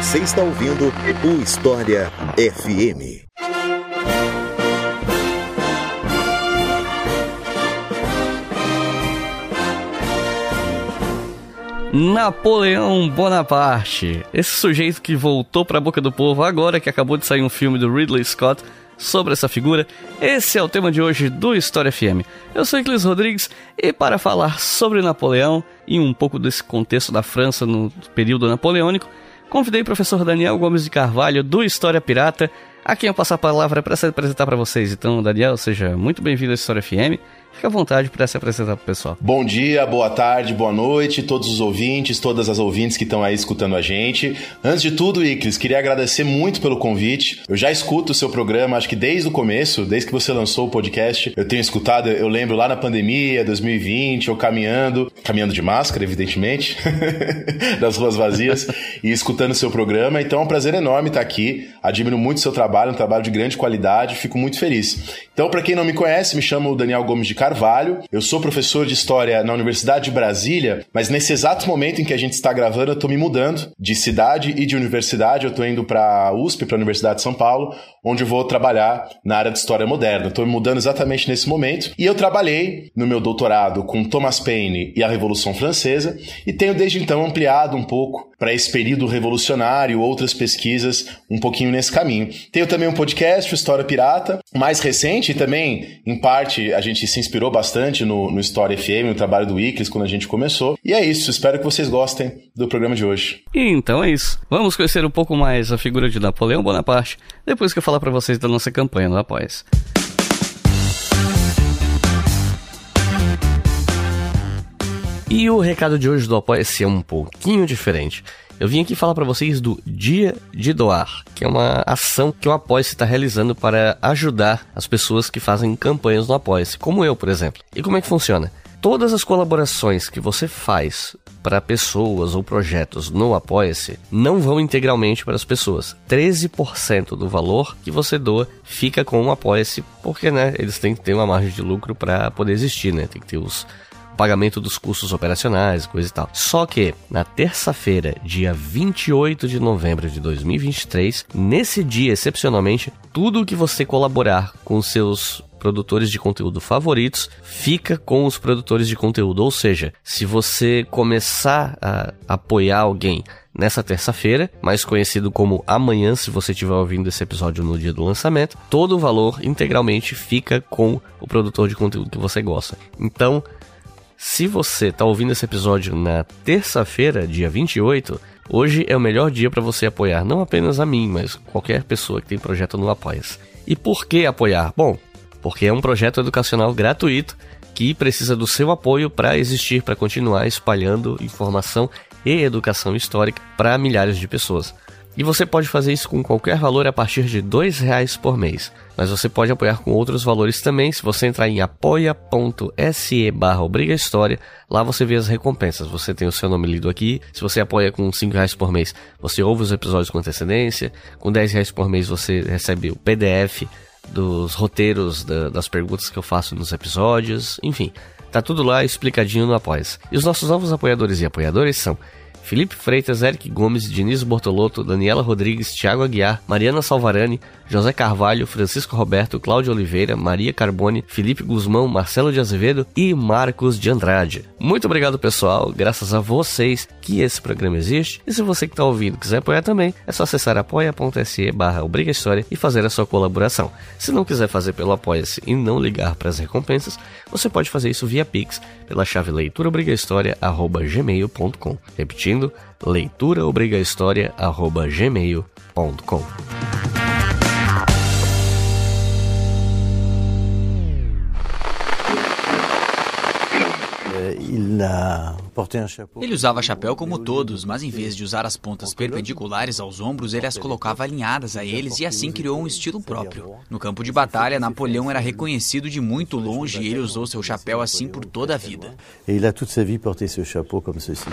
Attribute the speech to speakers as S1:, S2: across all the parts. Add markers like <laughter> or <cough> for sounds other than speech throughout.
S1: Você está ouvindo o História FM.
S2: Napoleão Bonaparte, esse sujeito que voltou para a boca do povo agora que acabou de sair um filme do Ridley Scott sobre essa figura. Esse é o tema de hoje do História FM. Eu sou Eclis Rodrigues e para falar sobre Napoleão e um pouco desse contexto da França no período napoleônico, convidei o professor Daniel Gomes de Carvalho do História Pirata, a quem eu passo a palavra para se apresentar para vocês. Então, Daniel, seja muito bem-vindo à História FM. Fique à vontade para se apresentar para o pessoal.
S3: Bom dia, boa tarde, boa noite, todos os ouvintes, todas as ouvintes que estão aí escutando a gente. Antes de tudo, Iclis, queria agradecer muito pelo convite. Eu já escuto o seu programa, acho que desde o começo, desde que você lançou o podcast, eu tenho escutado, eu lembro lá na pandemia, 2020, eu caminhando, caminhando de máscara, evidentemente, <laughs> das ruas vazias, e escutando o seu programa. Então é um prazer enorme estar aqui. Admiro muito o seu trabalho, um trabalho de grande qualidade, fico muito feliz. Então, para quem não me conhece, me chamo Daniel Gomes de Carvalho. Eu sou professor de História na Universidade de Brasília, mas nesse exato momento em que a gente está gravando, eu estou me mudando de cidade e de universidade. Eu estou indo para a USP, para a Universidade de São Paulo, onde eu vou trabalhar na área de História Moderna. Estou me mudando exatamente nesse momento. E eu trabalhei no meu doutorado com Thomas Paine e a Revolução Francesa e tenho desde então ampliado um pouco para esse período revolucionário, outras pesquisas um pouquinho nesse caminho. Tenho também um podcast, História Pirata, mais recente e também, em parte, a gente se inspirou bastante no, no História FM, no trabalho do Iclis, quando a gente começou. E é isso, espero que vocês gostem do programa de hoje.
S2: E então é isso. Vamos conhecer um pouco mais a figura de Napoleão Bonaparte, depois que eu falar para vocês da nossa campanha no Apoia-se. E o recado de hoje do Apoia-se é um pouquinho diferente. Eu vim aqui falar para vocês do Dia de Doar, que é uma ação que o Apoia-se está realizando para ajudar as pessoas que fazem campanhas no Apoia-se, como eu, por exemplo. E como é que funciona? Todas as colaborações que você faz para pessoas ou projetos no Apoia-se não vão integralmente para as pessoas. 13% do valor que você doa fica com o Apoia-se, porque né, eles têm que ter uma margem de lucro para poder existir, né? Tem que ter os pagamento dos custos operacionais, coisa e tal. Só que na terça-feira, dia 28 de novembro de 2023, nesse dia excepcionalmente, tudo que você colaborar com seus produtores de conteúdo favoritos fica com os produtores de conteúdo. Ou seja, se você começar a apoiar alguém nessa terça-feira, mais conhecido como amanhã, se você estiver ouvindo esse episódio no dia do lançamento, todo o valor integralmente fica com o produtor de conteúdo que você gosta. Então, se você está ouvindo esse episódio na terça-feira, dia 28, hoje é o melhor dia para você apoiar não apenas a mim, mas qualquer pessoa que tem projeto no Apoia-se. E por que apoiar? Bom, porque é um projeto educacional gratuito que precisa do seu apoio para existir, para continuar espalhando informação e educação histórica para milhares de pessoas. E você pode fazer isso com qualquer valor a partir de R$ reais por mês. Mas você pode apoiar com outros valores também. Se você entrar em apoia.se barra lá você vê as recompensas. Você tem o seu nome lido aqui. Se você apoia com R$ reais por mês, você ouve os episódios com antecedência. Com R$ reais por mês você recebe o PDF dos roteiros da, das perguntas que eu faço nos episódios. Enfim, tá tudo lá explicadinho no Apoia. E os nossos novos apoiadores e apoiadoras são Felipe Freitas, Eric Gomes, Diniz Bortolotto, Daniela Rodrigues, Thiago Aguiar, Mariana Salvarani, José Carvalho, Francisco Roberto, Cláudio Oliveira, Maria Carbone, Felipe Guzmão, Marcelo de Azevedo e Marcos de Andrade. Muito obrigado, pessoal. Graças a vocês que esse programa existe. E se você que está ouvindo quiser apoiar também, é só acessar apoia.se barra e fazer a sua colaboração. Se não quiser fazer pelo Apoia-se e não ligar para as recompensas, você pode fazer isso via Pix pela chave leituraobrigahistoria.gmail.com. Repetindo, leituraobrigahistoria.gmail.com.
S4: Ele usava chapéu como todos, mas em vez de usar as pontas perpendiculares aos ombros, ele as colocava alinhadas a eles e assim criou um estilo próprio. No campo de batalha, Napoleão era reconhecido de muito longe e ele usou seu chapéu assim por toda a vida.
S5: E ele a toute sa vie porté seu chapeau como ceci.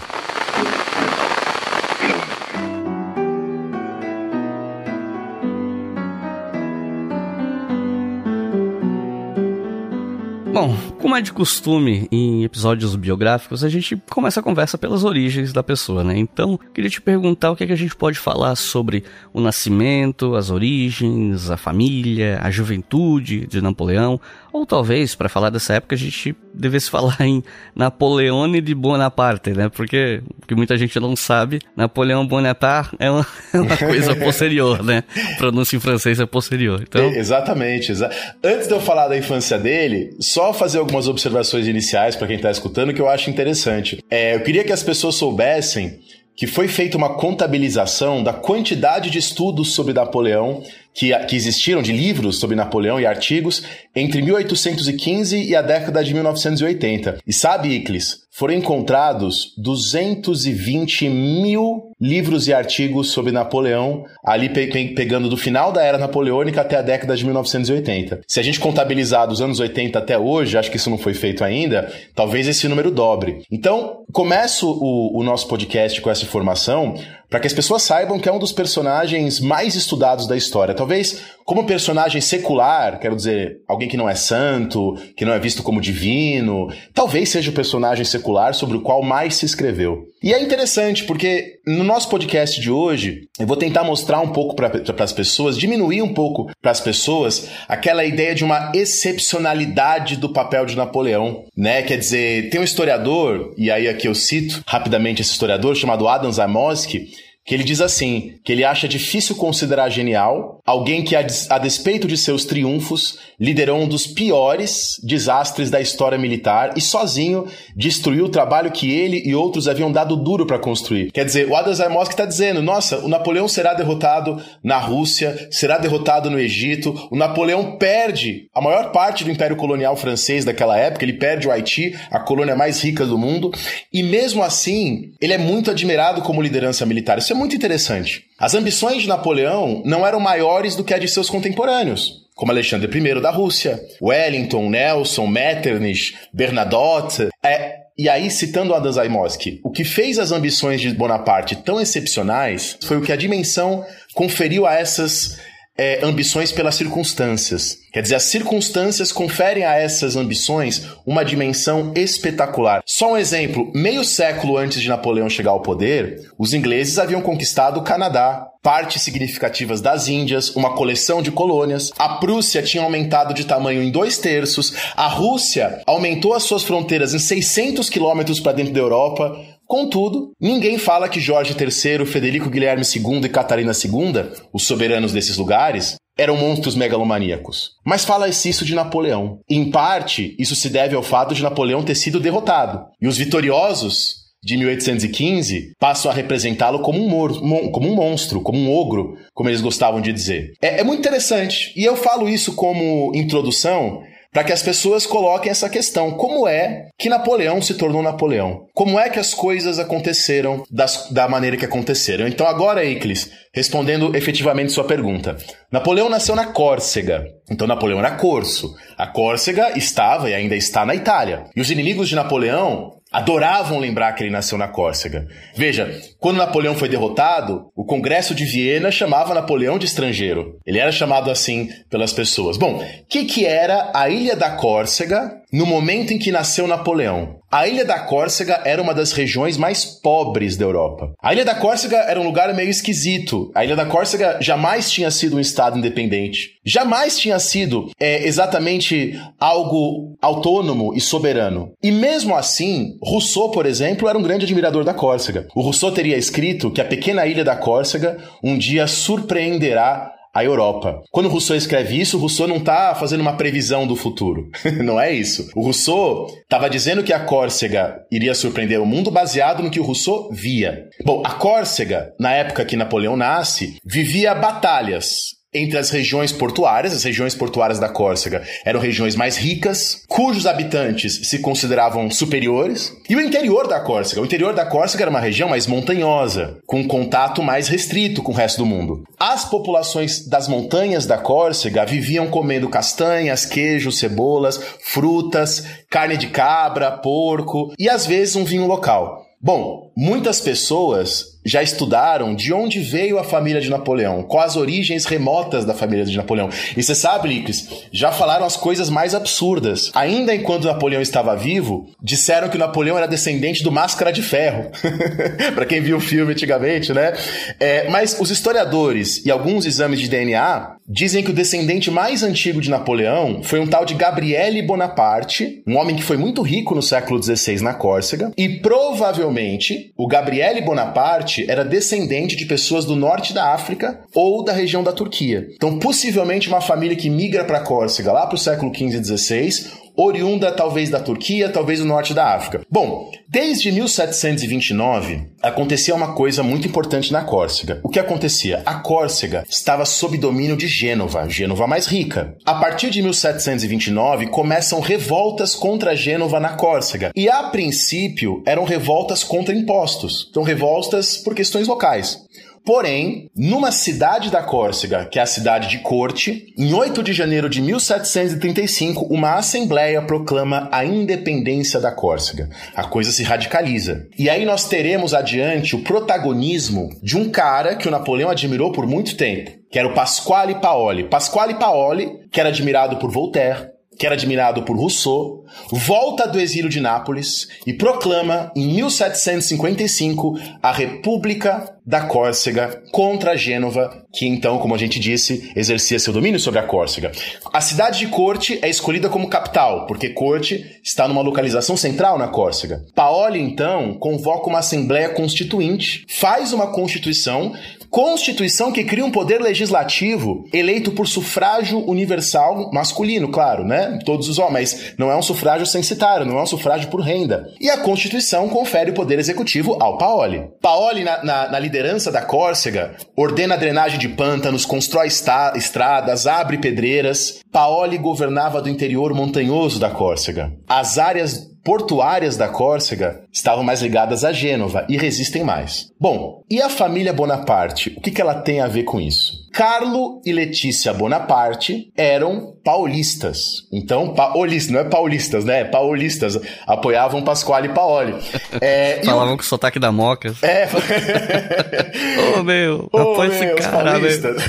S2: Bom, com
S6: é de costume em episódios biográficos, a gente começa a conversa pelas origens da pessoa, né? Então, queria te perguntar o que, é que a gente pode falar sobre o nascimento, as origens, a família, a juventude de Napoleão, ou talvez, para falar dessa época, a gente devesse <laughs> falar em Napoleone de Bonaparte, né? Porque, que muita gente não sabe, Napoleão Bonaparte é uma, <laughs> é uma coisa posterior, né? pronúncia em francês é posterior. Então...
S3: É, exatamente. Exa Antes de eu falar da infância dele, só fazer algumas observações iniciais para quem está escutando que eu acho interessante. É, eu queria que as pessoas soubessem que foi feita uma contabilização da quantidade de estudos sobre Napoleão que, que existiram, de livros sobre Napoleão e artigos, entre 1815 e a década de 1980. E sabe, Iclis, foram encontrados 220 mil livros e artigos sobre Napoleão, ali pe pegando do final da era napoleônica até a década de 1980. Se a gente contabilizar dos anos 80 até hoje, acho que isso não foi feito ainda, talvez esse número dobre. Então, começo o, o nosso podcast com essa informação para que as pessoas saibam que é um dos personagens mais estudados da história. Talvez como personagem secular, quero dizer, alguém que não é santo, que não é visto como divino, talvez seja o personagem secular sobre o qual mais se escreveu. E é interessante porque no nosso podcast de hoje, eu vou tentar mostrar um pouco para as pessoas, diminuir um pouco para as pessoas aquela ideia de uma excepcionalidade do papel de Napoleão, né? Quer dizer, tem um historiador, e aí aqui eu cito rapidamente esse historiador chamado Adam Zamoski, que ele diz assim, que ele acha difícil considerar genial alguém que, a, despeito de seus triunfos, liderou um dos piores desastres da história militar e sozinho destruiu o trabalho que ele e outros haviam dado duro para construir. Quer dizer, o Adam Zaimoski está dizendo, nossa, o Napoleão será derrotado na Rússia, será derrotado no Egito, o Napoleão perde a maior parte do Império Colonial francês daquela época, ele perde o Haiti, a colônia mais rica do mundo, e mesmo assim, ele é muito admirado como liderança militar. Isso é muito interessante. As ambições de Napoleão não eram maiores do que a de seus contemporâneos, como Alexandre I da Rússia, Wellington, Nelson, Metternich, Bernadotte. É, e aí, citando Adam Zaimoski, o que fez as ambições de Bonaparte tão excepcionais foi o que a dimensão conferiu a essas é, ambições pelas circunstâncias. Quer dizer, as circunstâncias conferem a essas ambições uma dimensão espetacular. Só um exemplo: meio século antes de Napoleão chegar ao poder, os ingleses haviam conquistado o Canadá, partes significativas das Índias, uma coleção de colônias. A Prússia tinha aumentado de tamanho em dois terços. A Rússia aumentou as suas fronteiras em 600 quilômetros para dentro da Europa. Contudo, ninguém fala que Jorge III, Federico Guilherme II e Catarina II, os soberanos desses lugares, eram monstros megalomaníacos. Mas fala-se isso de Napoleão. Em parte, isso se deve ao fato de Napoleão ter sido derrotado. E os vitoriosos de 1815 passam a representá-lo como um, como um monstro, como um ogro, como eles gostavam de dizer. É, é muito interessante. E eu falo isso como introdução para que as pessoas coloquem essa questão: como é que Napoleão se tornou Napoleão? Como é que as coisas aconteceram das, da maneira que aconteceram? Então, agora, Iclis, respondendo efetivamente sua pergunta. Napoleão nasceu na Córcega, então Napoleão era corso. A Córcega estava e ainda está na Itália. E os inimigos de Napoleão adoravam lembrar que ele nasceu na Córcega. Veja, quando Napoleão foi derrotado, o Congresso de Viena chamava Napoleão de estrangeiro. Ele era chamado assim pelas pessoas. Bom, o que, que era a Ilha da Córcega no momento em que nasceu Napoleão? A Ilha da Córcega era uma das regiões mais pobres da Europa. A Ilha da Córcega era um lugar meio esquisito. A Ilha da Córcega jamais tinha sido um estado independente. Jamais tinha sido é, exatamente algo autônomo e soberano. E mesmo assim, Rousseau, por exemplo, era um grande admirador da Córcega. O Rousseau teria escrito que a pequena ilha da Córcega um dia surpreenderá a Europa. Quando Rousseau escreve isso, Rousseau não está fazendo uma previsão do futuro. <laughs> não é isso. O Rousseau estava dizendo que a Córcega iria surpreender o mundo baseado no que o Rousseau via. Bom, a Córcega, na época que Napoleão nasce, vivia batalhas entre as regiões portuárias, as regiões portuárias da Córcega eram regiões mais ricas, cujos habitantes se consideravam superiores, e o interior da Córcega. O interior da Córcega era uma região mais montanhosa, com contato mais restrito com o resto do mundo. As populações das montanhas da Córcega viviam comendo castanhas, queijos, cebolas, frutas, carne de cabra, porco e às vezes um vinho local. Bom, muitas pessoas já estudaram de onde veio a família de Napoleão, quais as origens remotas da família de Napoleão. E você sabe, Licles, já falaram as coisas mais absurdas. Ainda enquanto Napoleão estava vivo, disseram que Napoleão era descendente do Máscara de Ferro. <laughs> para quem viu o filme antigamente, né? É, mas os historiadores e alguns exames de DNA dizem que o descendente mais antigo de Napoleão foi um tal de Gabriele Bonaparte, um homem que foi muito rico no século XVI na Córcega, e provavelmente o Gabriele Bonaparte era descendente de pessoas do norte da África ou da região da Turquia. Então, possivelmente uma família que migra para Córcega lá para o século XV e XVI oriunda talvez da Turquia, talvez do norte da África. Bom, desde 1729 acontecia uma coisa muito importante na Córcega. O que acontecia? A Córcega estava sob domínio de Gênova, Gênova mais rica. A partir de 1729 começam revoltas contra Gênova na Córcega. E a princípio eram revoltas contra impostos. Então revoltas por questões locais. Porém, numa cidade da Córcega, que é a cidade de Corte, em 8 de janeiro de 1735, uma assembleia proclama a independência da Córcega. A coisa se radicaliza. E aí nós teremos adiante o protagonismo de um cara que o Napoleão admirou por muito tempo, que era o Pasquale Paoli. Pasquale Paoli, que era admirado por Voltaire, que era admirado por Rousseau, volta do exílio de Nápoles e proclama em 1755 a República da Córcega contra Gênova, que então, como a gente disse, exercia seu domínio sobre a Córcega. A cidade de Corte é escolhida como capital, porque Corte está numa localização central na Córcega. Paoli, então, convoca uma assembleia constituinte, faz uma constituição Constituição que cria um poder legislativo eleito por sufrágio universal masculino, claro, né? Todos os homens. Não é um sufrágio censitário, não é um sufrágio por renda. E a Constituição confere o poder executivo ao Paoli. Paoli, na, na, na liderança da Córcega, ordena a drenagem de pântanos, constrói estradas, abre pedreiras. Paoli governava do interior montanhoso da Córcega. As áreas portuárias da Córcega estavam mais ligadas a Gênova e resistem mais. Bom, e a família Bonaparte? O que, que ela tem a ver com isso? Carlo e Letícia Bonaparte eram paulistas. Então, paulistas, não é paulistas, né? Paulistas. Apoiavam Pasquale Paoli.
S6: É, Falavam com o sotaque da Moca.
S3: É. <laughs>
S6: Ô, oh, meu, <laughs> oh, apoia esse cara, paulistas.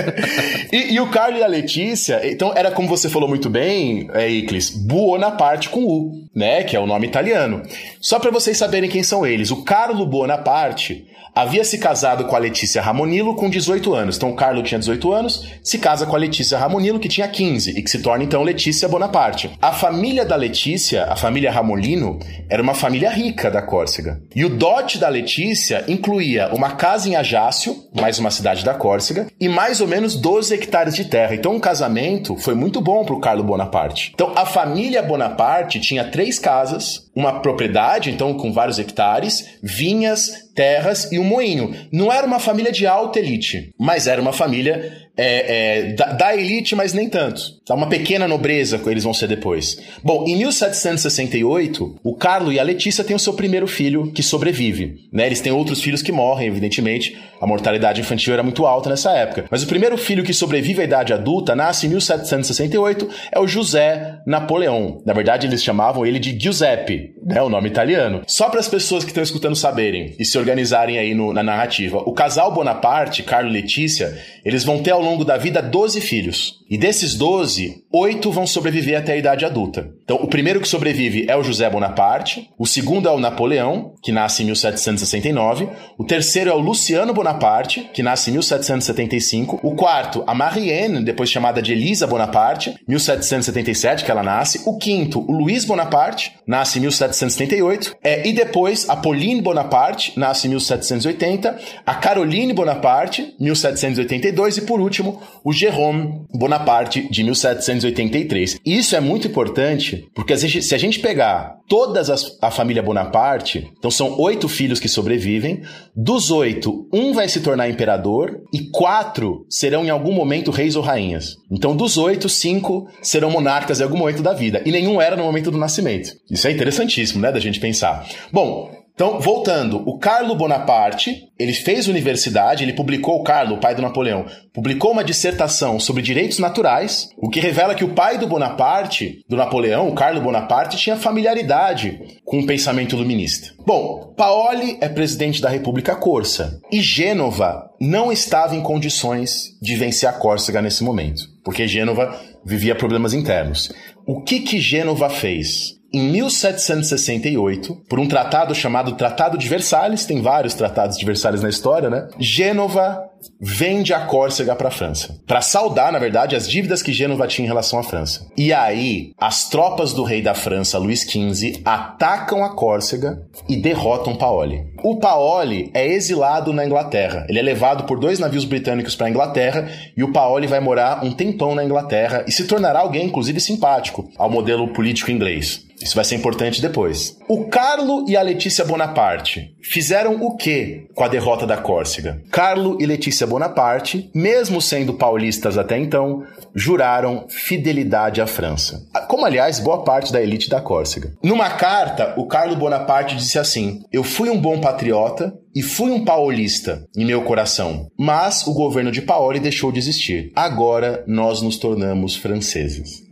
S6: <laughs>
S3: e, e, o Carlo e a Letícia, então, era como você falou muito bem, é, Iclis, Buonaparte com U, né? Que é o nome italiano. Só para vocês saberem quem são eles. O Carlo Bonaparte havia se casado com a Letícia Ramonilo com 18 anos. Então o Carlo tinha 18 anos, se casa com a Letícia Ramonilo, que tinha 15, e que se torna então Letícia Bonaparte. A família da Letícia, a família Ramolino, era uma família rica da Córcega. E o dote da Letícia incluía uma casa em Ajácio, mais uma cidade da Córcega, e mais ou menos 12 hectares de terra. Então o casamento foi muito bom para o Carlo Bonaparte. Então a família Bonaparte tinha três casas, uma propriedade, então com vários hectares, vinhas, terras e um moinho. Não era uma família de alta elite, mas era uma família é, é, da, da, elite, mas nem tanto. Tá uma pequena nobreza que eles vão ser depois. Bom, em 1768, o Carlo e a Letícia têm o seu primeiro filho que sobrevive. Né? Eles têm outros filhos que morrem, evidentemente. A mortalidade infantil era muito alta nessa época. Mas o primeiro filho que sobrevive à idade adulta nasce em 1768, é o José Napoleão. Na verdade, eles chamavam ele de Giuseppe, né? o nome italiano. Só para as pessoas que estão escutando saberem e se organizarem aí no, na narrativa. O casal Bonaparte, Carlo e Letícia, eles vão ter ao longo da vida 12 filhos. E desses 12, oito vão sobreviver até a idade adulta. Então, o primeiro que sobrevive é o José Bonaparte, o segundo é o Napoleão, que nasce em 1769, o terceiro é o Luciano Bonaparte, que nasce em 1775, o quarto, a Marianne, depois chamada de Elisa Bonaparte, 1777 que ela nasce, o quinto, o Luiz Bonaparte, nasce em 1778, é, e depois a Pauline Bonaparte, nasce em 1780, a Caroline Bonaparte, 1782, e por último, o Jérôme Bonaparte, de 1783. Isso é muito importante porque se a gente pegar todas as, a família Bonaparte, então são oito filhos que sobrevivem, dos oito, um vai se tornar imperador e quatro serão em algum momento reis ou rainhas. Então dos oito, cinco serão monarcas em algum momento da vida e nenhum era no momento do nascimento. Isso é interessantíssimo, né, da gente pensar. Bom, Então, voltando, o Carlo Bonaparte, ele fez universidade, ele publicou, o Carlo, o pai do Napoleão, publicou uma dissertação sobre direitos naturais, o que revela que o pai do Bonaparte, do Napoleão, o Carlo Bonaparte, tinha familiaridade com o pensamento iluminista. Bom, Paoli é presidente da República Corsa e Gênova não estava em condições de vencer a Córcega nesse momento, porque Gênova vivia problemas internos. O que que Gênova fez? Em 1768, por um tratado chamado Tratado de Versalhes, tem vários tratados de Versalhes na história, né? Gênova vende a Córcega para a França, para saldar, na verdade, as dívidas que Gênova tinha em relação à França. E aí, as tropas do rei da França, Luís XV, atacam a Córcega e derrotam Paoli. O Paoli é exilado na Inglaterra. Ele é levado por dois navios britânicos para a Inglaterra e o Paoli vai morar um tempão na Inglaterra e se tornará alguém, inclusive, simpático ao modelo político inglês. Isso vai ser importante depois. O Carlo e a Letícia Bonaparte fizeram o que com a derrota da Córcega? Carlo e Letícia Bonaparte, mesmo sendo paulistas até então, juraram fidelidade à França. Como, aliás, boa parte da elite da Córcega. Numa carta, o Carlo Bonaparte disse assim: Eu fui um bom patriota e fui um paulista em meu coração, mas o governo de Paoli deixou de existir. Agora nós nos tornamos franceses.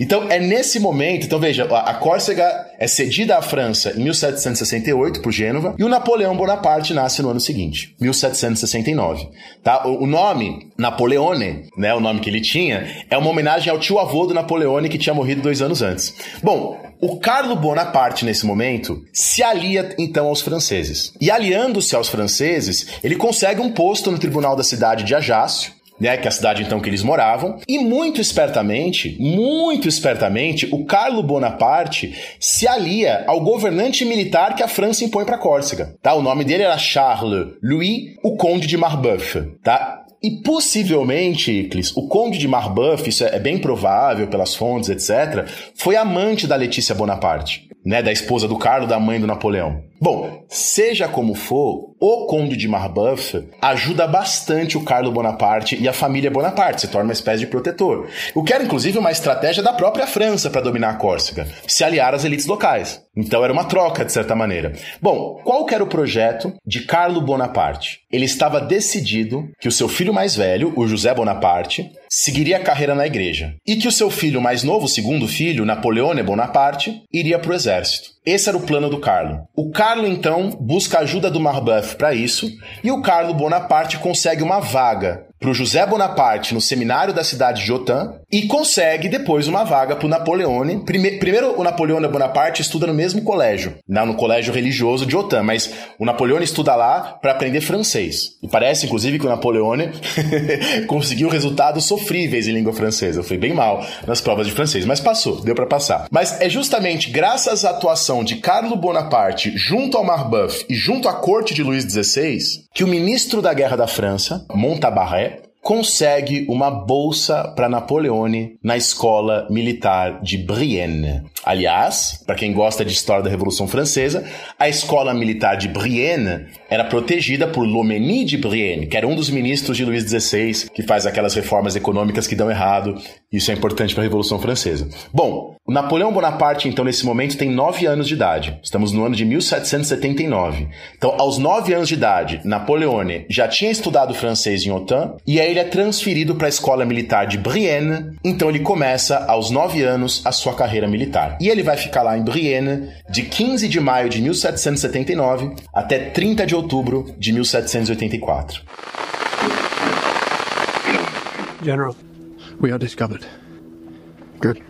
S3: Então é nesse momento, então veja, a Córcega é cedida à França em 1768 por Gênova e o Napoleão Bonaparte nasce no ano seguinte, 1769. Tá? O nome Napoleone, né, o nome que ele tinha, é uma homenagem ao tio avô do Napoleone que tinha morrido dois anos antes. Bom, o Carlo Bonaparte, nesse momento, se alia então aos franceses. E aliando-se aos franceses, ele consegue um posto no tribunal da cidade de Ajaccio, né, que é a cidade então que eles moravam, e muito espertamente, muito espertamente, o Carlo Bonaparte se alia ao governante militar que a França impõe para Córcega, tá? O nome dele era Charles Louis, o Conde de Marbeuf, tá? E possivelmente, Iclis, o Conde de Marbeuf, isso é bem provável pelas fontes, etc., foi amante da Letícia Bonaparte, né, da esposa do Carlo, da mãe do Napoleão. Bom, seja como for, o Conde de Marbeuf ajuda bastante o Carlo Bonaparte e a família Bonaparte, se torna uma espécie de protetor. O que era inclusive uma estratégia da própria França para dominar a Córcega, se aliar às elites locais. Então era uma troca, de certa maneira. Bom, qual era o projeto de Carlo Bonaparte? Ele estava decidido que o seu filho mais velho, o José Bonaparte, seguiria a carreira na igreja e que o seu filho mais novo, o segundo filho, Napoleone Bonaparte, iria para o exército. Esse era o plano do Carlo. O Carlo então busca a ajuda do Marbeuf para isso e o Carlo Bonaparte consegue uma vaga para o José Bonaparte no seminário da cidade de Autun e consegue depois uma vaga para o Napoleone. Prime primeiro, o Napoleone Bonaparte estuda no mesmo colégio, não, no colégio religioso de Autun, mas o Napoleone estuda lá para aprender francês. E parece, inclusive, que o Napoleone <laughs> conseguiu resultados sofríveis em língua francesa. Foi bem mal nas provas de francês, mas passou, deu para passar. Mas é justamente graças à atuação de Carlo Bonaparte junto ao Marbeuf e junto à corte de Luís XVI que o ministro da Guerra da França, Montabaret, consegue uma bolsa para Napoleone na escola militar de Brienne. Aliás, para quem gosta de história da Revolução Francesa, a escola militar de Brienne era protegida por Lomenie de Brienne, que era um dos ministros de Luís XVI, que faz aquelas reformas econômicas que dão errado. Isso é importante para a Revolução Francesa. Bom, o Napoleão Bonaparte, então, nesse momento, tem nove anos de idade. Estamos no ano de 1779. Então, aos nove anos de idade, Napoleone já tinha estudado francês em Autun e aí ele é transferido para a escola militar de Brienne. Então, ele começa, aos nove anos, a sua carreira militar. E ele vai ficar lá em Brienne de 15 de maio de 1779 até 30 de outubro de 1784.
S7: General, we are discovered. Good.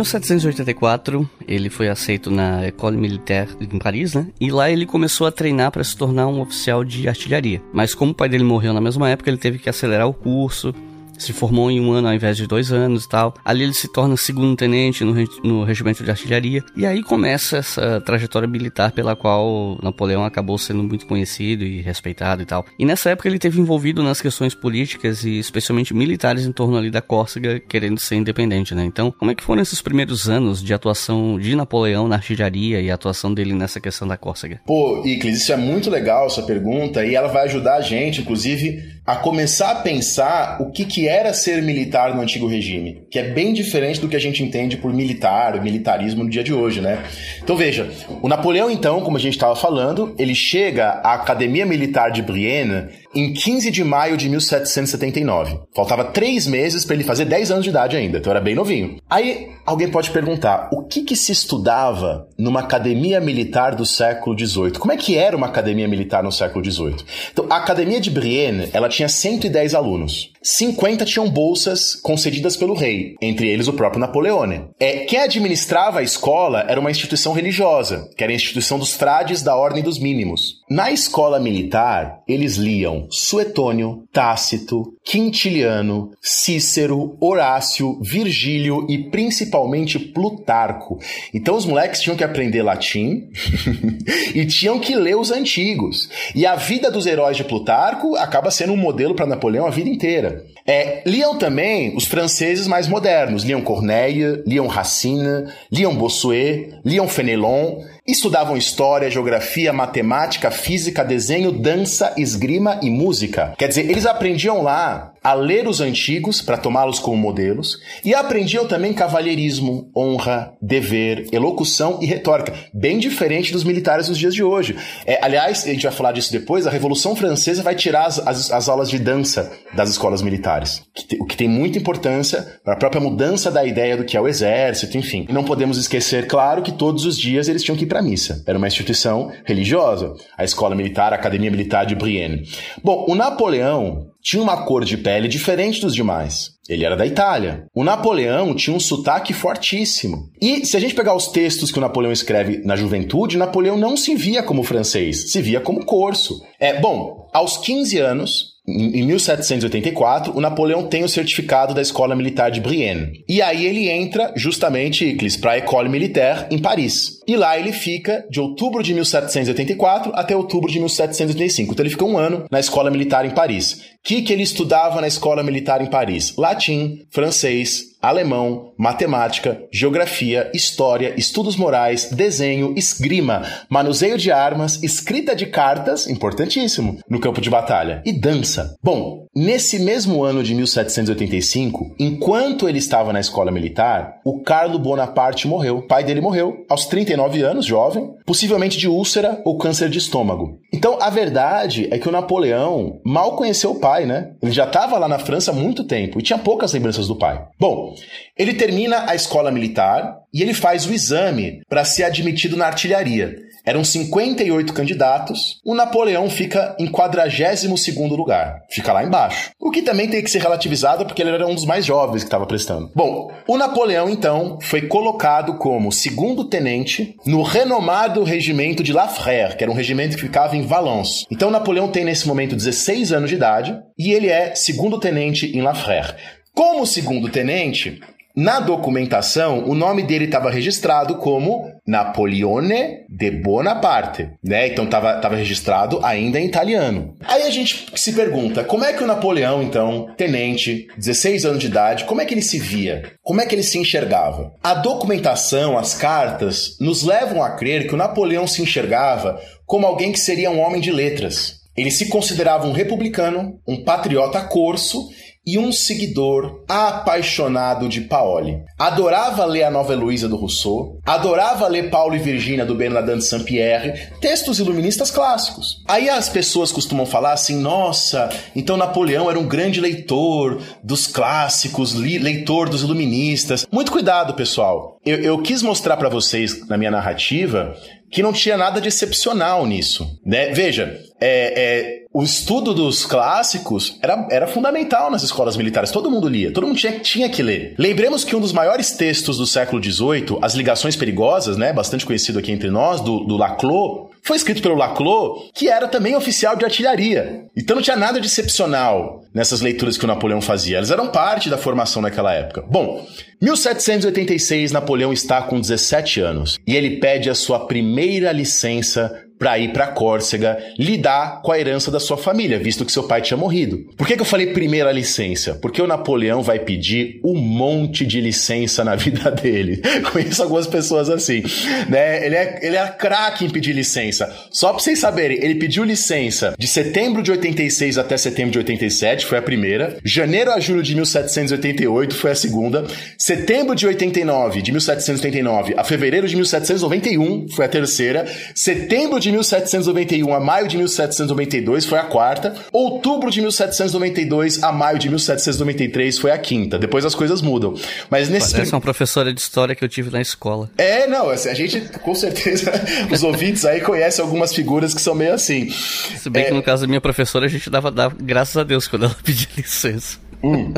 S6: 1784, ele foi aceito na École Militaire em Paris, né? E lá ele começou a treinar para se tornar um oficial de artilharia. Mas como o pai dele morreu na mesma época, ele teve que acelerar o curso se formou em um ano ao invés de dois anos e tal. Ali ele se torna segundo tenente no, no regimento de artilharia. E aí começa essa trajetória militar pela qual Napoleão acabou sendo muito conhecido e respeitado e tal. E nessa época ele teve envolvido nas questões políticas e especialmente militares em torno ali da Córcega, querendo ser independente, né? Então, como é que foram esses primeiros anos de atuação de Napoleão na artilharia e a atuação dele nessa questão da Córcega?
S3: Pô, Iclis, isso é muito legal essa pergunta e ela vai ajudar a gente, inclusive, a começar a pensar o que, que era ser militar no antigo regime, que é bem diferente do que a gente entende por militar, militarismo no dia de hoje, né? Então veja, o Napoleão, então, como a gente estava falando, ele chega à Academia Militar de Brienne em 15 de maio de 1779. Faltava três meses para ele fazer 10 anos de idade ainda, então era bem novinho. Aí alguém pode perguntar, o que, que se estudava numa academia militar do século XVIII? Como é que era uma academia militar no século XVIII? Então, a Academia de Brienne, ela tinha 110 alunos. 50 tinham bolsas concedidas pelo rei, entre eles o próprio Napoleone. É, quem administrava a escola era uma instituição religiosa, que era a instituição dos frades da Ordem dos Mínimos. Na escola militar, eles liam Suetônio, Tácito, Quintiliano, Cícero, Horácio, Virgílio e principalmente Plutarco. Então os moleques tinham que aprender latim <laughs> e tinham que ler os antigos. E a vida dos heróis de Plutarco acaba sendo um modelo para Napoleão a vida inteira. É, liam também os franceses mais modernos, liam Corneille, liam Racine, liam Bossuet, liam Fenelon, estudavam história, geografia, matemática, física, desenho, dança, esgrima e música. Quer dizer, eles aprendiam lá a ler os antigos para tomá-los como modelos e aprendiam também cavalheirismo, honra, dever, elocução e retórica, bem diferente dos militares dos dias de hoje. É, aliás, a gente vai falar disso depois, a Revolução Francesa vai tirar as, as, as aulas de dança das escolas militares, que te, o que tem muita importância para a própria mudança da ideia do que é o exército, enfim. E não podemos esquecer, claro, que todos os dias eles tinham que ir para missa. Era uma instituição religiosa, a escola militar, a Academia Militar de Brienne. Bom, o Napoleão tinha uma cor de pele diferente dos demais. Ele era da Itália. O Napoleão tinha um sotaque fortíssimo. E se a gente pegar os textos que o Napoleão escreve na juventude, Napoleão não se via como francês, se via como corso. É, bom, aos 15 anos, em 1784, o Napoleão tem o certificado da Escola Militar de Brienne. E aí ele entra justamente, Iclis, para a École Militaire em Paris. E lá ele fica de outubro de 1784 até outubro de 1785. Então ele fica um ano na Escola Militar em Paris. Que, que ele estudava na Escola Militar em Paris? Latim, francês, alemão, matemática, geografia, história, estudos morais, desenho, esgrima, manuseio de armas, escrita de cartas, importantíssimo, no campo de batalha, e dança. Bom, nesse mesmo ano de 1785, enquanto ele estava na escola militar, o Carlo Bonaparte morreu. O pai dele morreu aos 39 anos, jovem, possivelmente de úlcera ou câncer de estômago. Então, a verdade é que o Napoleão mal conheceu o pai, né? Ele já estava lá na França há muito tempo e tinha poucas lembranças do pai. Bom, ele termina a escola militar e ele faz o exame para ser admitido na artilharia. Eram 58 candidatos, o Napoleão fica em 42 lugar, fica lá embaixo. O que também tem que ser relativizado porque ele era um dos mais jovens que estava prestando. Bom, o Napoleão então foi colocado como segundo tenente no renomado regimento de La Frère, que era um regimento que ficava em Valence. Então Napoleão tem nesse momento 16 anos de idade e ele é segundo tenente em La Frère. Como segundo tenente, na documentação, o nome dele estava registrado como Napoleone de Bonaparte, né? Então estava tava registrado ainda em italiano. Aí a gente se pergunta, como é que o Napoleão, então, tenente, 16 anos de idade, como é que ele se via? Como é que ele se enxergava? A documentação, as cartas, nos levam a crer que o Napoleão se enxergava como alguém que seria um homem de letras. Ele se considerava um republicano, um patriota corso e um seguidor apaixonado de Paoli. Adorava ler a Nova Heloísa do Rousseau, adorava ler Paulo e Virgínia do Bernardin de Saint-Pierre, textos iluministas clássicos. Aí as pessoas costumam falar assim: nossa, então Napoleão era um grande leitor dos clássicos, leitor dos iluministas. Muito cuidado, pessoal. Eu, eu quis mostrar para vocês na minha narrativa que não tinha nada de excepcional nisso. Né? Veja, é, é, o estudo dos clássicos era, era fundamental nas escolas militares. Todo mundo lia, todo mundo tinha, tinha que ler. Lembremos que um dos maiores textos do século XVIII, As Ligações Perigosas, né, bastante conhecido aqui entre nós, do, do Laclos, foi escrito pelo Laclos, que era também oficial de artilharia. Então não tinha nada de excepcional nessas leituras que o Napoleão fazia. Elas eram parte da formação naquela época. Bom, 1786, Napoleão está com 17 anos e ele pede a sua primeira licença para ir para Córcega lidar com a herança da sua família, visto que seu pai tinha morrido. Por que, que eu falei primeira licença? Porque o Napoleão vai pedir um monte de licença na <laughs> vida dele. Conheço algumas pessoas assim, né? Ele é, ele é craque em pedir licença. Só para vocês saberem, ele pediu licença de setembro de 86 até setembro de 87, foi a primeira. Janeiro a julho de 1788 foi a segunda. Setembro de 89, de 1789 a fevereiro de 1791 foi a terceira. Setembro de 1791 a maio de 1792 foi a quarta. Outubro de 1792 a maio de 1793 foi a quinta. Depois as coisas mudam. Mas nesse
S6: Parece uma professora de história que eu tive na escola.
S3: É, não, assim, a gente com certeza <laughs> os ouvintes aí conhecem algumas figuras que são meio assim.
S6: Se bem
S3: é...
S6: que no caso da minha professora a gente dava, dava graças a Deus quando ela <laughs> pedia licença.
S3: Hum.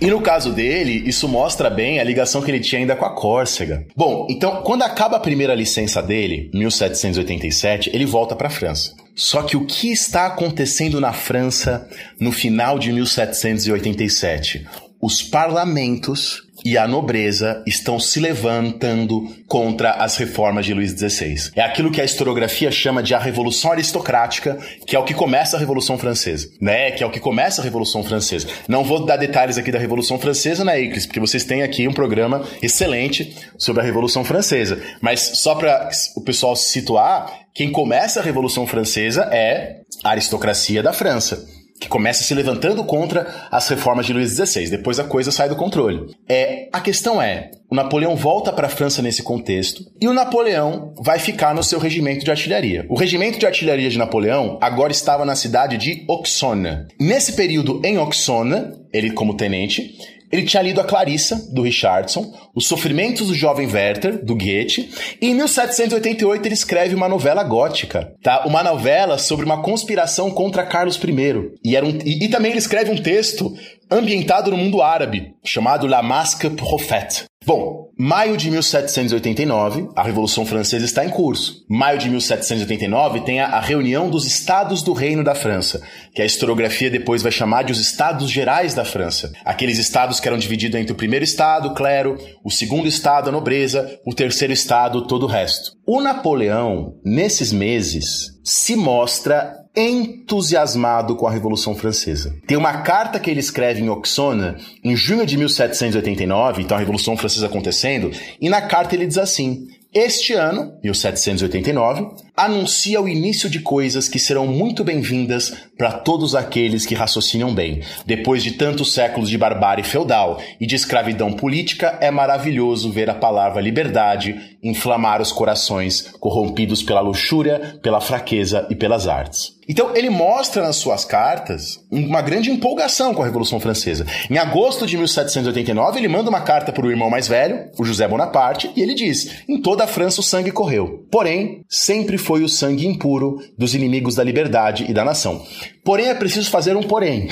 S3: E no caso dele, isso mostra bem a ligação que ele tinha ainda com a Córcega. Bom, então, quando acaba a primeira licença dele, 1787, ele volta para a França. Só que o que está acontecendo na França no final de 1787? Os parlamentos e a nobreza estão se levantando contra as reformas de Luís XVI. É aquilo que a historiografia chama de a Revolução Aristocrática, que é o que começa a Revolução Francesa, né? Que é o que começa a Revolução Francesa. Não vou dar detalhes aqui da Revolução Francesa, né, Iclis? Porque vocês têm aqui um programa excelente sobre a Revolução Francesa. Mas só para o pessoal se situar, quem começa a Revolução Francesa é a aristocracia da França que começa se levantando contra as reformas de Luís XVI. Depois a coisa sai do controle. É, a questão é, o Napoleão volta para a França nesse contexto e o Napoleão vai ficar no seu regimento de artilharia. O regimento de artilharia de Napoleão agora estava na cidade de Auxonne. Nesse período em Auxonne, ele como tenente, ele tinha lido a Clarissa, do Richardson, Os Sofrimentos do Jovem Werther, do Goethe, e em 1788 ele escreve uma novela gótica, tá? Uma novela sobre uma conspiração contra Carlos I. E, era um, e, e também ele escreve um texto ambientado no mundo árabe, chamado La Masque Prophète. Bom, maio de 1789, a Revolução Francesa está em curso. Maio de 1789 tem a, reunião dos Estados do Reino da França, que a historiografia depois vai chamar de os Estados Gerais da França. Aqueles estados que eram divididos entre o primeiro estado, o clero, o segundo estado, a nobreza, o terceiro estado, todo o resto. O Napoleão, nesses meses, se mostra entusiasmado com a Revolução Francesa. Tem uma carta que ele escreve em Auxonne, em junho de 1789, então a Revolução Francesa acontecendo, e na carta ele diz assim: Este ano, 1789, anuncia o início de coisas que serão muito bem-vindas para todos aqueles que raciocinam bem. Depois de tantos séculos de barbárie feudal e de escravidão política, é maravilhoso ver a palavra liberdade inflamar os corações corrompidos pela luxúria, pela fraqueza e pelas artes. Então, ele mostra nas suas cartas uma grande empolgação com a Revolução Francesa. Em agosto de 1789, ele manda uma carta para o irmão mais velho, o José Bonaparte, e ele diz: Em toda a França o sangue correu. Porém, sempre foi o sangue impuro dos inimigos da liberdade e da nação. Porém, é preciso fazer um porém.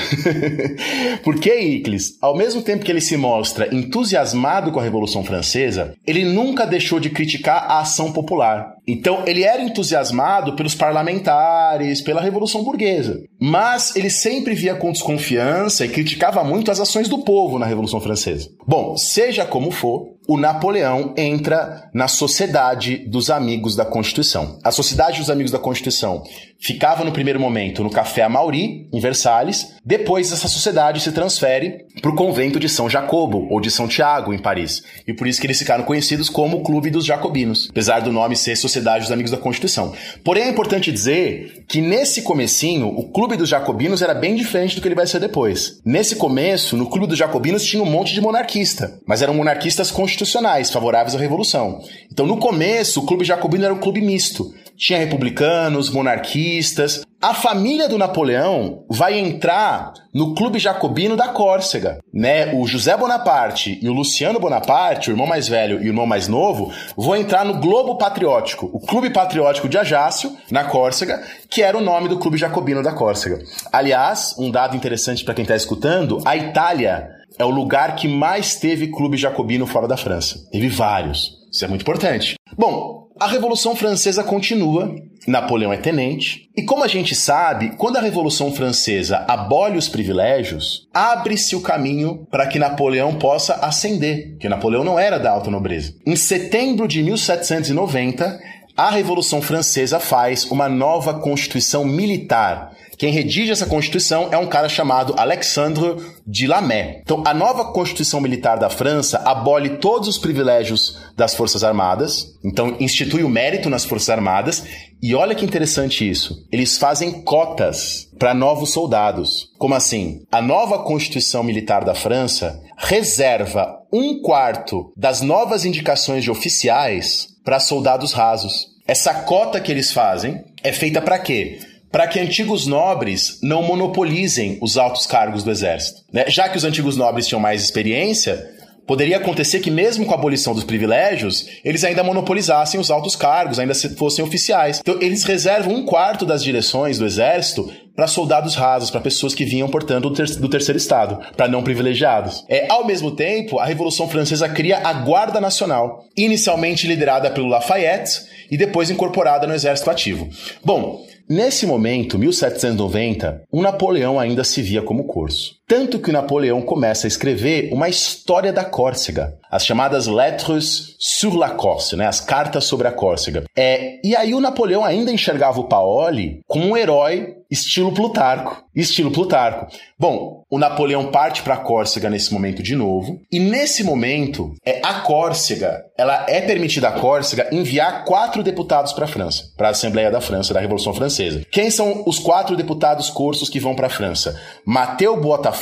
S3: <laughs> Porque Iclis, ao mesmo tempo que ele se mostra entusiasmado com a Revolução Francesa, ele nunca deixou de criticar a ação popular. Então, ele era entusiasmado pelos parlamentares, pela Revolução Burguesa. Mas ele sempre via com desconfiança e criticava muito as ações do povo na Revolução Francesa. Bom, seja como for, o Napoleão entra na Sociedade dos Amigos da Constituição. A Sociedade dos Amigos da Constituição ficava no primeiro momento no Café Amaury, em Versalhes. Depois, essa sociedade se transfere para o convento de São Jacobo, ou de São Tiago, em Paris. E por isso que eles ficaram conhecidos como Clube dos Jacobinos, apesar do nome ser Sociedade dos Amigos da Constituição. Porém, é importante dizer que nesse comecinho, o Clube dos Jacobinos era bem diferente do que ele vai ser depois. Nesse começo, no Clube dos Jacobinos tinha um monte de monarquista, mas eram monarquistas constitucionais, favoráveis à Revolução. Então, no começo, o Clube Jacobino era um clube misto. Tinha republicanos, monarquistas. A família do Napoleão vai entrar no Clube Jacobino da Córcega, né? O José Bonaparte e o Luciano Bonaparte, o irmão mais velho e o irmão mais novo, vão entrar no Globo Patriótico, o Clube Patriótico de Ajaccio, na Córcega, que era o nome do Clube Jacobino da Córcega. Aliás, um dado interessante para quem está escutando, a Itália é o lugar que mais teve clube jacobino fora da França. Teve vários. Isso é muito importante. Bom, a Revolução Francesa continua, Napoleão é tenente, e como a gente sabe, quando a Revolução Francesa abole os privilégios, abre-se o caminho para que Napoleão possa ascender, que Napoleão não era da alta nobreza. Em setembro de 1790, a Revolução Francesa faz uma nova constituição militar quem redige essa Constituição é um cara chamado Alexandre de Lamé. Então, a nova Constituição Militar da França abole todos os privilégios das Forças Armadas, então institui o mérito nas Forças Armadas, e olha que interessante isso. Eles fazem cotas para novos soldados. Como assim? A nova Constituição Militar da França reserva um quarto das novas indicações de oficiais para soldados rasos. Essa cota que eles fazem é feita para quê? Para que antigos nobres não monopolizem os altos cargos do exército. Né? Já que os antigos nobres tinham mais experiência, poderia acontecer que, mesmo com a abolição dos privilégios, eles ainda monopolizassem os altos cargos, ainda fossem oficiais. Então, eles reservam um quarto das direções do exército para soldados rasos, para pessoas que vinham, portanto, do, ter do terceiro estado, para não privilegiados. É, ao mesmo tempo, a Revolução Francesa cria a Guarda Nacional, inicialmente liderada pelo Lafayette e depois incorporada no exército ativo. Bom, Nesse momento, 1790, o Napoleão ainda se via como corso. Tanto que Napoleão começa a escrever uma história da Córcega, as chamadas Lettres sur la Corse, né, as cartas sobre a Córcega. É, e aí o Napoleão ainda enxergava o Paoli como um herói estilo Plutarco. Estilo Plutarco. Bom, o Napoleão parte para a Córcega nesse momento de novo, e nesse momento, é a Córcega, ela é permitida a Córcega enviar quatro deputados para a França, para a Assembleia da França, da Revolução Francesa. Quem são os quatro deputados corsos que vão para a França? Mateu Botafogo,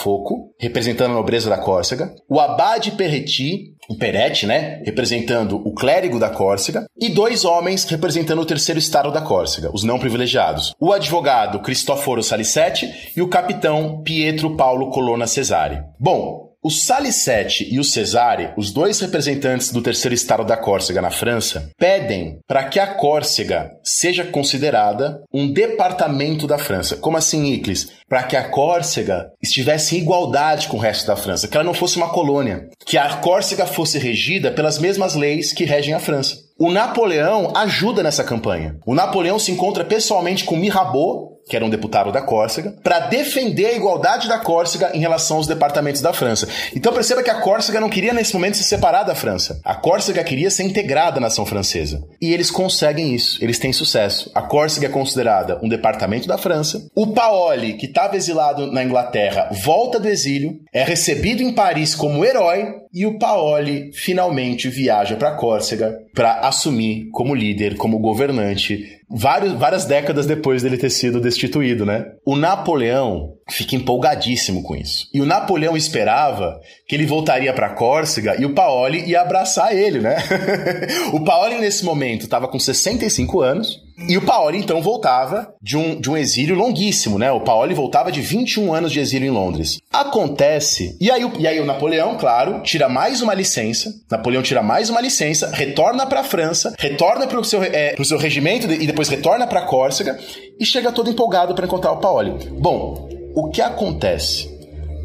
S3: representando a nobreza da Córcega, o Abade Perretti, o Peretti, né, representando o clérigo da Córcega, e dois homens representando o terceiro estado da Córcega, os não privilegiados. O advogado Cristoforo Salicetti e o capitão Pietro Paulo Colonna Cesare. Bom, o Salicetti e o Cesare, os dois representantes do terceiro estado da Córcega na França, pedem para que a Córcega seja considerada um departamento da França. Como assim, Iclis? Para que a Córcega estivesse em igualdade com o resto da França, que ela não fosse uma colônia, que a Córcega fosse regida pelas mesmas leis que regem a França. O Napoleão ajuda nessa campanha. O Napoleão se encontra pessoalmente com Mirabeau, que era um deputado da Córcega, para defender a igualdade da Córcega em relação aos departamentos da França. Então perceba que a Córcega não queria nesse momento se separar da França. A Córcega queria ser integrada na nação francesa. E eles conseguem isso, eles têm sucesso. A Córcega é considerada um departamento da França. O Paoli, que estava exilado na Inglaterra, volta do exílio, é recebido em Paris como herói e o Paoli finalmente viaja para Córcega para assumir como líder, como governante vários, várias décadas depois dele ter sido destituído, né? O Napoleão fica empolgadíssimo com isso. E o Napoleão esperava que ele voltaria para Córcega e o Paoli ia abraçar ele, né? <laughs> o Paoli nesse momento estava com 65 anos e o Paoli então voltava de um, de um exílio longuíssimo, né? O Paoli voltava de 21 anos de exílio em Londres. Acontece, e aí, e aí o Napoleão, claro, tira mais uma licença. Napoleão tira mais uma licença, retorna para a França, retorna para o seu, é, seu regimento e depois retorna para Córcega e chega todo empolgado para encontrar o Paoli. Bom, o que acontece?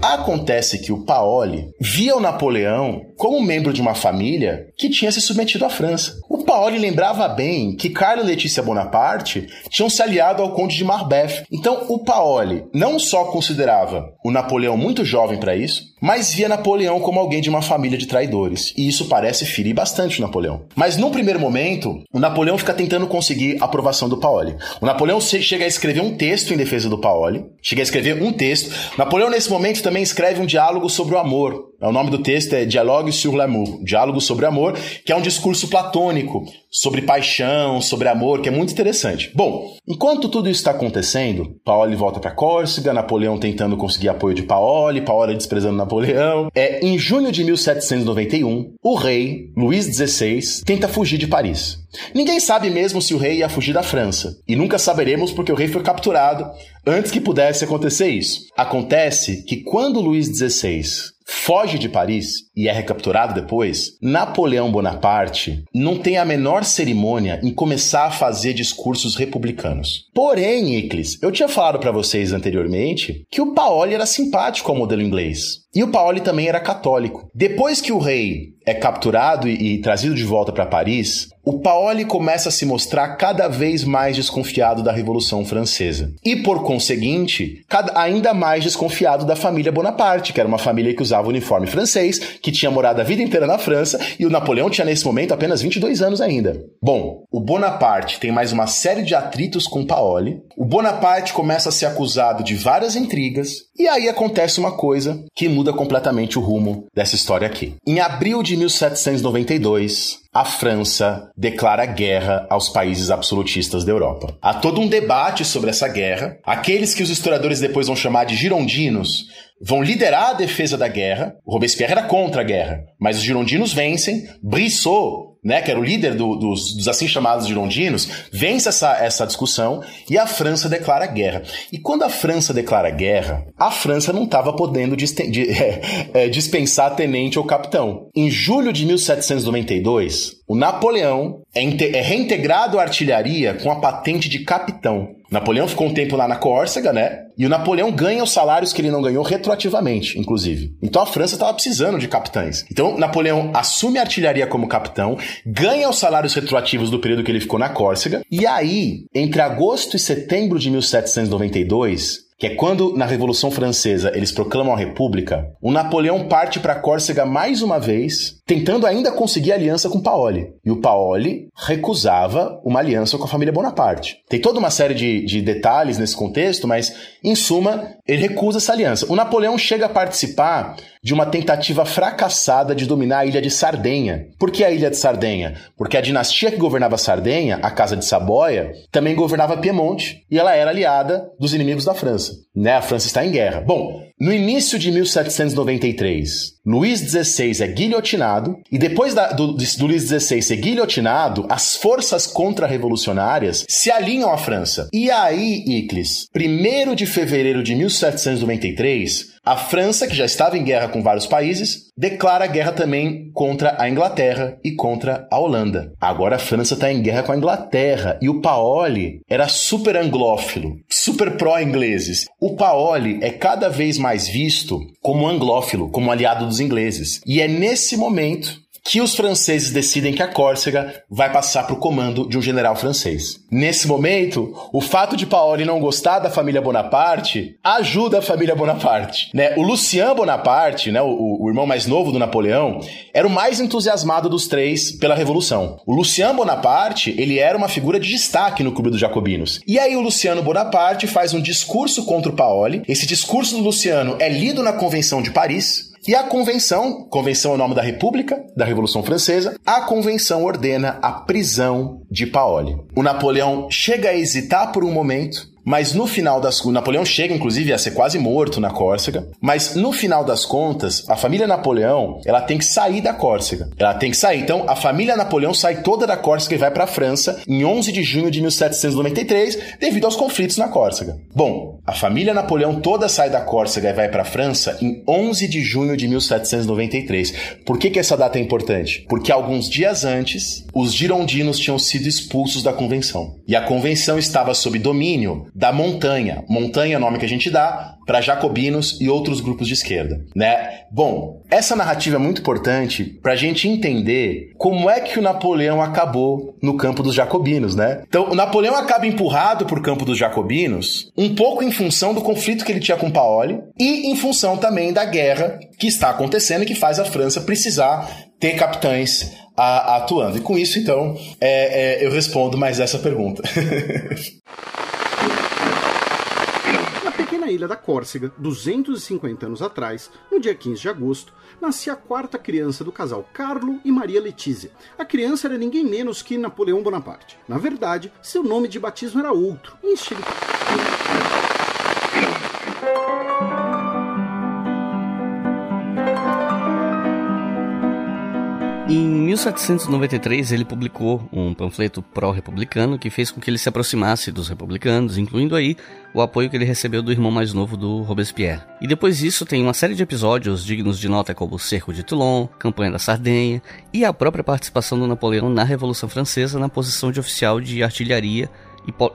S3: Acontece que o Paoli via o Napoleão como membro de uma família que tinha se submetido à França. O Paoli lembrava bem que Carlo e Letícia Bonaparte tinham se aliado ao Conde de Marbeth. Então o Paoli não só considerava o Napoleão muito jovem para isso, mas via Napoleão como alguém de uma família de traidores. E isso parece ferir bastante o Napoleão. Mas no primeiro momento, o Napoleão fica tentando conseguir a aprovação do Paoli. O Napoleão chega a escrever um texto em defesa do Paoli, chega a escrever um texto. Napoleão nesse momento também escreve um diálogo sobre o amor. O nome do texto é Dialogue sur l'amour, Diálogo sobre Amor, que é um discurso platônico sobre paixão, sobre amor, que é muito interessante. Bom, enquanto tudo isso está acontecendo, Paoli volta para Córcega, Napoleão tentando conseguir apoio de Paoli, Paoli desprezando Napoleão. É em junho de 1791, o rei Luís XVI tenta fugir de Paris. Ninguém sabe mesmo se o rei ia fugir da França, e nunca saberemos porque o rei foi capturado antes que pudesse acontecer isso. Acontece que quando Luís XVI foge de Paris e é recapturado depois, Napoleão Bonaparte não tem a menor cerimônia em começar a fazer discursos republicanos. Porém, Iclis, eu tinha falado para vocês anteriormente que o Paoli era simpático ao modelo inglês. E o Paoli também era católico. Depois que o rei é capturado e, e trazido de volta para Paris, o Paoli começa a se mostrar cada vez mais desconfiado da Revolução Francesa. E, por conseguinte, cada, ainda mais desconfiado da família Bonaparte, que era uma família que usava o uniforme francês, que tinha morado a vida inteira na França, e o Napoleão tinha nesse momento apenas 22 anos ainda. Bom, o Bonaparte tem mais uma série de atritos com o Paoli. O Bonaparte começa a ser acusado de várias intrigas, e aí acontece uma coisa que muda completamente o rumo dessa história aqui. Em abril de 1792, a França declara guerra aos países absolutistas da Europa. Há todo um debate sobre essa guerra. Aqueles que os historiadores depois vão chamar de girondinos vão liderar a defesa da guerra. O Robespierre era contra a guerra, mas os girondinos vencem. Brissot né, que era o líder do, dos, dos, assim chamados girondinos, vence essa, essa discussão e a França declara guerra. E quando a França declara guerra, a França não estava podendo <laughs> é, dispensar tenente ou capitão. Em julho de 1792, o Napoleão é, é reintegrado à artilharia com a patente de capitão. Napoleão ficou um tempo lá na Córcega, né? E o Napoleão ganha os salários que ele não ganhou retroativamente, inclusive. Então a França estava precisando de capitães. Então Napoleão assume a artilharia como capitão, ganha os salários retroativos do período que ele ficou na Córcega, e aí, entre agosto e setembro de 1792, que é quando na Revolução Francesa eles proclamam a República, o Napoleão parte para Córcega mais uma vez, tentando ainda conseguir aliança com Paoli. E o Paoli recusava uma aliança com a família Bonaparte. Tem toda uma série de, de detalhes nesse contexto, mas em suma, ele recusa essa aliança. O Napoleão chega a participar de uma tentativa fracassada de dominar a ilha de Sardenha. Por que a ilha de Sardenha? Porque a dinastia que governava Sardenha, a Casa de Saboia, também governava Piemonte e ela era aliada dos inimigos da França. Né? A França está em guerra. Bom, no início de 1793, Luís XVI é guilhotinado, e depois da, do, do Luís XVI ser guilhotinado, as forças contra-revolucionárias se alinham à França. E aí, Iclis, 1 de fevereiro de 1793, a França, que já estava em guerra com vários países, declara guerra também contra a Inglaterra e contra a Holanda. Agora a França está em guerra com a Inglaterra e o Paoli era super anglófilo, super pró-ingleses. O Paoli é cada vez mais visto como anglófilo, como aliado dos ingleses. E é nesse momento que os franceses decidem que a Córcega vai passar para o comando de um general francês. Nesse momento, o fato de Paoli não gostar da família Bonaparte ajuda a família Bonaparte. Né? O Lucien Bonaparte, né, o, o irmão mais novo do Napoleão, era o mais entusiasmado dos três pela Revolução. O Lucien Bonaparte, ele era uma figura de destaque no clube dos jacobinos. E aí o Luciano Bonaparte faz um discurso contra o Paoli. Esse discurso do Luciano é lido na Convenção de Paris, e a convenção, convenção é o nome da República, da Revolução Francesa, a convenção ordena a prisão de Paoli. O Napoleão chega a hesitar por um momento, mas no final das o Napoleão chega inclusive a ser quase morto na Córcega, mas no final das contas, a família Napoleão, ela tem que sair da Córcega. Ela tem que sair. Então, a família Napoleão sai toda da Córcega e vai para a França em 11 de junho de 1793, devido aos conflitos na Córcega. Bom, a família Napoleão toda sai da Córcega e vai para a França em 11 de junho de 1793. Por que que essa data é importante? Porque alguns dias antes, os girondinos tinham sido expulsos da convenção. E a convenção estava sob domínio da montanha. Montanha é o nome que a gente dá para jacobinos e outros grupos de esquerda, né? Bom, essa narrativa é muito importante para a gente entender como é que o Napoleão acabou no campo dos jacobinos, né? Então, o Napoleão acaba empurrado por campo dos jacobinos, um pouco em função do conflito que ele tinha com Paoli e em função também da guerra que está acontecendo e que faz a França precisar ter capitães atuando. E com isso, então, é, é, eu respondo mais essa pergunta. <laughs>
S8: ilha da Córcega, 250 anos atrás, no dia 15 de agosto, nascia a quarta criança do casal Carlo e Maria Letícia. A criança era ninguém menos que Napoleão Bonaparte. Na verdade, seu nome de batismo era outro, em estilo
S6: Em 1793, ele publicou um panfleto pró-republicano que fez com que ele se aproximasse dos republicanos, incluindo aí o apoio que ele recebeu do irmão mais novo do Robespierre. E depois disso tem uma série de episódios dignos de nota como o Cerco de Toulon, Campanha da Sardenha e a própria participação do Napoleão na Revolução Francesa na posição de oficial de artilharia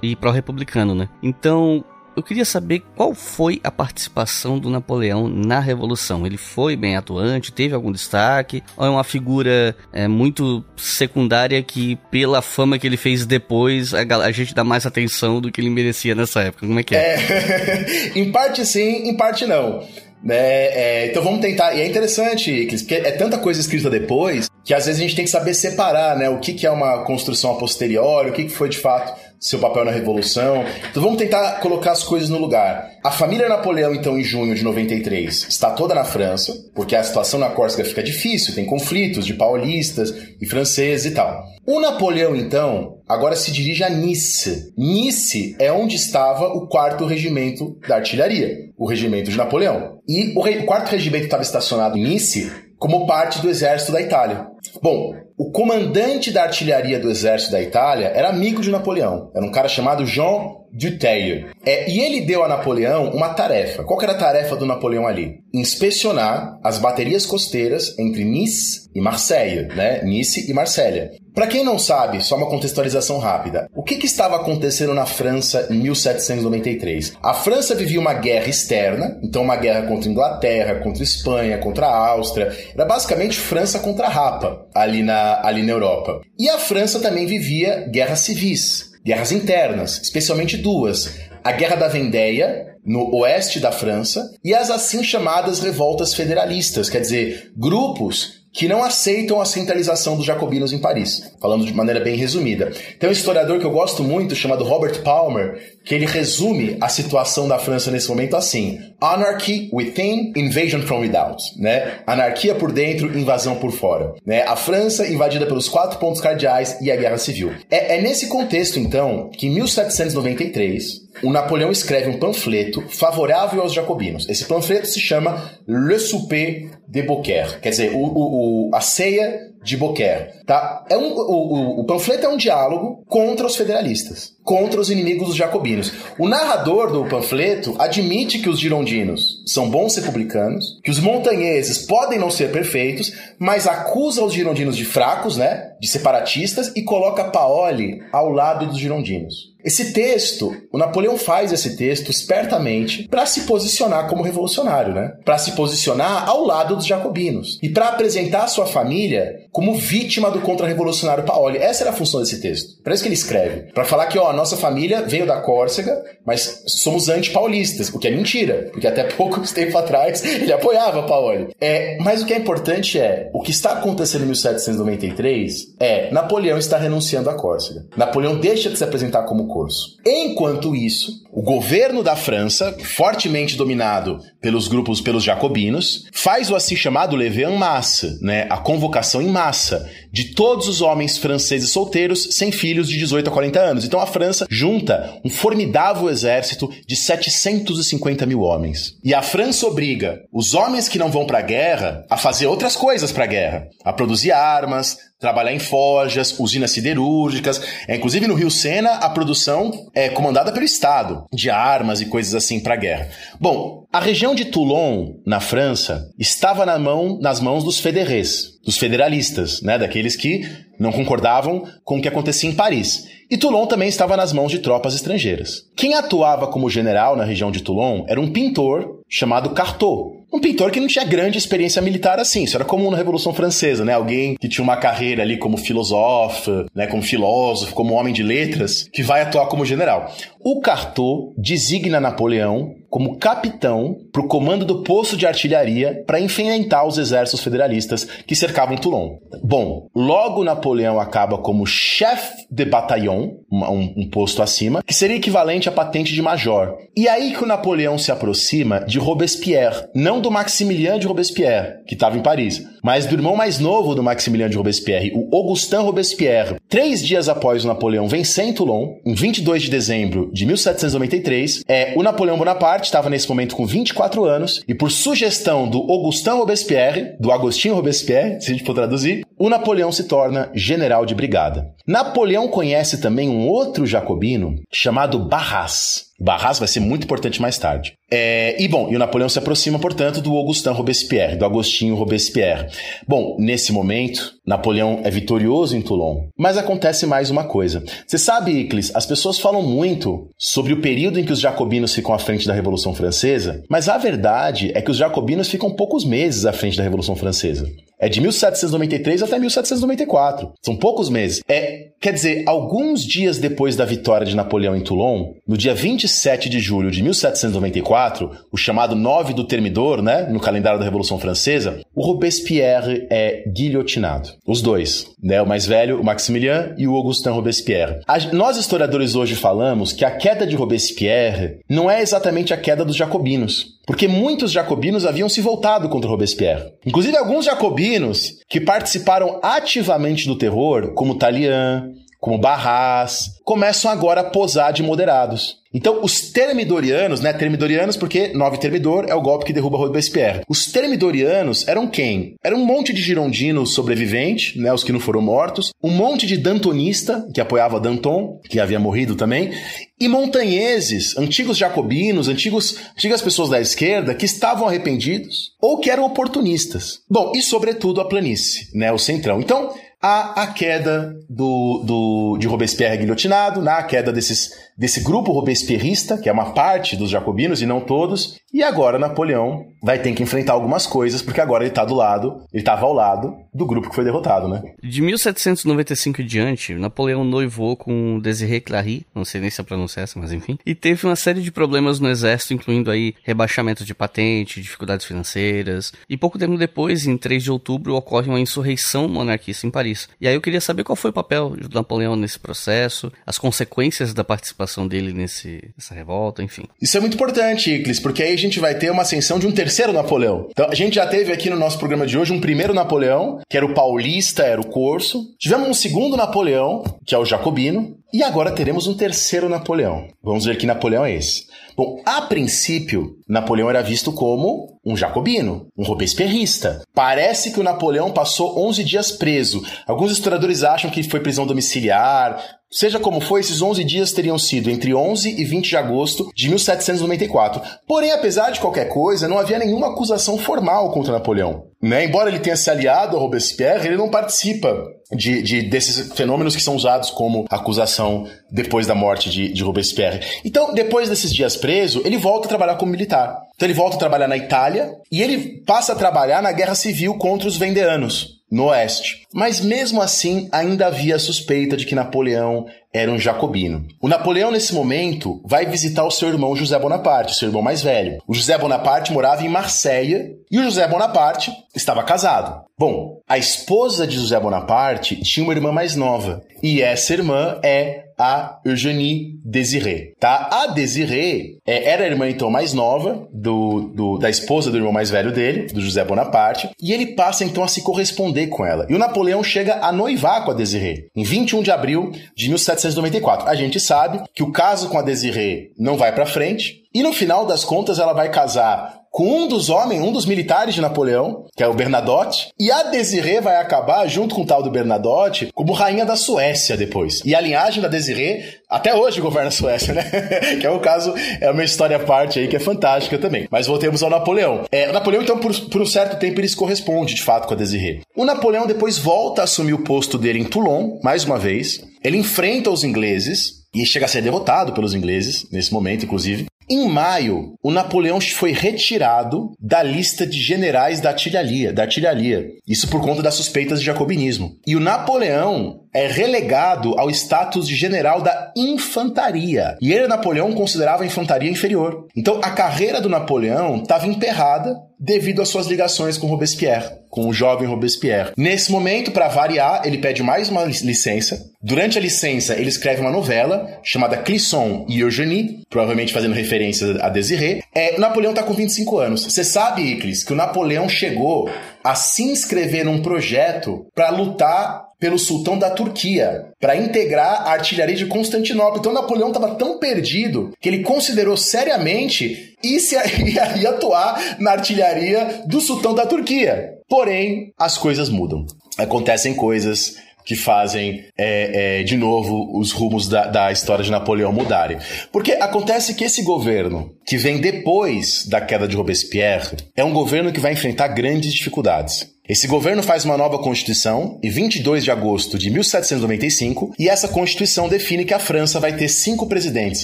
S6: e pró-republicano, né? Então, eu queria saber qual foi a participação do Napoleão na Revolução. Ele foi bem atuante, teve algum destaque, ou é uma figura é, muito secundária que, pela fama que ele fez depois, a, a, gente dá mais atenção do que ele merecia nessa época? Como é que é?
S3: é <laughs> em parte sim, em parte não. Né? É, então vamos tentar. E é interessante, porque é tanta coisa escrita depois que às vezes a gente tem que saber separar né, o que, que é uma construção a posteriori, o que, que foi de fato seu papel na Revolução. Então vamos tentar colocar as coisas no lugar. A família Napoleão, então, em junho de 93, está toda na França, porque a situação na Córcega fica difícil, tem conflitos de paulistas e franceses e tal. O Napoleão, então, agora se dirige a Nice. Nice é onde estava o quarto regimento da artilharia, o regimento de Napoleão. E o, o quarto regimento estava estacionado em Nice como parte do exército da Itália. Bom, o comandante da artilharia do exército da Itália era amigo de Napoleão. Era um cara chamado Jean Dutheil. É, e ele deu a Napoleão uma tarefa. Qual era a tarefa do Napoleão ali? Inspecionar as baterias costeiras entre Nice e Marseille, né? Nice e Marsella. Para quem não sabe, só uma contextualização rápida. O que, que, estava acontecendo na França em 1793? A França vivia uma guerra externa, então uma guerra contra a Inglaterra, contra a Espanha, contra a Áustria. Era basicamente França contra a Rapa ali na, ali na Europa. E a França também vivia guerras civis, guerras internas, especialmente duas. A Guerra da Vendéia, no oeste da França, e as assim chamadas revoltas federalistas, quer dizer, grupos que não aceitam a centralização dos jacobinos em Paris, falando de maneira bem resumida. Tem um historiador que eu gosto muito, chamado Robert Palmer, que ele resume a situação da França nesse momento assim: Anarchy within, invasion from without, né? Anarquia por dentro, invasão por fora, né? A França invadida pelos quatro pontos cardeais e a guerra civil. É, é nesse contexto então que em 1793 o Napoleão escreve um panfleto favorável aos jacobinos. Esse panfleto se chama Le Souper de Beaucaire, quer dizer, o, o, o a ceia de Beaucaire. Tá? É um, o, o, o panfleto é um diálogo contra os federalistas, contra os inimigos dos jacobinos. O narrador do panfleto admite que os girondinos são bons republicanos, que os montanheses podem não ser perfeitos, mas acusa os girondinos de fracos, né, de separatistas e coloca Paoli ao lado dos girondinos. Esse texto, o Napoleão faz esse texto espertamente para se posicionar como revolucionário, né? Para se posicionar ao lado dos jacobinos e para apresentar a sua família como vítima do contra-revolucionário Paoli. Essa era a função desse texto. Para isso que ele escreve, para falar que ó, a nossa família veio da Córcega, mas somos antipaulistas, o que é mentira, porque até <laughs> pouco tempo atrás ele apoiava Paoli. É, mas o que é importante é, o que está acontecendo em 1793 é Napoleão está renunciando à Córcega. Napoleão deixa de se apresentar como curso. Enquanto isso, o governo da França, fortemente dominado pelos grupos, pelos jacobinos, faz o assim chamado lever en masse, né, a convocação em massa de todos os homens franceses solteiros sem filhos de 18 a 40 anos. Então a França junta um formidável exército de 750 mil homens. E a França obriga os homens que não vão para a guerra a fazer outras coisas para a guerra, a produzir armas, trabalhar em forjas, usinas siderúrgicas. É, inclusive no Rio Sena, a produção é comandada pelo Estado, de armas e coisas assim para a guerra. Bom, a região de Toulon, na França, estava na mão, nas mãos dos federais, dos federalistas, né, daqueles que não concordavam com o que acontecia em Paris. E Toulon também estava nas mãos de tropas estrangeiras. Quem atuava como general na região de Toulon era um pintor chamado Cartot, um pintor que não tinha grande experiência militar assim. Isso era comum na Revolução Francesa, né? Alguém que tinha uma carreira ali como filósofo, né? Como filósofo, como homem de letras, que vai atuar como general. O Cartot designa Napoleão como capitão para o comando do posto de artilharia para enfrentar os exércitos federalistas que cercavam Toulon. Bom, logo Napoleão acaba como chefe de bataillon, um, um, posto acima, que seria equivalente à patente de major. E aí que o Napoleão se aproxima de Robespierre, não do Maximilien de Robespierre, que estava em Paris, mas do irmão mais novo do Maximilien de Robespierre, o Augustin Robespierre. Três dias após o Napoleão vencer em Toulon, em 22 de dezembro de 1793, é, o Napoleão Bonaparte estava nesse momento com 24 anos e por sugestão do Augustin Robespierre, do Agostinho Robespierre, se a gente for traduzir, o Napoleão se torna general de brigada. Napoleão conhece também um outro jacobino chamado Barras. Barras vai ser muito importante mais tarde. É, e bom, e o Napoleão se aproxima, portanto, do Augustin Robespierre, do Agostinho Robespierre. Bom, nesse momento, Napoleão é vitorioso em Toulon. Mas acontece mais uma coisa. Você sabe, Iclis, as pessoas falam muito sobre o período em que os jacobinos ficam à frente da Revolução Francesa, mas a verdade é que os jacobinos ficam poucos meses à frente da Revolução Francesa. É de 1793 até 1794. São poucos meses. É, quer dizer, alguns dias depois da vitória de Napoleão em Toulon, no dia 27 de julho de 1794, o chamado 9 do Termidor, né, no calendário da Revolução Francesa, o Robespierre é guilhotinado. Os dois, né, o mais velho, o Maximilien, e o Augustin Robespierre. A, nós historiadores hoje falamos que a queda de Robespierre não é exatamente a queda dos jacobinos porque muitos jacobinos haviam se voltado contra Robespierre. Inclusive alguns jacobinos que participaram ativamente do terror, como Talian, como Barras, começam agora a posar de moderados. Então, os termidorianos, né? Termidorianos, porque nove termidor é o golpe que derruba Robespierre. Os termidorianos eram quem? Era um monte de girondinos sobrevivente, né? Os que não foram mortos, um monte de dantonista, que apoiava Danton, que havia morrido também, e montanheses, antigos jacobinos, antigos, antigas pessoas da esquerda que estavam arrependidos ou que eram oportunistas. Bom, e sobretudo a planície, né? O centrão. Então, há a queda do, do, de Robespierre guilhotinado, na né? queda desses, desse grupo robespierrista, que é uma parte dos jacobinos e não todos, e agora Napoleão vai ter que enfrentar algumas coisas, porque agora ele está do lado, ele estava ao lado do grupo que foi derrotado, né?
S6: De 1795 em diante, Napoleão noivou com Desiré Clary, não sei nem se a pronúncia é essa, mas enfim, e teve uma série de problemas no exército, incluindo aí rebaixamento de patente, dificuldades financeiras, e pouco tempo depois, em 3 de outubro, ocorre uma insurreição monarquista em Paris. E aí eu queria saber qual foi o papel de Napoleão nesse processo, as consequências da participação dele nesse, nessa revolta, enfim.
S3: Isso é muito importante, Iclis, porque aí a gente vai ter uma ascensão de um terceiro Napoleão. Então a gente já teve aqui no nosso programa de hoje um primeiro Napoleão, que era o paulista, era o corso. Tivemos um segundo Napoleão, que é o jacobino. E agora teremos um terceiro Napoleão. Vamos ver que Napoleão é esse. Bom, a princípio, Napoleão era visto como um jacobino, um robespierrista. Parece que o Napoleão passou 11 dias preso. Alguns historiadores acham que foi prisão domiciliar. Seja como for, esses 11 dias teriam sido entre 11 e 20 de agosto de 1794. Porém, apesar de qualquer coisa, não havia nenhuma acusação formal contra Napoleão. Né? Embora ele tenha se aliado a Robespierre, ele não participa de, de, desses fenômenos que são usados como acusação depois da morte de, de Robespierre. Então, depois desses dias preso, ele volta a trabalhar como militar. Então, ele volta a trabalhar na Itália e ele passa a trabalhar na guerra civil contra os vendeanos no oeste. Mas mesmo assim, ainda havia a suspeita de que Napoleão era um jacobino. O Napoleão, nesse momento, vai visitar o seu irmão José Bonaparte, seu irmão mais velho. O José Bonaparte morava em Marseille e o José Bonaparte estava casado. Bom, a esposa de José Bonaparte tinha uma irmã mais nova e essa irmã é a Eugénie Désiré, tá? A Désiré é, era a irmã então mais nova do, do, da esposa do irmão mais velho dele, do José Bonaparte, e ele passa então a se corresponder com ela. E o Napoleão chega a noivar com a Désiré em 21 de abril de 1794. A gente sabe que o caso com a Désiré não vai para frente, e no final das contas ela vai casar com um dos homens, um dos militares de Napoleão, que é o Bernadotte, e a Desirê vai acabar, junto com o tal do Bernadotte, como rainha da Suécia depois. E a linhagem da Desirê até hoje governa a Suécia, né? <laughs> que é o caso, é uma história à parte aí que é fantástica também. Mas voltemos ao Napoleão. É, Napoleão, então, por, por um certo tempo, ele se corresponde de fato com a Desirê. O Napoleão depois volta a assumir o posto dele em Toulon, mais uma vez. Ele enfrenta os ingleses, e chega a ser derrotado pelos ingleses, nesse momento, inclusive. Em maio, o Napoleão foi retirado da lista de generais da artilharia, da artilharia. Isso por conta das suspeitas de jacobinismo. E o Napoleão é relegado ao status de general da infantaria. E ele, Napoleão, considerava a infantaria inferior. Então, a carreira do Napoleão estava emperrada devido às suas ligações com Robespierre, com o jovem Robespierre. Nesse momento, para variar, ele pede mais uma licença. Durante a licença, ele escreve uma novela chamada Clisson e Eugénie, provavelmente fazendo referência a Désiré. É, Napoleão está com 25 anos. Você sabe, Iclis, que o Napoleão chegou a se inscrever num projeto para lutar pelo sultão da Turquia para integrar a artilharia de Constantinopla. Então Napoleão estava tão perdido que ele considerou seriamente ir, se, <laughs> ir atuar na artilharia do sultão da Turquia. Porém, as coisas mudam. Acontecem coisas que fazem, é, é, de novo, os rumos da, da história de Napoleão mudarem. Porque acontece que esse governo, que vem depois da queda de Robespierre, é um governo que vai enfrentar grandes dificuldades. Esse governo faz uma nova Constituição em 22 de agosto de 1795 e essa Constituição define que a França vai ter cinco presidentes,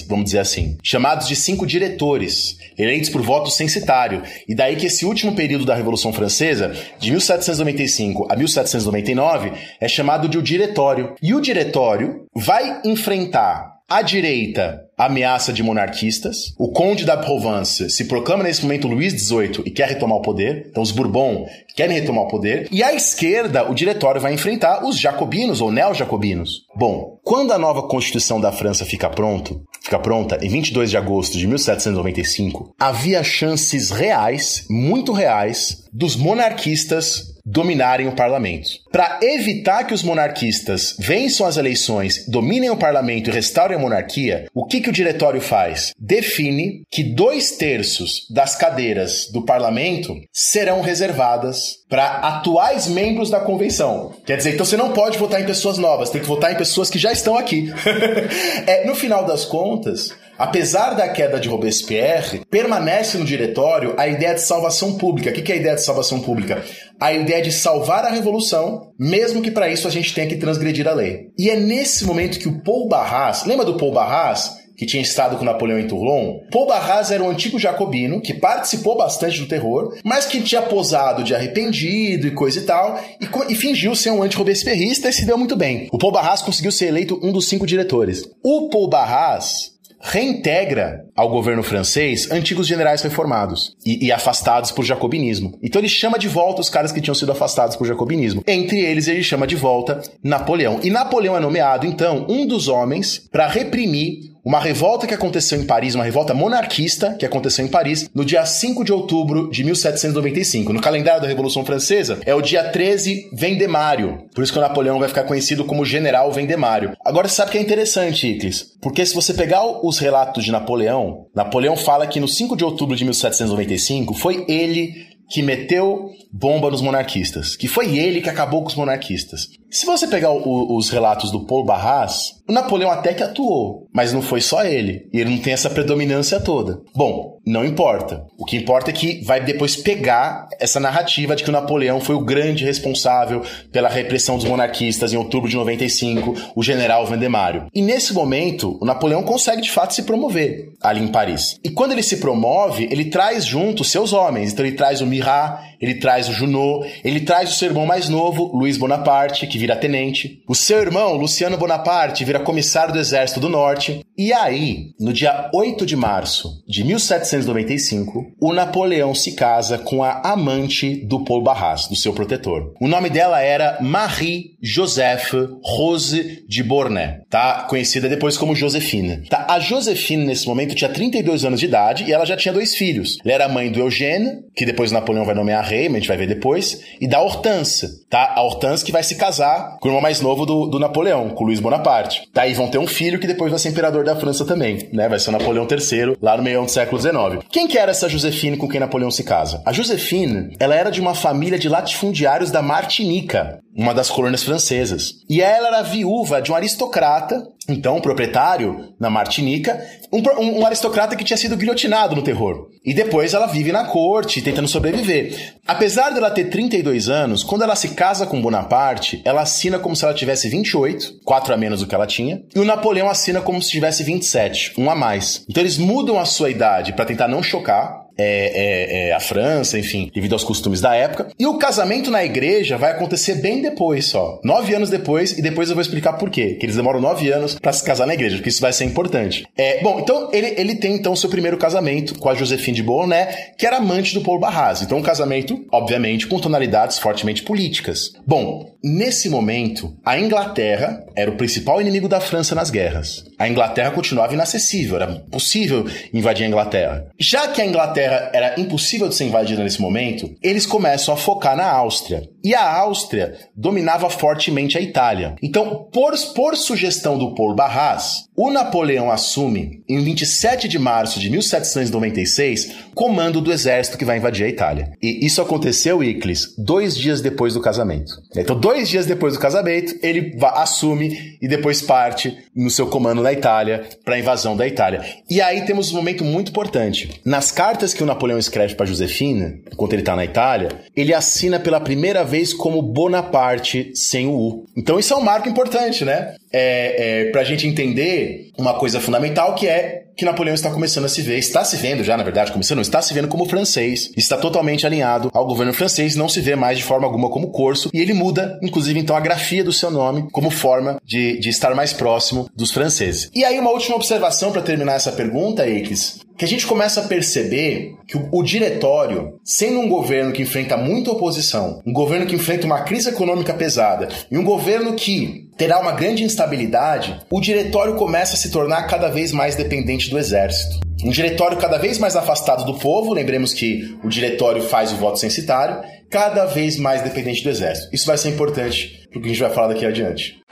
S3: vamos dizer assim, chamados de cinco diretores, eleitos por voto censitário. E daí que esse último período da Revolução Francesa, de 1795 a 1799, é chamado de o Diretório. E o Diretório vai enfrentar à direita, ameaça de monarquistas. O conde da Provence se proclama nesse momento Luís XVIII e quer retomar o poder. Então os Bourbon querem retomar o poder. E à esquerda, o diretório vai enfrentar os jacobinos ou neo-jacobinos. Bom, quando a nova Constituição da França fica pronto, fica pronta em 22 de agosto de 1795, havia chances reais, muito reais, dos monarquistas dominarem o parlamento. Para evitar que os monarquistas vençam as eleições, dominem o parlamento e restaurem a monarquia, o que, que o diretório faz? Define que dois terços das cadeiras do parlamento serão reservadas para atuais membros da convenção. Quer dizer, então você não pode votar em pessoas novas, tem que votar em pessoas que já estão aqui. <laughs> é, no final das contas, Apesar da queda de Robespierre, permanece no diretório a ideia de salvação pública. O que é a ideia de salvação pública? A ideia de salvar a revolução, mesmo que para isso a gente tenha que transgredir a lei. E é nesse momento que o Paul Barras, lembra do Paul Barras? que tinha estado com Napoleão em Toulon, Paul Barras era um antigo jacobino que participou bastante do terror, mas que tinha posado de arrependido e coisa e tal, e, e fingiu ser um anti-robespierrista e se deu muito bem. O Paul Barras conseguiu ser eleito um dos cinco diretores. O Paul Barras reintegra ao governo francês antigos generais reformados e, e, afastados por jacobinismo. Então ele chama de volta os caras que tinham sido afastados por jacobinismo. Entre eles, ele chama de volta Napoleão. E Napoleão é nomeado, então, um dos homens para reprimir uma revolta que aconteceu em Paris, uma revolta monarquista que aconteceu em Paris no dia 5 de outubro de 1795. No calendário da Revolução Francesa é o dia 13 Vendemário. Por isso que o Napoleão vai ficar conhecido como General Vendemário. Agora você sabe que é interessante, Iclis, porque se você pegar os relatos de Napoleão, Napoleão fala que no 5 de outubro de 1795 foi ele que meteu bomba nos monarquistas, que foi ele que acabou com os monarquistas. Se você pegar o, os relatos do Paul Barras, o Napoleão até que atuou, mas não foi só ele. E ele não tem essa predominância toda. Bom, não importa. O que importa é que vai depois pegar essa narrativa de que o Napoleão foi o grande responsável pela repressão dos monarquistas em outubro de 95, o general Vandemário. E nesse momento, o Napoleão consegue de fato se promover ali em Paris. E quando ele se promove, ele traz junto seus homens. Então ele traz o Mirat, ele traz o Junot, ele traz o seu irmão mais novo, Luiz Bonaparte, que vira tenente. O seu irmão, Luciano Bonaparte, vira comissário do Exército do Norte. E aí, no dia 8 de março de 1795, o Napoleão se casa com a amante do Paul Barras, do seu protetor. O nome dela era Marie Joseph Rose de Bornay, tá? Conhecida depois como Josefina. Tá? A Josefina, nesse momento, tinha 32 anos de idade e ela já tinha dois filhos. Ela era mãe do Eugênio, que depois Napoleão vai nomear rei, mas a gente vai ver depois, e da Hortense, tá? A Hortense que vai se casar com o irmão mais novo do, do Napoleão, com Luiz Bonaparte. Daí vão ter um filho que depois vai ser imperador da França também, né? Vai ser o Napoleão III, lá no meio do século XIX. Quem que era essa Josefine com quem Napoleão se casa? A Josefine, ela era de uma família de latifundiários da Martinica, uma das colônias francesas. E ela era viúva de um aristocrata, então proprietário na Martinica, um, um, um, aristocrata que tinha sido guilhotinado no terror. E depois ela vive na corte, tentando sobreviver. Apesar dela ter 32 anos, quando ela se casa com Bonaparte, ela assina como se ela tivesse 28, 4 a menos do que ela tinha, e o Napoleão assina como se tivesse 27, um a mais. Então eles mudam a sua idade para tentar não chocar, é, é, é, a França, enfim, devido aos costumes da época. E o casamento na igreja vai acontecer bem depois só. Nove anos depois, e depois eu vou explicar por quê. Que eles demoram nove anos para se casar na igreja, porque isso vai ser importante. É, bom, então ele, ele tem então seu primeiro casamento com a Josephine de Beauharnais, que era amante do Paul Barras. Então um casamento, obviamente, com tonalidades fortemente políticas. Bom, nesse momento, a Inglaterra era o principal inimigo da França nas guerras. A Inglaterra continuava inacessível, era possível invadir a Inglaterra. Já que a Inglaterra Inglaterra era impossível de ser invadida nesse momento, eles começam a focar na Áustria. E a Áustria dominava fortemente a Itália. Então, por, por sugestão do Paul Barras, O Napoleão assume, em 27 de março de 1796, comando do exército que vai invadir a Itália. E isso aconteceu, Iclis, dois dias depois do casamento. Então, dois dias depois do casamento, ele assume e depois parte no seu comando na Itália para a invasão da Itália. E aí temos um momento muito importante. Nas cartas que o Napoleão escreve para Josefina, enquanto ele está na Itália, ele assina pela primeira vez como Bonaparte sem o U. Então isso é um marco importante, né? É, é, para a gente entender uma coisa fundamental que é que Napoleão está começando a se ver, está se vendo já, na verdade, começando, está se vendo como francês, está totalmente alinhado ao governo francês, não se vê mais de forma alguma como corso, e ele muda, inclusive, então, a grafia do seu nome como forma de, de estar mais próximo dos franceses. E aí, uma última observação para terminar essa pergunta, Eikes que a gente começa a perceber que o, o, diretório, sendo um governo que enfrenta muita oposição, um governo que enfrenta uma crise econômica pesada e um governo que terá uma grande instabilidade, o diretório começa a se tornar cada vez mais dependente do exército. Um diretório cada vez mais afastado do povo, lembremos que o diretório faz o voto censitário, cada vez mais dependente do exército. Isso vai ser importante para o que a gente vai falar daqui adiante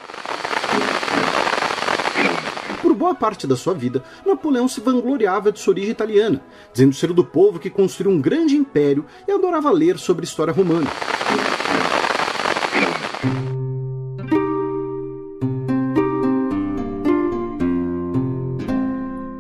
S8: boa parte da sua vida, Napoleão se vangloriava de sua origem italiana, dizendo ser do povo que construiu um grande império e adorava ler sobre história romana.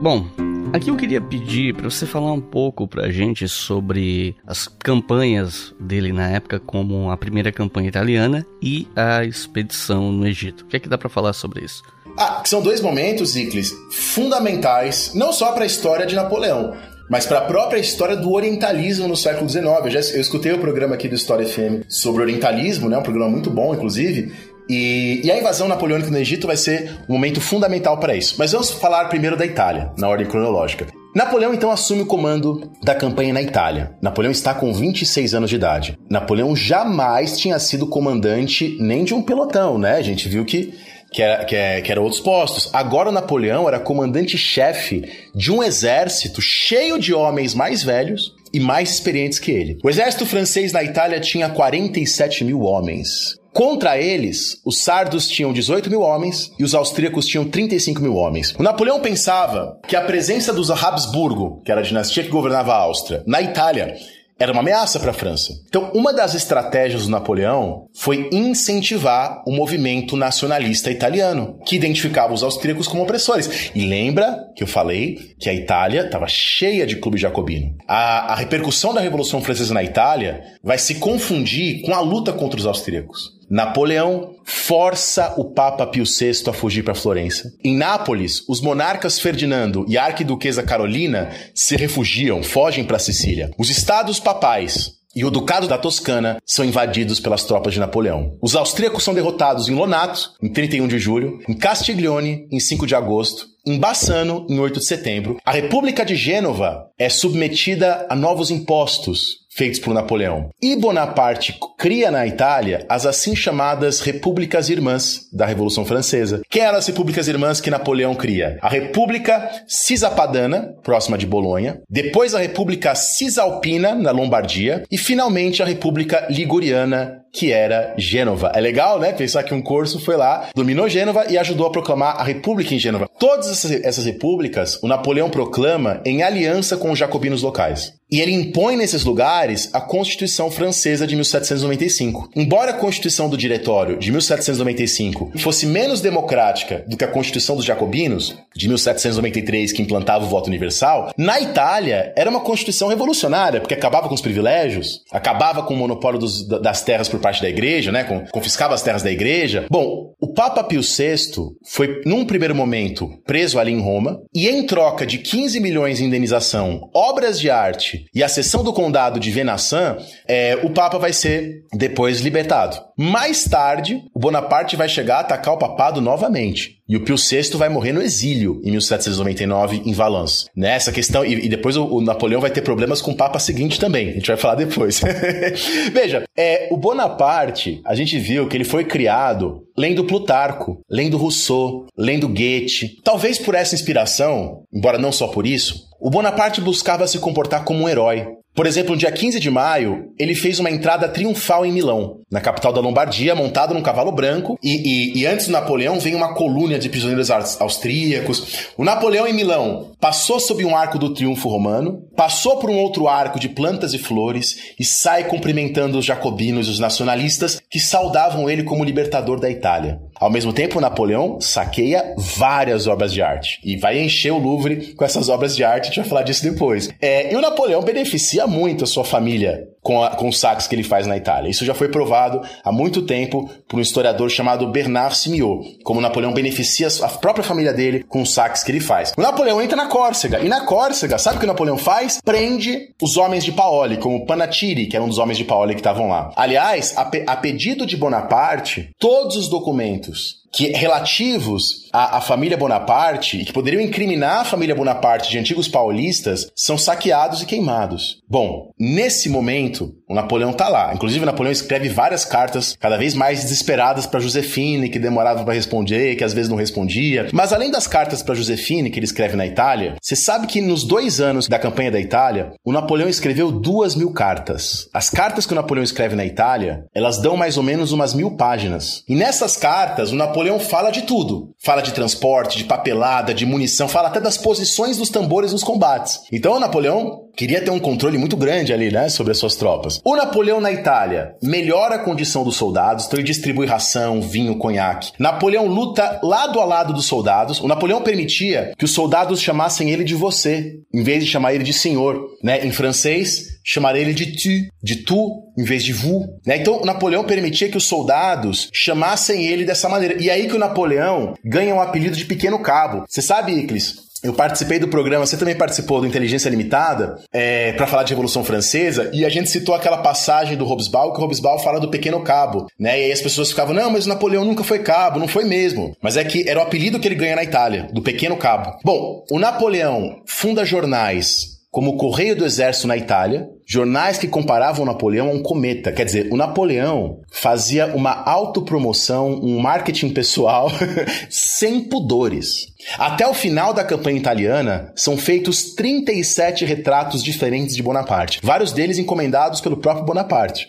S6: Bom, Aqui eu queria pedir para você falar um pouco pra gente sobre as campanhas dele na época, como a primeira campanha italiana e a expedição no Egito. O que é que dá para falar sobre isso?
S3: Ah, são dois momentos, Iclis, fundamentais, não só para a história de Napoleão, mas para a própria história do orientalismo no século XIX. Eu, já, eu escutei o programa aqui do História FM sobre orientalismo, né, um programa muito bom, inclusive, e, e, a invasão napoleônica no Egito vai ser um momento fundamental para isso. Mas vamos falar primeiro da Itália, na ordem cronológica. Napoleão então assume o comando da campanha na Itália. Napoleão está com 26 anos de idade. Napoleão jamais tinha sido comandante nem de um pelotão, né? A gente viu que que era, que, é, que era outros postos. Agora o Napoleão era comandante-chefe de um exército cheio de homens mais velhos e mais experientes que ele. O exército francês na Itália tinha 47 mil homens. Contra eles, os sardos tinham 18 mil homens e os austríacos tinham 35 mil homens. O Napoleão pensava que a presença dos Habsburgo, que era a dinastia que governava a Áustria, na Itália, era uma ameaça para a França. Então, uma das estratégias do Napoleão foi incentivar o movimento nacionalista italiano, que identificava os austríacos como opressores. E lembra que eu falei que a Itália estava cheia de clube jacobino. A, a repercussão da Revolução Francesa na Itália vai se confundir com a luta contra os austríacos. Napoleão força o Papa Pio VI a fugir para Florença. Em Nápoles, os monarcas Ferdinando e a arquiduquesa Carolina se refugiam, fogem para Sicília. Os estados papais, e o Ducado da Toscana são invadidos pelas tropas de Napoleão. Os austríacos são derrotados em Lonato, em 31 de julho, em Castiglione, em 5 de agosto, em Bassano, em 8 de setembro. A República de Gênova é submetida a novos impostos, feitos por Napoleão. E Bonaparte cria na Itália as assim chamadas Repúblicas Irmãs da Revolução Francesa. Quem eram as Repúblicas Irmãs que Napoleão cria? A República Cisapadana, próxima de Bolonha, depois a República Cisalpina, na Lombardia, e finalmente a República Liguriana, que era Gênova. É legal, né? Pensar que um corso foi lá, dominou Gênova e ajudou a proclamar a República em Gênova. Todas essas, repúblicas, o Napoleão proclama em aliança com os jacobinos locais. E ele impõe nesses lugares a Constituição Francesa de 1795. Embora a Constituição do Diretório de 1795 fosse menos democrática do que a Constituição dos Jacobinos de 1793, que implantava o voto universal, na Itália era uma Constituição revolucionária, porque acabava com os privilégios, acabava com o monopólio dos, das terras por parte da igreja, né? Confiscava as terras da igreja. Bom, o Papa Pio VI foi, num primeiro momento, preso ali em Roma, e em troca de 15 milhões em indenização, obras de arte e a seção do condado de Venassan, é, o Papa vai ser depois libertado. Mais tarde, o Bonaparte vai chegar a atacar o papado novamente. E o Pio VI vai morrer no exílio em 1799 em Valence. Nessa questão, e, e depois o, o, Napoleão vai ter problemas com o Papa seguinte também. A gente vai falar depois. <laughs> Veja, é, o Bonaparte, a gente viu que ele foi criado lendo Plutarco, lendo Rousseau, lendo Goethe. Talvez por essa inspiração, embora não só por isso, o Bonaparte buscava se comportar como um herói. Por exemplo, no dia 15 de maio, ele fez uma entrada triunfal em Milão, na capital da Lombardia, montado num cavalo branco, e, e, e antes do Napoleão vem uma coluna de prisioneiros austríacos. O Napoleão em Milão passou sob um arco do triunfo romano, passou por um outro arco de plantas e flores e sai cumprimentando os jacobinos e os nacionalistas que saudavam ele como libertador da Itália. Ao mesmo tempo, Napoleão saqueia várias obras de arte e vai encher o Louvre com essas obras de arte, a gente vai falar disso depois. É, e o Napoleão beneficia muito a sua família com, a, com os saques que ele faz na Itália. Isso já foi provado há muito tempo por um historiador chamado Bernard Simiot, como Napoleão beneficia a própria família dele com os saques que ele faz. O Napoleão entra na Córcega, e na Córcega, sabe o que o Napoleão faz? Prende os homens de Paoli, como Panatiri, que era um dos homens de Paoli que estavam lá. Aliás, a, pe a pedido de Bonaparte, todos os documentos que relativos à, à, família Bonaparte e que poderiam incriminar a família Bonaparte de antigos paulistas são saqueados e queimados. Bom, nesse momento, o Napoleão tá lá. Inclusive, o Napoleão escreve várias cartas cada vez mais desesperadas para Josefine, que demorava para responder, que às vezes não respondia. Mas além das cartas para Josefine que ele escreve na Itália, você sabe que nos dois anos da campanha da Itália, o Napoleão escreveu duas mil cartas. As cartas que o Napoleão escreve na Itália, elas dão mais ou menos umas mil páginas. E nessas cartas, o Napoleão Napoleão fala de tudo. Fala de transporte, de papelada, de munição, fala até das posições dos tambores nos combates. Então o Napoleão queria ter um controle muito grande ali, né, sobre as suas tropas. O Napoleão na Itália melhora a condição dos soldados, então ele distribui ração, vinho, conhaque. Napoleão luta lado a lado dos soldados. O Napoleão permitia que os soldados chamassem ele de você, em vez de chamar ele de senhor, né? Em francês, chamar ele de tu, de tu, em vez de vous. Né? Então, Napoleão permitia que os soldados chamassem ele dessa maneira. E aí que o Napoleão ganha um apelido de Pequeno Cabo. Você sabe, Iclis? Eu participei do programa, você também participou do Inteligência Limitada, é, para falar de Revolução Francesa, e a gente citou aquela passagem do Robesbal, que o Robesbal fala do Pequeno Cabo, né? E aí as pessoas ficavam, não, mas o Napoleão nunca foi cabo, não foi mesmo. Mas é que era o apelido que ele ganha na Itália, do Pequeno Cabo. Bom, o Napoleão funda jornais como o Correio do Exército na Itália, jornais que comparavam Napoleão a um cometa. Quer dizer, o Napoleão fazia uma autopromoção, um marketing pessoal <laughs> sem pudores. Até o final da campanha italiana, são feitos 37 retratos diferentes de Bonaparte, vários deles encomendados pelo próprio Bonaparte.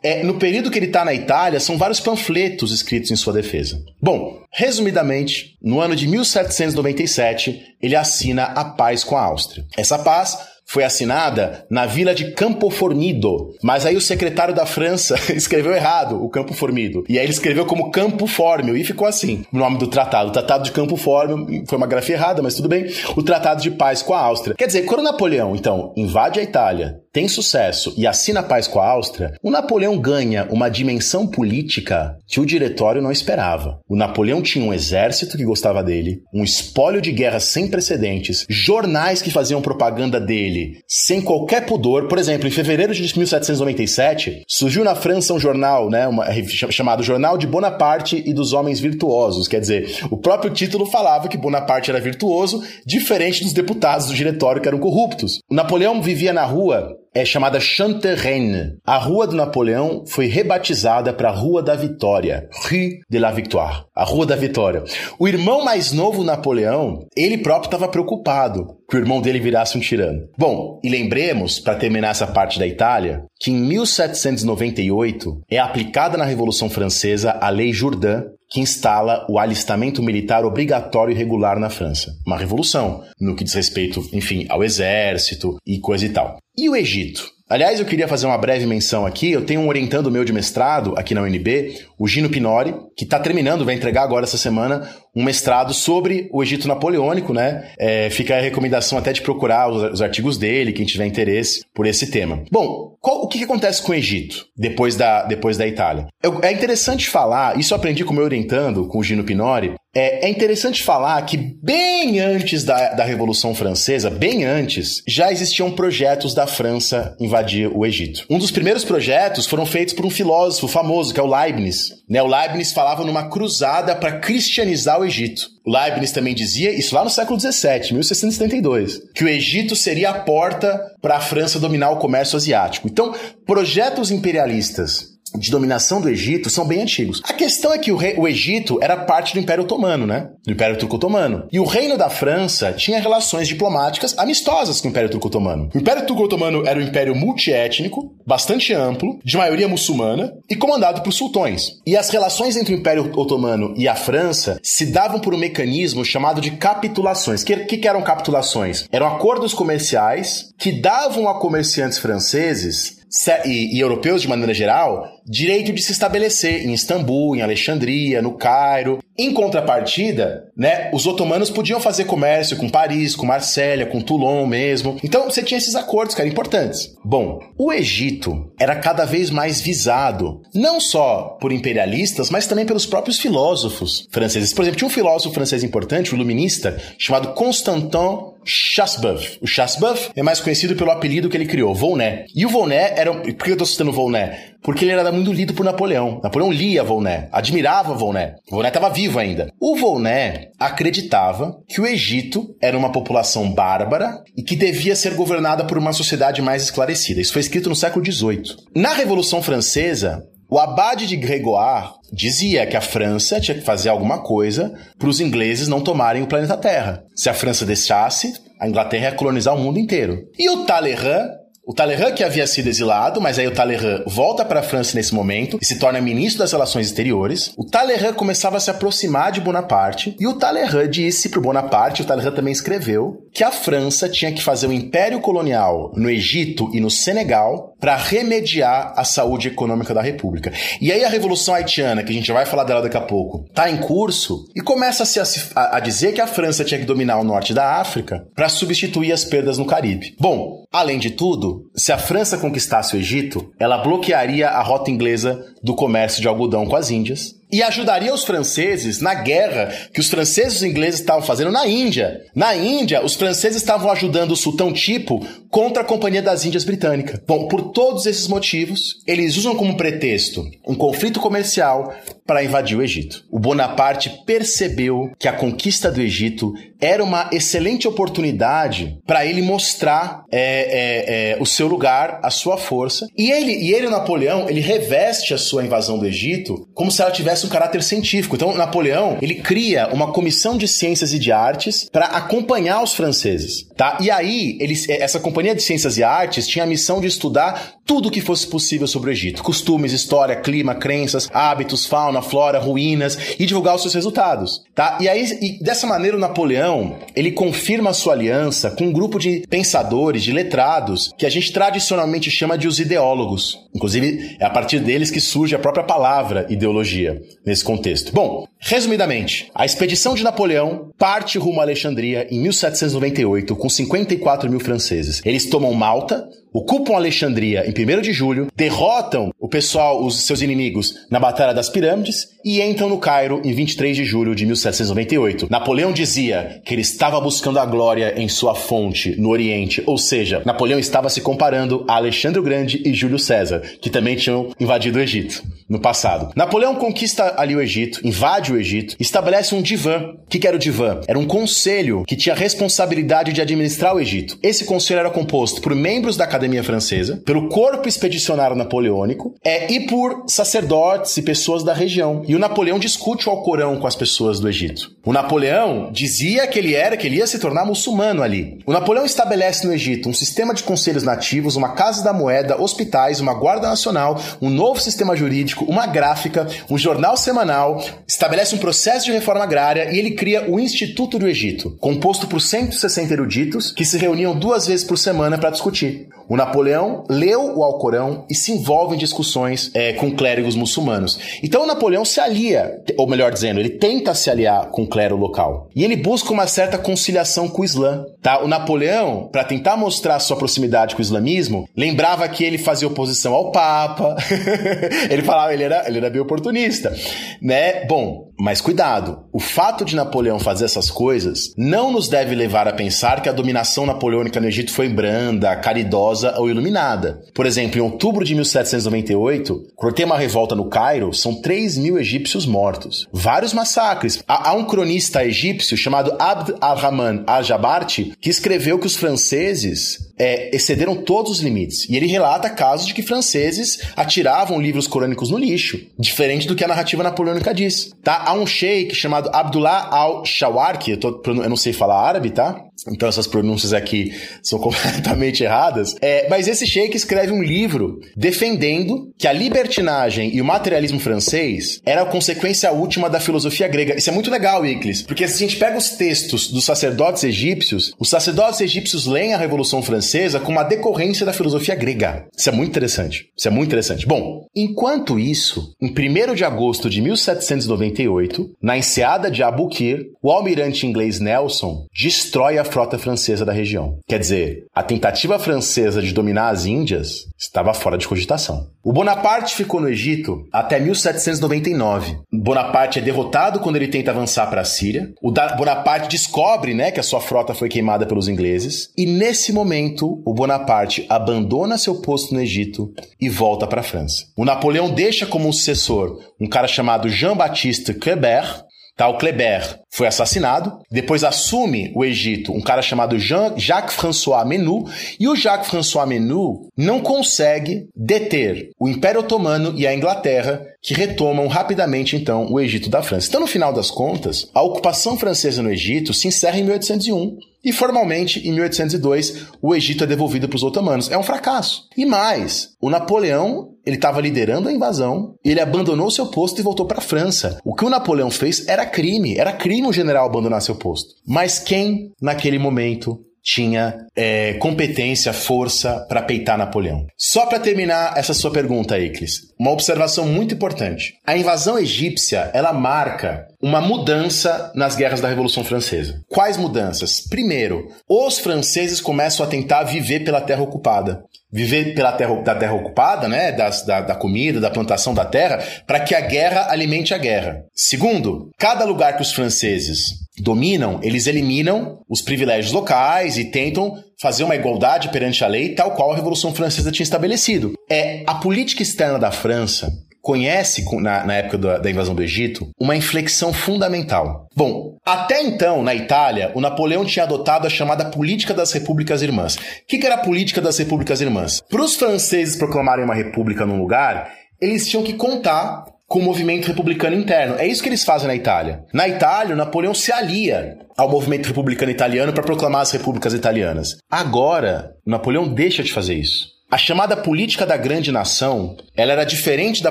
S3: É, no período que ele está na Itália, são vários panfletos escritos em sua defesa. Bom, resumidamente, no ano de 1797, ele assina a paz com a Áustria. Essa paz foi assinada na vila de Campo Formido, mas aí o secretário da França <laughs> escreveu errado o Campo Formido. E aí ele escreveu como Campo Fórmio e ficou assim o nome do tratado. O Tratado de Campo Fórmio foi uma grafia errada, mas tudo bem. O Tratado de Paz com a Áustria. Quer dizer, quando Napoleão, então, invade a Itália, tem sucesso e assina paz com a Áustria, o Napoleão ganha uma dimensão política que o diretório não esperava. O Napoleão tinha um exército que gostava dele, um espólio de guerra sem precedentes, jornais que faziam propaganda dele sem qualquer pudor. Por exemplo, em fevereiro de 1797, surgiu na França um jornal, né, uma, chamado Jornal de Bonaparte e dos Homens Virtuosos. Quer dizer, o próprio título falava que Bonaparte era virtuoso, diferente dos deputados do diretório que eram corruptos. O Napoleão vivia na rua é chamada Chanterraine. A Rua do Napoleão foi rebatizada para Rua da Vitória, Rue de la Victoire, a Rua da Vitória. O irmão mais novo Napoleão, ele próprio estava preocupado que o irmão dele virasse um tirano. Bom, e lembremos, para terminar essa parte da Itália, que em 1798 é aplicada na Revolução Francesa a Lei Jourdain, que instala o alistamento militar obrigatório e regular na França. Uma revolução, no que diz respeito, enfim, ao exército e coisa e tal. E o Egito? Aliás, eu queria fazer uma breve menção aqui. Eu tenho um orientando meu de mestrado aqui na UNB, o Gino Pinori, que está terminando, vai entregar agora essa semana, um mestrado sobre o Egito Napoleônico, né? É, fica a recomendação até de procurar os, os, artigos dele, quem tiver interesse por esse tema. Bom, qual, o que, que, acontece com o Egito depois da, depois da Itália? Eu, é interessante falar, isso eu aprendi com o meu orientando, com o Gino Pinori, é, é, interessante falar que bem antes da, da Revolução Francesa, bem antes, já existiam projetos da França invadir o Egito. Um dos primeiros projetos foram feitos por um filósofo famoso, que é o Leibniz. Né, o Leibniz falava numa cruzada para cristianizar o Egito. O Leibniz também dizia, isso lá no século XVII, 1672, que o Egito seria a porta para a França dominar o comércio asiático. Então, projetos imperialistas de dominação do Egito são bem antigos. A questão é que o, rei, o Egito era parte do Império Otomano, né? Do Império Turco-Otomano. E o Reino da França tinha relações diplomáticas amistosas com o Império Turco-Otomano. O Império Turco-Otomano era um império multiétnico, bastante amplo, de maioria muçulmana e comandado por sultões. E as relações entre o Império Otomano e a França se davam por um mecanismo chamado de capitulações. O que, que, que eram capitulações? Eram acordos comerciais que davam a comerciantes franceses e, e, europeus de maneira geral direito de se estabelecer em Istambul, em Alexandria, no Cairo. Em contrapartida, né, os otomanos podiam fazer comércio com Paris, com Marsella, com Toulon mesmo. Então você tinha esses acordos que eram importantes. Bom, o Egito era cada vez mais visado, não só por imperialistas, mas também pelos próprios filósofos franceses. Por exemplo, tinha um filósofo francês importante, um iluminista, chamado Constantin Chasseboeuf. O Chasseboeuf é mais conhecido pelo apelido que ele criou, Volney. E o Volney era. Por que eu tô citando Volney? Porque ele era muito lido por Napoleão. Napoleão lia Volney, admirava Volney. Volney estava vivo ainda. O Volney acreditava que o Egito era uma população bárbara e que devia ser governada por uma sociedade mais esclarecida. Isso foi escrito no século XVIII. Na Revolução Francesa, o abade de Grégoire dizia que a França tinha que fazer alguma coisa para os ingleses não tomarem o planeta Terra. Se a França deixasse, a Inglaterra ia colonizar o mundo inteiro. E o Talleyrand o Talleyrand que havia sido exilado, mas aí o Talleyrand volta para a França nesse momento e se torna ministro das Relações Exteriores. O Talleyrand começava a se aproximar de Bonaparte e o Talleyrand disse para Bonaparte, o Talleyrand também escreveu, que a França tinha que fazer um império colonial no Egito e no Senegal para remediar a saúde econômica da República. E aí a Revolução Haitiana, que a gente vai falar dela daqui a pouco, está em curso e começa-se a, a dizer que a França tinha que dominar o norte da África para substituir as perdas no Caribe. Bom, além de tudo, se a França conquistasse o Egito, ela bloquearia a rota inglesa do comércio de algodão com as Índias e ajudaria os franceses na guerra que os franceses e os ingleses estavam fazendo na Índia. Na Índia, os franceses estavam ajudando o sultão Tipo contra a Companhia das Índias Britânica. Bom, por todos esses motivos, eles usam como pretexto um conflito comercial para invadir o Egito. O Bonaparte percebeu que a conquista do Egito era uma excelente oportunidade para ele mostrar é, é, é, o seu lugar, a sua força. E ele, e ele, Napoleão, ele reveste a sua invasão do Egito como se ela tivesse um caráter científico. Então, Napoleão, ele cria uma comissão de ciências e de artes para acompanhar os franceses, tá? E aí, eles, essa companhia de ciências e artes tinha a missão de estudar tudo o que fosse possível sobre o Egito: costumes, história, clima, crenças, hábitos, fauna, flora, ruínas e divulgar os seus resultados, tá? E aí, e dessa maneira, o Napoleão ele confirma sua aliança com um grupo de pensadores, de letrados, que a gente tradicionalmente chama de os ideólogos. Inclusive, é a partir deles que surge a própria palavra ideologia nesse contexto. Bom, resumidamente, a expedição de Napoleão parte rumo a Alexandria em 1798 com 54 mil franceses. Eles tomam Malta, ocupam Alexandria em 1 de julho, derrotam o pessoal, os seus inimigos, na Batalha das Pirâmides e entram no Cairo em 23 de julho de 1798. Napoleão dizia que ele estava buscando a glória em sua fonte, no Oriente, ou seja, Napoleão estava se comparando a Alexandre o Grande e Júlio César, que também tinham invadido o Egito no passado. Napoleão conquista ali o Egito, invade o Egito, estabelece um divã. O que, era o divã? Era um conselho que tinha responsabilidade de administrar o Egito. Esse conselho era composto por membros da Academia Francesa, pelo corpo expedicionário napoleônico é, e por sacerdotes e pessoas da região. E o Napoleão discute o Alcorão com as pessoas do Egito. O Napoleão dizia que ele era, que ele ia se tornar muçulmano ali. O Napoleão estabelece no Egito um sistema de conselhos nativos, uma casa da moeda, hospitais, uma guarda nacional, um novo sistema jurídico uma gráfica, um jornal semanal, estabelece um processo de reforma agrária e ele cria o Instituto do Egito, composto por 160 eruditos que se reuniam duas vezes por semana para discutir. O Napoleão leu o Alcorão e se envolve em discussões é, com clérigos muçulmanos. Então o Napoleão se alia, ou melhor dizendo, ele tenta se aliar com o clero local. E ele busca uma certa conciliação com o Islã. Tá? O Napoleão, para tentar mostrar sua proximidade com o islamismo, lembrava que ele fazia oposição ao Papa. <laughs> ele falava, ele era, ele era bem oportunista, né? Bom, mas cuidado, o fato de Napoleão fazer essas coisas não nos deve levar a pensar que a dominação napoleônica no Egito foi branda, caridosa ou iluminada. Por exemplo, em outubro de 1798, quando tem uma revolta no Cairo, são 3 mil egípcios mortos. Vários massacres. Há, há um cronista egípcio chamado Abd al-Rahman al-Jabarte que escreveu que os franceses é, excederam todos os limites. E ele relata casos de que franceses atiravam livros corânicos no lixo, diferente do que a narrativa napoleônica diz. Tá? Há um sheik chamado Abdullah al-Shawarki, eu, eu não sei falar árabe, tá? Então essas pronúncias aqui são <laughs> completamente erradas. É, mas esse sheik escreve um livro defendendo que a libertinagem e o materialismo francês era a consequência última da filosofia grega. Isso é muito legal, Iclis, porque se a gente pega os textos dos sacerdotes egípcios, os sacerdotes egípcios leem a Revolução Francesa como uma decorrência da filosofia grega. Isso é muito interessante. Isso é muito interessante. Bom, enquanto isso, em 1 de agosto de 1798, na enseada de Abukir, o almirante inglês Nelson destrói a frota francesa da região. Quer dizer, a tentativa francesa de dominar as Índias estava fora de cogitação. O Bonaparte ficou no Egito até 1799. Bonaparte é derrotado quando ele tenta avançar para a Síria. O Bonaparte descobre, né, que a sua frota foi queimada pelos ingleses e nesse momento o Bonaparte abandona seu posto no Egito e volta para a França. O Napoleão deixa como sucessor um cara chamado Jean-Baptiste Kleber, Tá, o Kleber foi assassinado, depois assume o Egito um cara chamado Jean, Jacques François Menu, e o Jacques François Menu não consegue deter o Império Otomano e a Inglaterra, que retomam rapidamente então o Egito da França. Então, no final das contas, a ocupação francesa no Egito se encerra em 1801 e formalmente, em 1802, o Egito é devolvido para os otomanos. É um fracasso. E mais, o Napoleão ele estava liderando a invasão, ele abandonou seu posto e voltou para a França. O que o Napoleão fez era crime, era crime o general abandonar seu posto. Mas quem, naquele momento, tinha é, competência, força para peitar Napoleão. Só para terminar essa sua pergunta, Iclis, uma observação muito importante. A invasão egípcia, ela marca uma mudança nas guerras da Revolução Francesa. Quais mudanças? Primeiro, os franceses começam a tentar viver pela terra ocupada. Viver pela terra, da terra ocupada, né, das, da, da comida, da plantação da terra, para que a guerra alimente a guerra. Segundo, cada lugar que os franceses dominam, eles eliminam os privilégios locais e tentam fazer uma igualdade perante a lei, tal qual a Revolução Francesa tinha estabelecido. É a política externa da França conhece, na, na época da, da, invasão do Egito, uma inflexão fundamental. Bom, até então, na Itália, o Napoleão tinha adotado a chamada Política das Repúblicas Irmãs. O que, que era a Política das Repúblicas Irmãs? Para os franceses proclamarem uma república num lugar, eles tinham que contar com o movimento republicano interno. É isso que eles fazem na Itália. Na Itália, Napoleão se alia ao movimento republicano italiano para proclamar as repúblicas italianas. Agora, Napoleão deixa de fazer isso. A chamada política da grande nação, ela era diferente da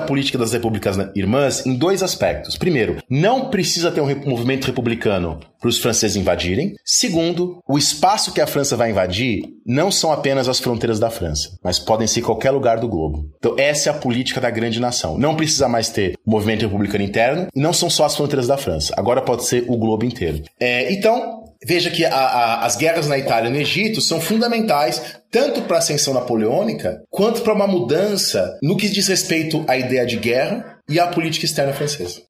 S3: política das repúblicas irmãs em dois aspectos. Primeiro, não precisa ter um movimento republicano para os franceses invadirem. Segundo, o espaço que a França vai invadir não são apenas as fronteiras da França, mas podem ser qualquer lugar do globo. Então, essa é a política da grande nação. Não precisa mais ter movimento republicano interno e não são só as fronteiras da França. Agora pode ser o globo inteiro. É, então, Veja que a, a, as guerras na Itália e no Egito são fundamentais tanto para a ascensão napoleônica quanto para uma mudança no que diz respeito à ideia de guerra e à política externa francesa.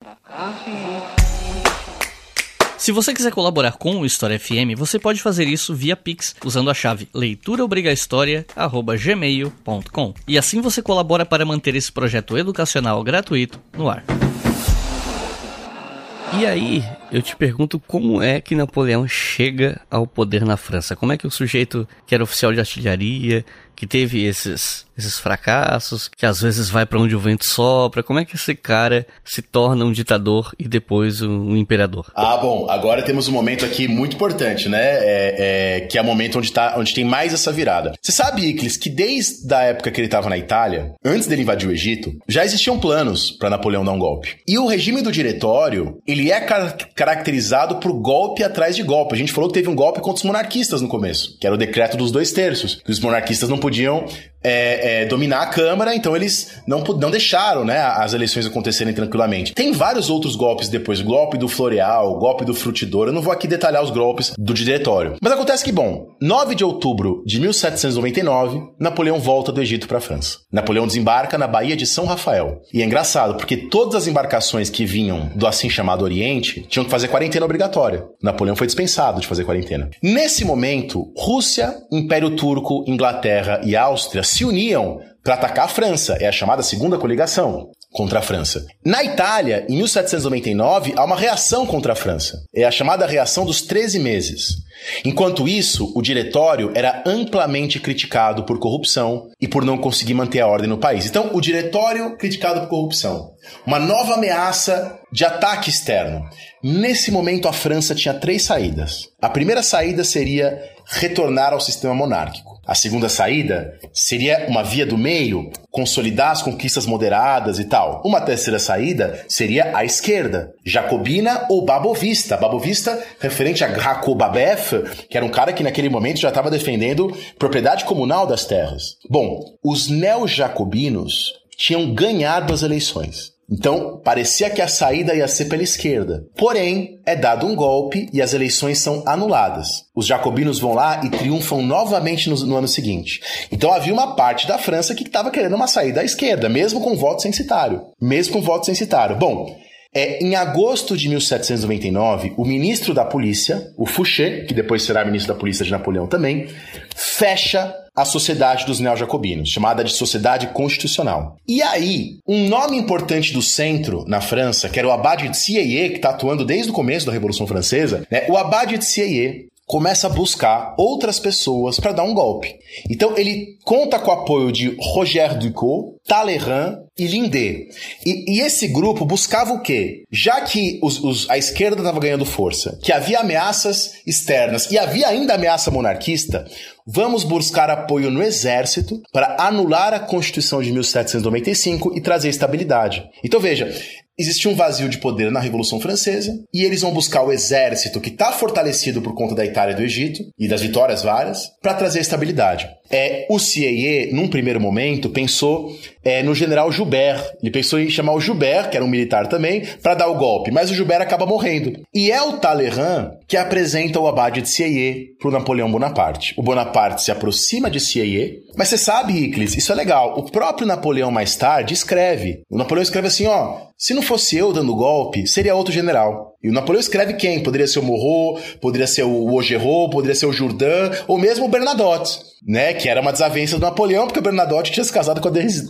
S6: Se você quiser colaborar com o História FM, você pode fazer isso via Pix usando a chave leituraobrigahistoria@gmail.com. E assim você colabora para manter esse projeto educacional gratuito no ar. E aí, eu te pergunto como é que Napoleão chega ao poder na França? Como é que o sujeito que era oficial de artilharia, que teve esses, esses fracassos, que às vezes vai para onde o vento sopra. Como é que esse cara se torna um ditador e depois um, imperador?
S3: Ah, bom, agora temos um momento aqui muito importante, né? É, é, que é o momento onde, tá, onde tem mais essa virada. Você sabe, Iclis, que desde a época que ele estava na Itália, antes dele invadir o Egito, já existiam planos para Napoleão dar um golpe. E o regime do diretório, ele é car caracterizado por golpe atrás de golpe. A gente falou que teve um golpe contra os monarquistas no começo, que era o decreto dos dois terços, que os monarquistas não podiam é, é, dominar a Câmara, então eles não, não deixaram né, as eleições acontecerem tranquilamente. Tem vários outros golpes depois, golpe do Floreal, golpe do Frutidor, eu não vou aqui detalhar os golpes do diretório. Mas acontece que, bom, 9 de outubro de 1799, Napoleão volta do Egito para a França. Napoleão desembarca na Baía de São Rafael. E é engraçado, porque todas as embarcações que vinham do assim chamado Oriente tinham que fazer quarentena obrigatória. Napoleão foi dispensado de fazer quarentena. Nesse momento, Rússia, Império Turco, Inglaterra e Áustria se uniam para atacar a França, é a chamada Segunda Coligação. contra a França. Na Itália, em 1799, há uma reação contra a França. É a chamada reação dos 13 meses. Enquanto isso, o diretório era amplamente criticado por corrupção e por não conseguir manter a ordem no país. Então, o diretório criticado por corrupção. Uma nova ameaça de ataque externo. Nesse momento, a França tinha três saídas. A primeira saída seria retornar ao sistema monárquico. A segunda saída seria uma via do meio, consolidar as conquistas moderadas e tal. Uma terceira saída seria a esquerda, jacobina ou babovista. Babovista referente a Graco Babeuf, que era um cara que naquele momento já estava defendendo propriedade comunal das terras. Bom, os neo-jacobinos tinham ganhado as eleições. Então, parecia que a saída ia ser pela esquerda. Porém, é dado um golpe e as eleições são anuladas. Os jacobinos vão lá e triunfam novamente no, no ano seguinte. Então, havia uma parte da França que estava querendo uma saída à esquerda, mesmo com voto censitário. Mesmo com voto censitário. Bom, é, em agosto de 1799, o ministro da polícia, o Fouché, que depois será ministro da polícia de Napoleão também, fecha a Sociedade dos Neo-Jacobinos, chamada de Sociedade Constitucional. E aí, um nome importante do centro na França, que era o Abade de Sieyé, que está atuando desde o começo da Revolução Francesa, né? o Abade de Sieyé começa a buscar outras pessoas para dar um golpe. Então ele conta com o apoio de Roger Ducot, Talleyrand e Lindé. E, e, esse grupo buscava o quê? Já que os, os, a esquerda estava ganhando força, que havia ameaças externas e havia ainda ameaça monarquista, vamos buscar apoio no exército para anular a Constituição de 1795 e trazer estabilidade. Então veja, existia um vazio de poder na Revolução Francesa e eles vão buscar o exército que está fortalecido por conta da Itália e do Egito e das vitórias várias para trazer estabilidade. É, o CIE, num primeiro momento, pensou é, no general Joubert. Ele pensou em chamar o Joubert, que era um militar também, para dar o golpe, mas o Joubert acaba morrendo. E é o Talleyrand que apresenta o abade de CIE para o Napoleão Bonaparte. O Bonaparte se aproxima de CIE, mas você sabe, Iclis, isso é legal. O próprio Napoleão mais tarde escreve. O Napoleão escreve assim, ó, se não fosse eu dando golpe, seria outro general. E o Napoleão escreve quem? Poderia ser o Morro, poderia ser o Augereau, poderia ser o Jourdan, ou mesmo o Bernadotte né? Que era uma desavença do Napoleão, porque o Bernadotte tinha se casado com a, Des.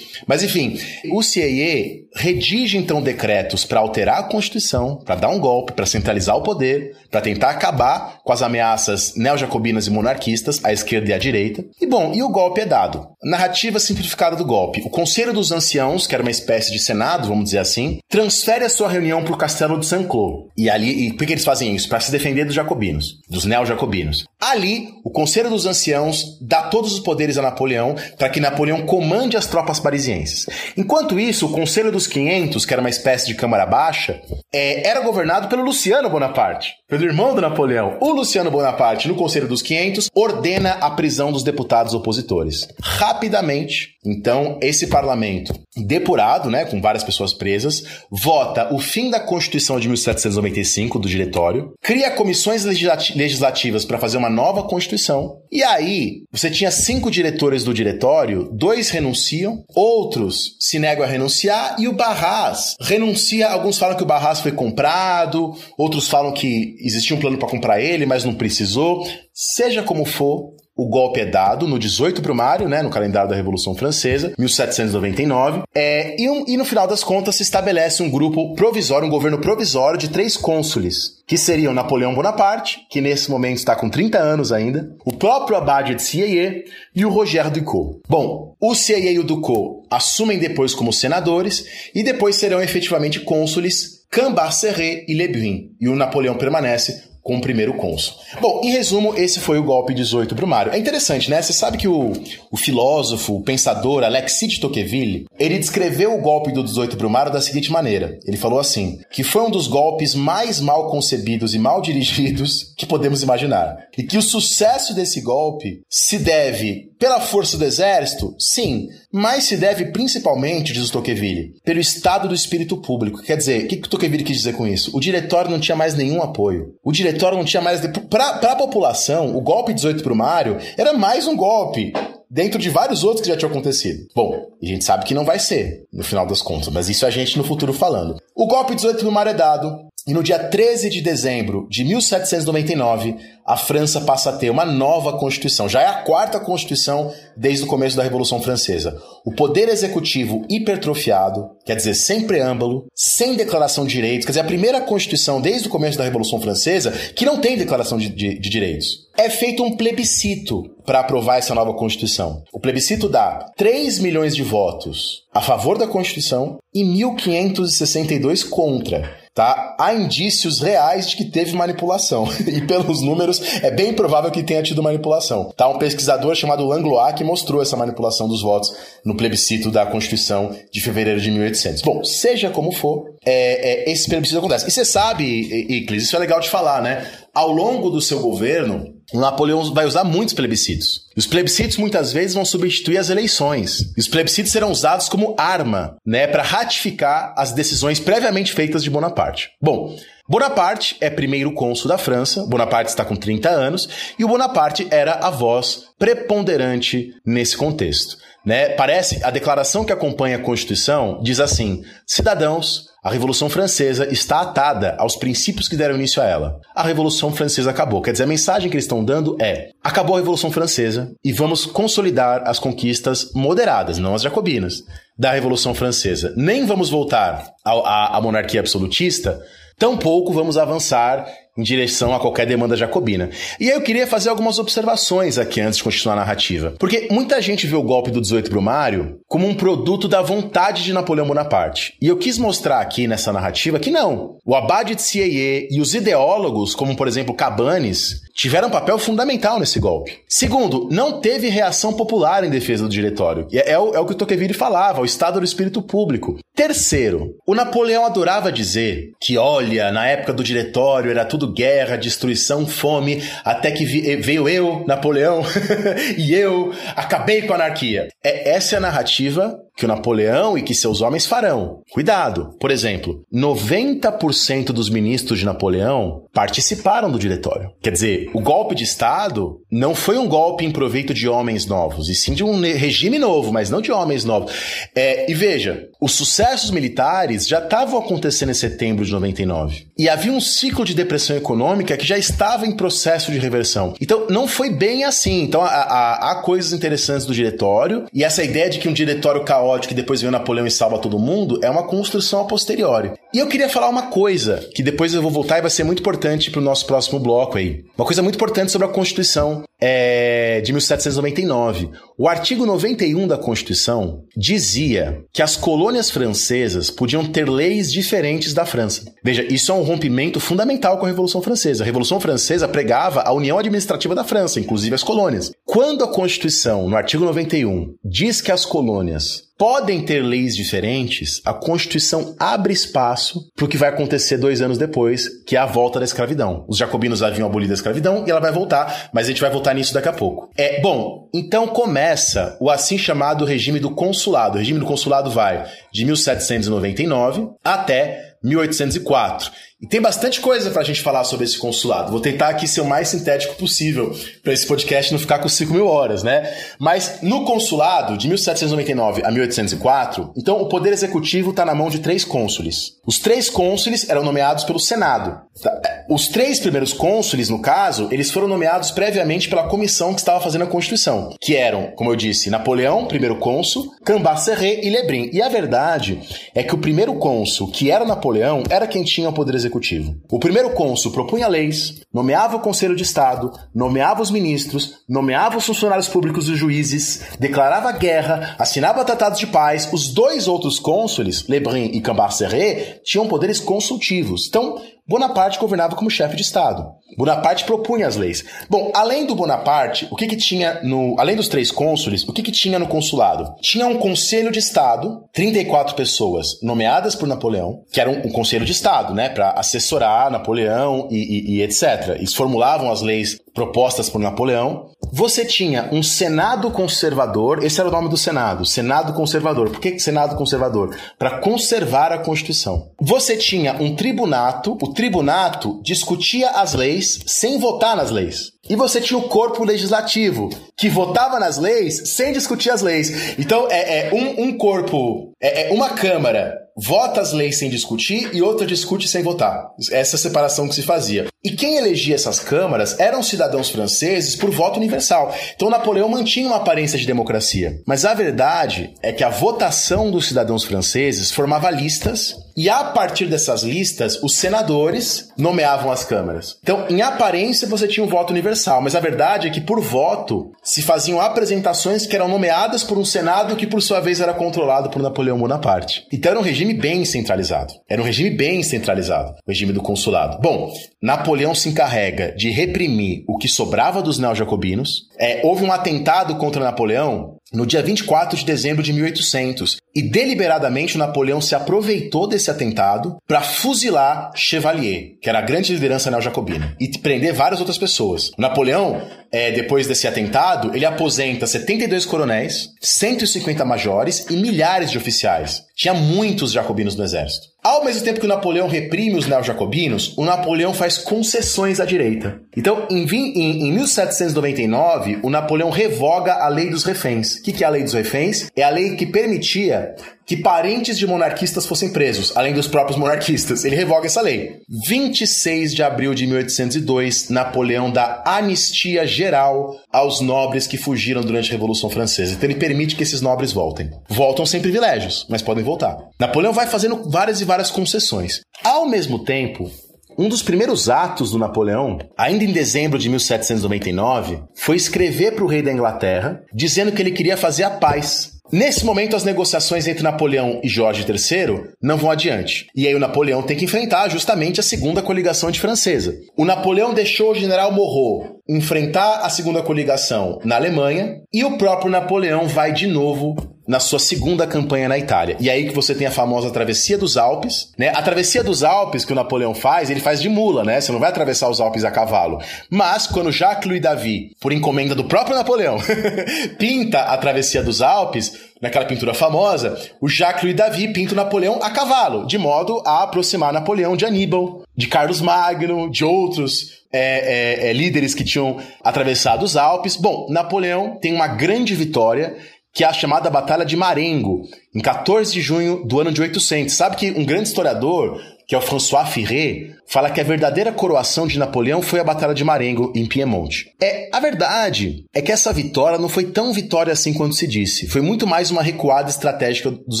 S3: Mas enfim, o CIE redige então decretos para alterar a Constituição, para dar um golpe, para centralizar o poder, para tentar acabar com as ameaças neo-jacobinas e monarquistas, à esquerda e à direita. E bom, e o golpe é dado. Narrativa simplificada do golpe. O Conselho dos Anciãos, que era uma espécie de Senado, vamos dizer assim, transfere a sua reunião para o Castelo de Saint-Cloud. E ali, e por que eles fazem isso? Para se defender dos jacobinos, dos neo-jacobinos. Ali, o Conselho dos Anciãos dá todos os poderes a Napoleão para que Napoleão comande as tropas parisienses. Enquanto isso, o Conselho dos 500, que era uma espécie de Câmara Baixa, é, era governado pelo Luciano Bonaparte, pelo irmão do Napoleão. O Luciano Bonaparte, no Conselho dos 500, ordena a prisão dos deputados opositores. Rapidamente, então, esse parlamento, depurado, né, com várias pessoas presas, vota o fim da Constituição de 1795 do diretório, cria comissões legislativas para fazer uma nova Constituição. E aí, você tinha cinco diretores do diretório, dois renunciam, outros se negam a renunciar e o Barras renuncia. Alguns falam que o Barras foi comprado, outros falam que existia um plano para comprar ele, mas não precisou. Seja como for, o golpe é dado no 18 Brumário, né, no calendário da Revolução Francesa, 1799, é, e, um, e no final das contas se estabelece um grupo provisório, um governo provisório de três cônsules, que seriam Napoleão Bonaparte, que nesse momento está com 30 anos ainda, o próprio Abade de Sieyé e o Roger Ducot. Bom, o Sieyé e o Ducot assumem depois como senadores e depois serão efetivamente cônsules Cambacéré e Lebrun, e o Napoleão permanece com o primeiro cônsul. Bom, em resumo, esse foi o golpe 18 Brumário. É interessante, né? Você sabe que o, o filósofo, o pensador Alexis de Tocqueville, ele descreveu o golpe do 18 Brumário da seguinte maneira. Ele falou assim, que foi um dos golpes mais mal concebidos e mal <laughs> dirigidos que podemos imaginar. E que o sucesso desse golpe se deve pela força do exército? Sim, mas se deve principalmente, diz o Tocqueville, pelo estado do espírito público. Quer dizer, o que o Tocqueville quis dizer com isso? O diretório não tinha mais nenhum apoio. O diretório não tinha mais. Para a população, o golpe 18 para o Mário era mais um golpe dentro de vários outros que já tinham acontecido. Bom, a gente sabe que não vai ser, no final das contas, mas isso a gente no futuro falando. O golpe 18 para o Mário é dado, E no dia 13 de dezembro de 1799, a França passa a ter uma nova Constituição. Já é a quarta Constituição desde o começo da Revolução Francesa. O poder executivo hipertrofiado, quer dizer, sem preâmbulo, sem declaração de direitos, quer dizer, a primeira Constituição desde o começo da Revolução Francesa que não tem declaração de, de, de direitos. É feito um plebiscito para aprovar essa nova Constituição. O plebiscito dá 3 milhões de votos a favor da Constituição e 1.562 contra tá? Há indícios reais de que teve manipulação. <laughs> e pelos números, é bem provável que tenha tido manipulação. Tá? Um pesquisador chamado Langlois que mostrou essa manipulação dos votos no plebiscito da Constituição de fevereiro de 1800. Bom, seja como for, é, é, esse plebiscito acontece. E você sabe, Iclis, isso é legal de falar, né? Ao longo do seu governo, Napoleão vai usar muitos plebiscitos. Os plebiscitos muitas vezes vão substituir as eleições. Os plebiscitos serão usados como arma, né, para ratificar as decisões previamente feitas de Bonaparte. Bom, Bonaparte é primeiro cônsul da França, Bonaparte está com 30 anos, e o Bonaparte era a voz preponderante nesse contexto. Né? Parece, a declaração que acompanha a Constituição diz assim: cidadãos, a Revolução Francesa está atada aos princípios que deram início a ela. A Revolução Francesa acabou. Quer dizer, a mensagem que eles estão dando é: acabou a Revolução Francesa e vamos consolidar as conquistas moderadas, não as jacobinas, da Revolução Francesa. Nem vamos voltar à monarquia absolutista, tampouco vamos avançar em direção a qualquer demanda jacobina. E aí eu queria fazer algumas observações aqui antes de continuar a narrativa. Porque muita gente vê o golpe do 18 Brumário como um produto da vontade de Napoleão Bonaparte. E eu quis mostrar aqui nessa narrativa que não. O Abade de Sieyé e os ideólogos, como por exemplo Cabanes, tiveram um papel fundamental nesse golpe. Segundo, não teve reação popular em defesa do diretório. É, é, o, é o que o Tocqueville falava, o estado do espírito público. Terceiro, o Napoleão adorava dizer que, olha, na época do diretório era tudo guerra, destruição, fome, até que vi, veio eu, Napoleão, <laughs> e eu acabei com a anarquia. É, essa é a narrativa que o Napoleão e que seus homens farão. Cuidado! Por exemplo, 90% dos ministros de Napoleão participaram do diretório. Quer dizer, o golpe de Estado não foi um golpe em proveito de homens novos, e sim de um regime novo, mas não de homens novos. É, e veja, os sucessos militares já estavam acontecendo em setembro de 99. E havia um ciclo de depressão econômica que já estava em processo de reversão. Então, não foi bem assim. Então, há, há, há coisas interessantes do diretório, e essa ideia de que um diretório caótico caótico depois vem Napoleão e salva todo mundo, é uma construção a posteriori. E eu queria falar uma coisa, que depois eu vou voltar e vai ser muito importante para o nosso próximo bloco aí. Uma coisa muito importante sobre a Constituição é, de 1799. O artigo 91 da Constituição dizia que as colônias francesas podiam ter leis diferentes da França. Veja, isso é um rompimento fundamental com a Revolução Francesa. A Revolução Francesa pregava a união administrativa da França, inclusive as colônias. Quando a Constituição, no artigo 91, diz que as colônias podem ter leis diferentes, a Constituição abre espaço para o que vai acontecer dois anos depois, que é a volta da escravidão. Os jacobinos haviam abolido a escravidão e ela vai voltar, mas a gente vai voltar nisso daqui a pouco. É Bom, então começa o assim chamado regime do consulado. O regime do consulado vai de 1799 até 1804. E tem bastante coisa pra gente falar sobre esse consulado. Vou tentar aqui ser o mais sintético possível para esse podcast não ficar com 5 mil horas, né? Mas no consulado, de 1799 a 1804, então o poder executivo está na mão de três cônsules. Os três cônsules eram nomeados pelo Senado. Tá, é, os três primeiros cônsules, no caso, eles foram nomeados previamente pela comissão que estava fazendo a Constituição, que eram, como eu disse, Napoleão, primeiro cônsul, Cambacéré e Lebrun. E a verdade é que o primeiro cônsul, que era Napoleão, era quem tinha o poder executivo executivo. O primeiro cônsul propunha leis, nomeava o Conselho de Estado, nomeava os ministros, nomeava os funcionários públicos e juízes, declarava guerra, assinava tratados de paz. Os dois outros cônsules, Lebrun e Cambacéré, tinham poderes consultivos. Então, Bonaparte governava como chefe de Estado. Bonaparte propunha as leis. Bom, além do Bonaparte, o que que tinha no, além dos três cônsules, o que que tinha no consulado? Tinha um conselho de Estado, 34 pessoas nomeadas por Napoleão, que era um, um conselho de Estado, né, para assessorar Napoleão e, e, e etc. Eles formulavam as leis propostas por Napoleão. Você tinha um Senado conservador, esse era o nome do Senado, Senado conservador. Por que Senado conservador? Para conservar a Constituição. Você tinha um tribunato, o tribunato discutia as leis sem votar nas leis. E você tinha o corpo legislativo, que votava nas leis sem discutir as leis. Então, é, é um, um corpo, é, é uma Câmara vota as leis sem discutir e outra discute sem votar. Essa separação que se fazia. E quem elegia essas câmaras eram cidadãos franceses por voto universal. Então Napoleão mantinha uma aparência de democracia. Mas a verdade é que a votação dos cidadãos franceses formava listas e a partir dessas listas, os senadores nomeavam as câmaras. Então, em aparência, você tinha um voto universal, mas a verdade é que por voto se faziam apresentações que eram nomeadas por um senado que, por sua vez, era controlado por Napoleão Bonaparte. Então, era um regime bem centralizado. Era um regime bem centralizado, o regime do consulado. Bom, Napoleão se encarrega de reprimir o que sobrava dos neo-jacobinos. É, houve um atentado contra Napoleão no dia 24 de dezembro de 1800. E deliberadamente Napoleão se aproveitou desse atentado para fuzilar Chevalier, que era a grande liderança neo-jacobina, e prender várias outras pessoas. Napoleão, é, depois desse atentado, ele aposenta 72 coronéis, 150 majores e milhares de oficiais. Tinha muitos jacobinos no exército. Ao mesmo tempo que o Napoleão reprime os neo-jacobinos, o Napoleão faz concessões à direita. Então, em, em, em 1799, o Napoleão revoga a lei dos reféns. O que, que é a lei dos reféns? É a lei que permitia que parentes de monarquistas fossem presos, além dos próprios monarquistas. Ele revoga essa lei. 26 de abril de 1802, Napoleão dá anistia geral aos nobres que fugiram durante a Revolução Francesa. Então ele permite que esses nobres voltem. Voltam sem privilégios, mas podem voltar. Napoleão vai fazendo várias e várias concessões. Ao mesmo tempo, um dos primeiros atos do Napoleão, ainda em dezembro de 1799, foi escrever para o rei da Inglaterra dizendo que ele queria fazer a paz Nesse momento, as negociações entre Napoleão e Jorge III não vão adiante. E aí o Napoleão tem que enfrentar justamente a segunda coligação francesa. O Napoleão deixou o general Moreau enfrentar a segunda coligação na Alemanha e o próprio Napoleão vai de novo na sua segunda campanha na Itália. E aí que você tem a famosa travessia dos Alpes, né? A travessia dos Alpes que o Napoleão faz, ele faz de mula, né? Você não vai atravessar os Alpes a cavalo. Mas quando Jacques Louis David, por encomenda do próprio Napoleão, <laughs> pinta a travessia dos Alpes, naquela pintura famosa, o Jacques Louis David pinta o Napoleão a cavalo, de modo a aproximar Napoleão de Aníbal, de Carlos Magno, de outros é, é, é, líderes que tinham atravessado os Alpes. Bom, Napoleão tem uma grande vitória que é a chamada Batalha de Marengo, em 14 de junho do ano de 800. Sabe que um grande historiador, que é o François Firret, fala que a verdadeira coroação de Napoleão foi a Batalha de Marengo, em Piemonte. É, a verdade é que essa vitória não foi tão vitória assim quanto se disse. Foi muito mais uma recuada estratégica dos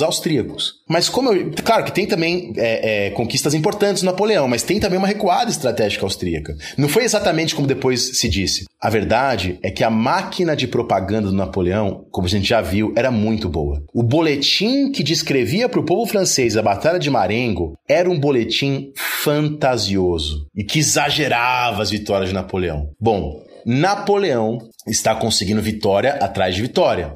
S3: austríacos. Mas como eu... Claro que tem também é, é, conquistas importantes do Napoleão, mas tem também uma recuada estratégica austríaca. Não foi exatamente como depois se disse. A verdade é que a máquina de propaganda do Napoleão, como a gente já viu, era muito boa. O boletim que descrevia para o povo francês a Batalha de Marengo era um boletim fantasioso fantasioso e que exagerava as vitórias de Napoleão. Bom, Napoleão está conseguindo vitória atrás de vitória.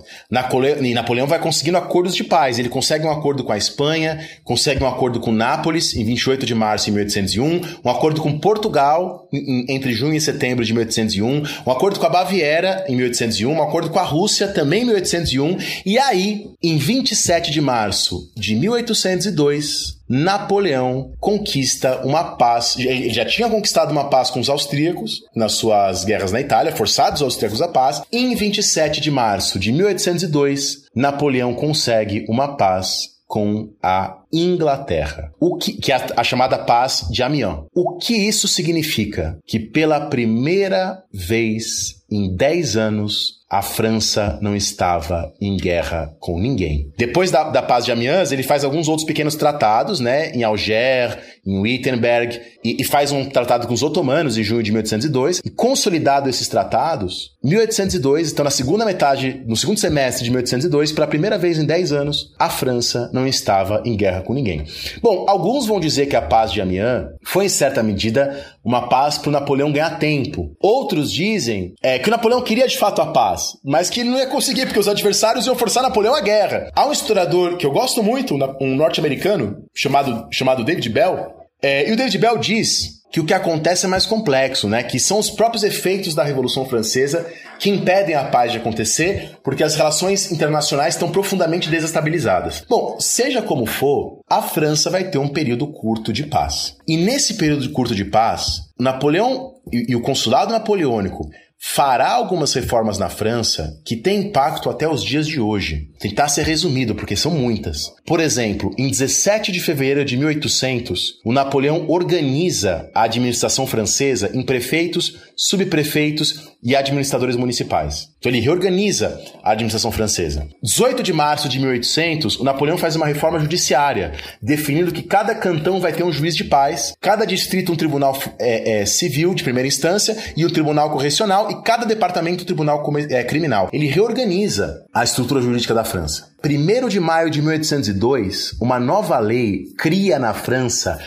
S3: E Napoleão vai conseguindo acordos de paz. Ele consegue um acordo com a Espanha, consegue um acordo com Nápoles em 28 de março de 1801, um acordo com Portugal entre junho e setembro de 1801, um acordo com a Baviera em 1801, um acordo com a Rússia também em 1801, e aí, em 27 de março de 1802, Napoleão conquista uma paz. Ele já tinha conquistado uma paz com os austríacos nas suas guerras na Itália, forçados os austríacos à paz. E em 27 de março de 1802, Napoleão consegue uma paz com a Inglaterra, o que, que é a, a, chamada paz de Amiens. O que isso significa? Que pela primeira vez em 10 anos a França não estava em guerra com ninguém. Depois da, da paz de Amiens, ele faz alguns outros pequenos tratados, né, em Alger, em Wittenberg, e, e, faz um tratado com os otomanos em junho de 1802. E consolidado esses tratados, 1802, então na segunda metade, no segundo semestre de 1802, pela primeira vez em 10 anos, a França não estava em guerra com ninguém. Bom, alguns vão dizer que a paz de Amiens foi em certa medida uma paz para o Napoleão ganhar tempo. Outros dizem é, que o Napoleão queria de fato a paz, mas que ele não ia conseguir porque os adversários iam forçar Napoleão à guerra. Há um historiador que eu gosto muito, um norte-americano chamado chamado David Bell, é, e o David Bell diz que o que acontece é mais complexo, né? Que são os próprios efeitos da Revolução Francesa que impedem a paz de acontecer, porque as relações internacionais estão profundamente desestabilizadas. Bom, seja como for, a França vai ter um período curto de paz. E nesse período curto de paz, Napoleão e, e o consulado napoleônico fará algumas reformas na França que têm impacto até os dias de hoje. Tentar ser resumido, porque são muitas. Por exemplo, em 17 de fevereiro de 1800, o Napoleão organiza a administração francesa em prefeitos, subprefeitos e administradores municipais. Então ele reorganiza a administração francesa. 18 de março de 1800, o Napoleão faz uma reforma judiciária, definindo que cada cantão vai ter um juiz de paz, cada distrito um tribunal é, é, civil de primeira instância e um tribunal correcional e cada departamento um tribunal é, criminal. Ele reorganiza a estrutura jurídica da França. 1 de maio de 1802, uma nova lei cria na França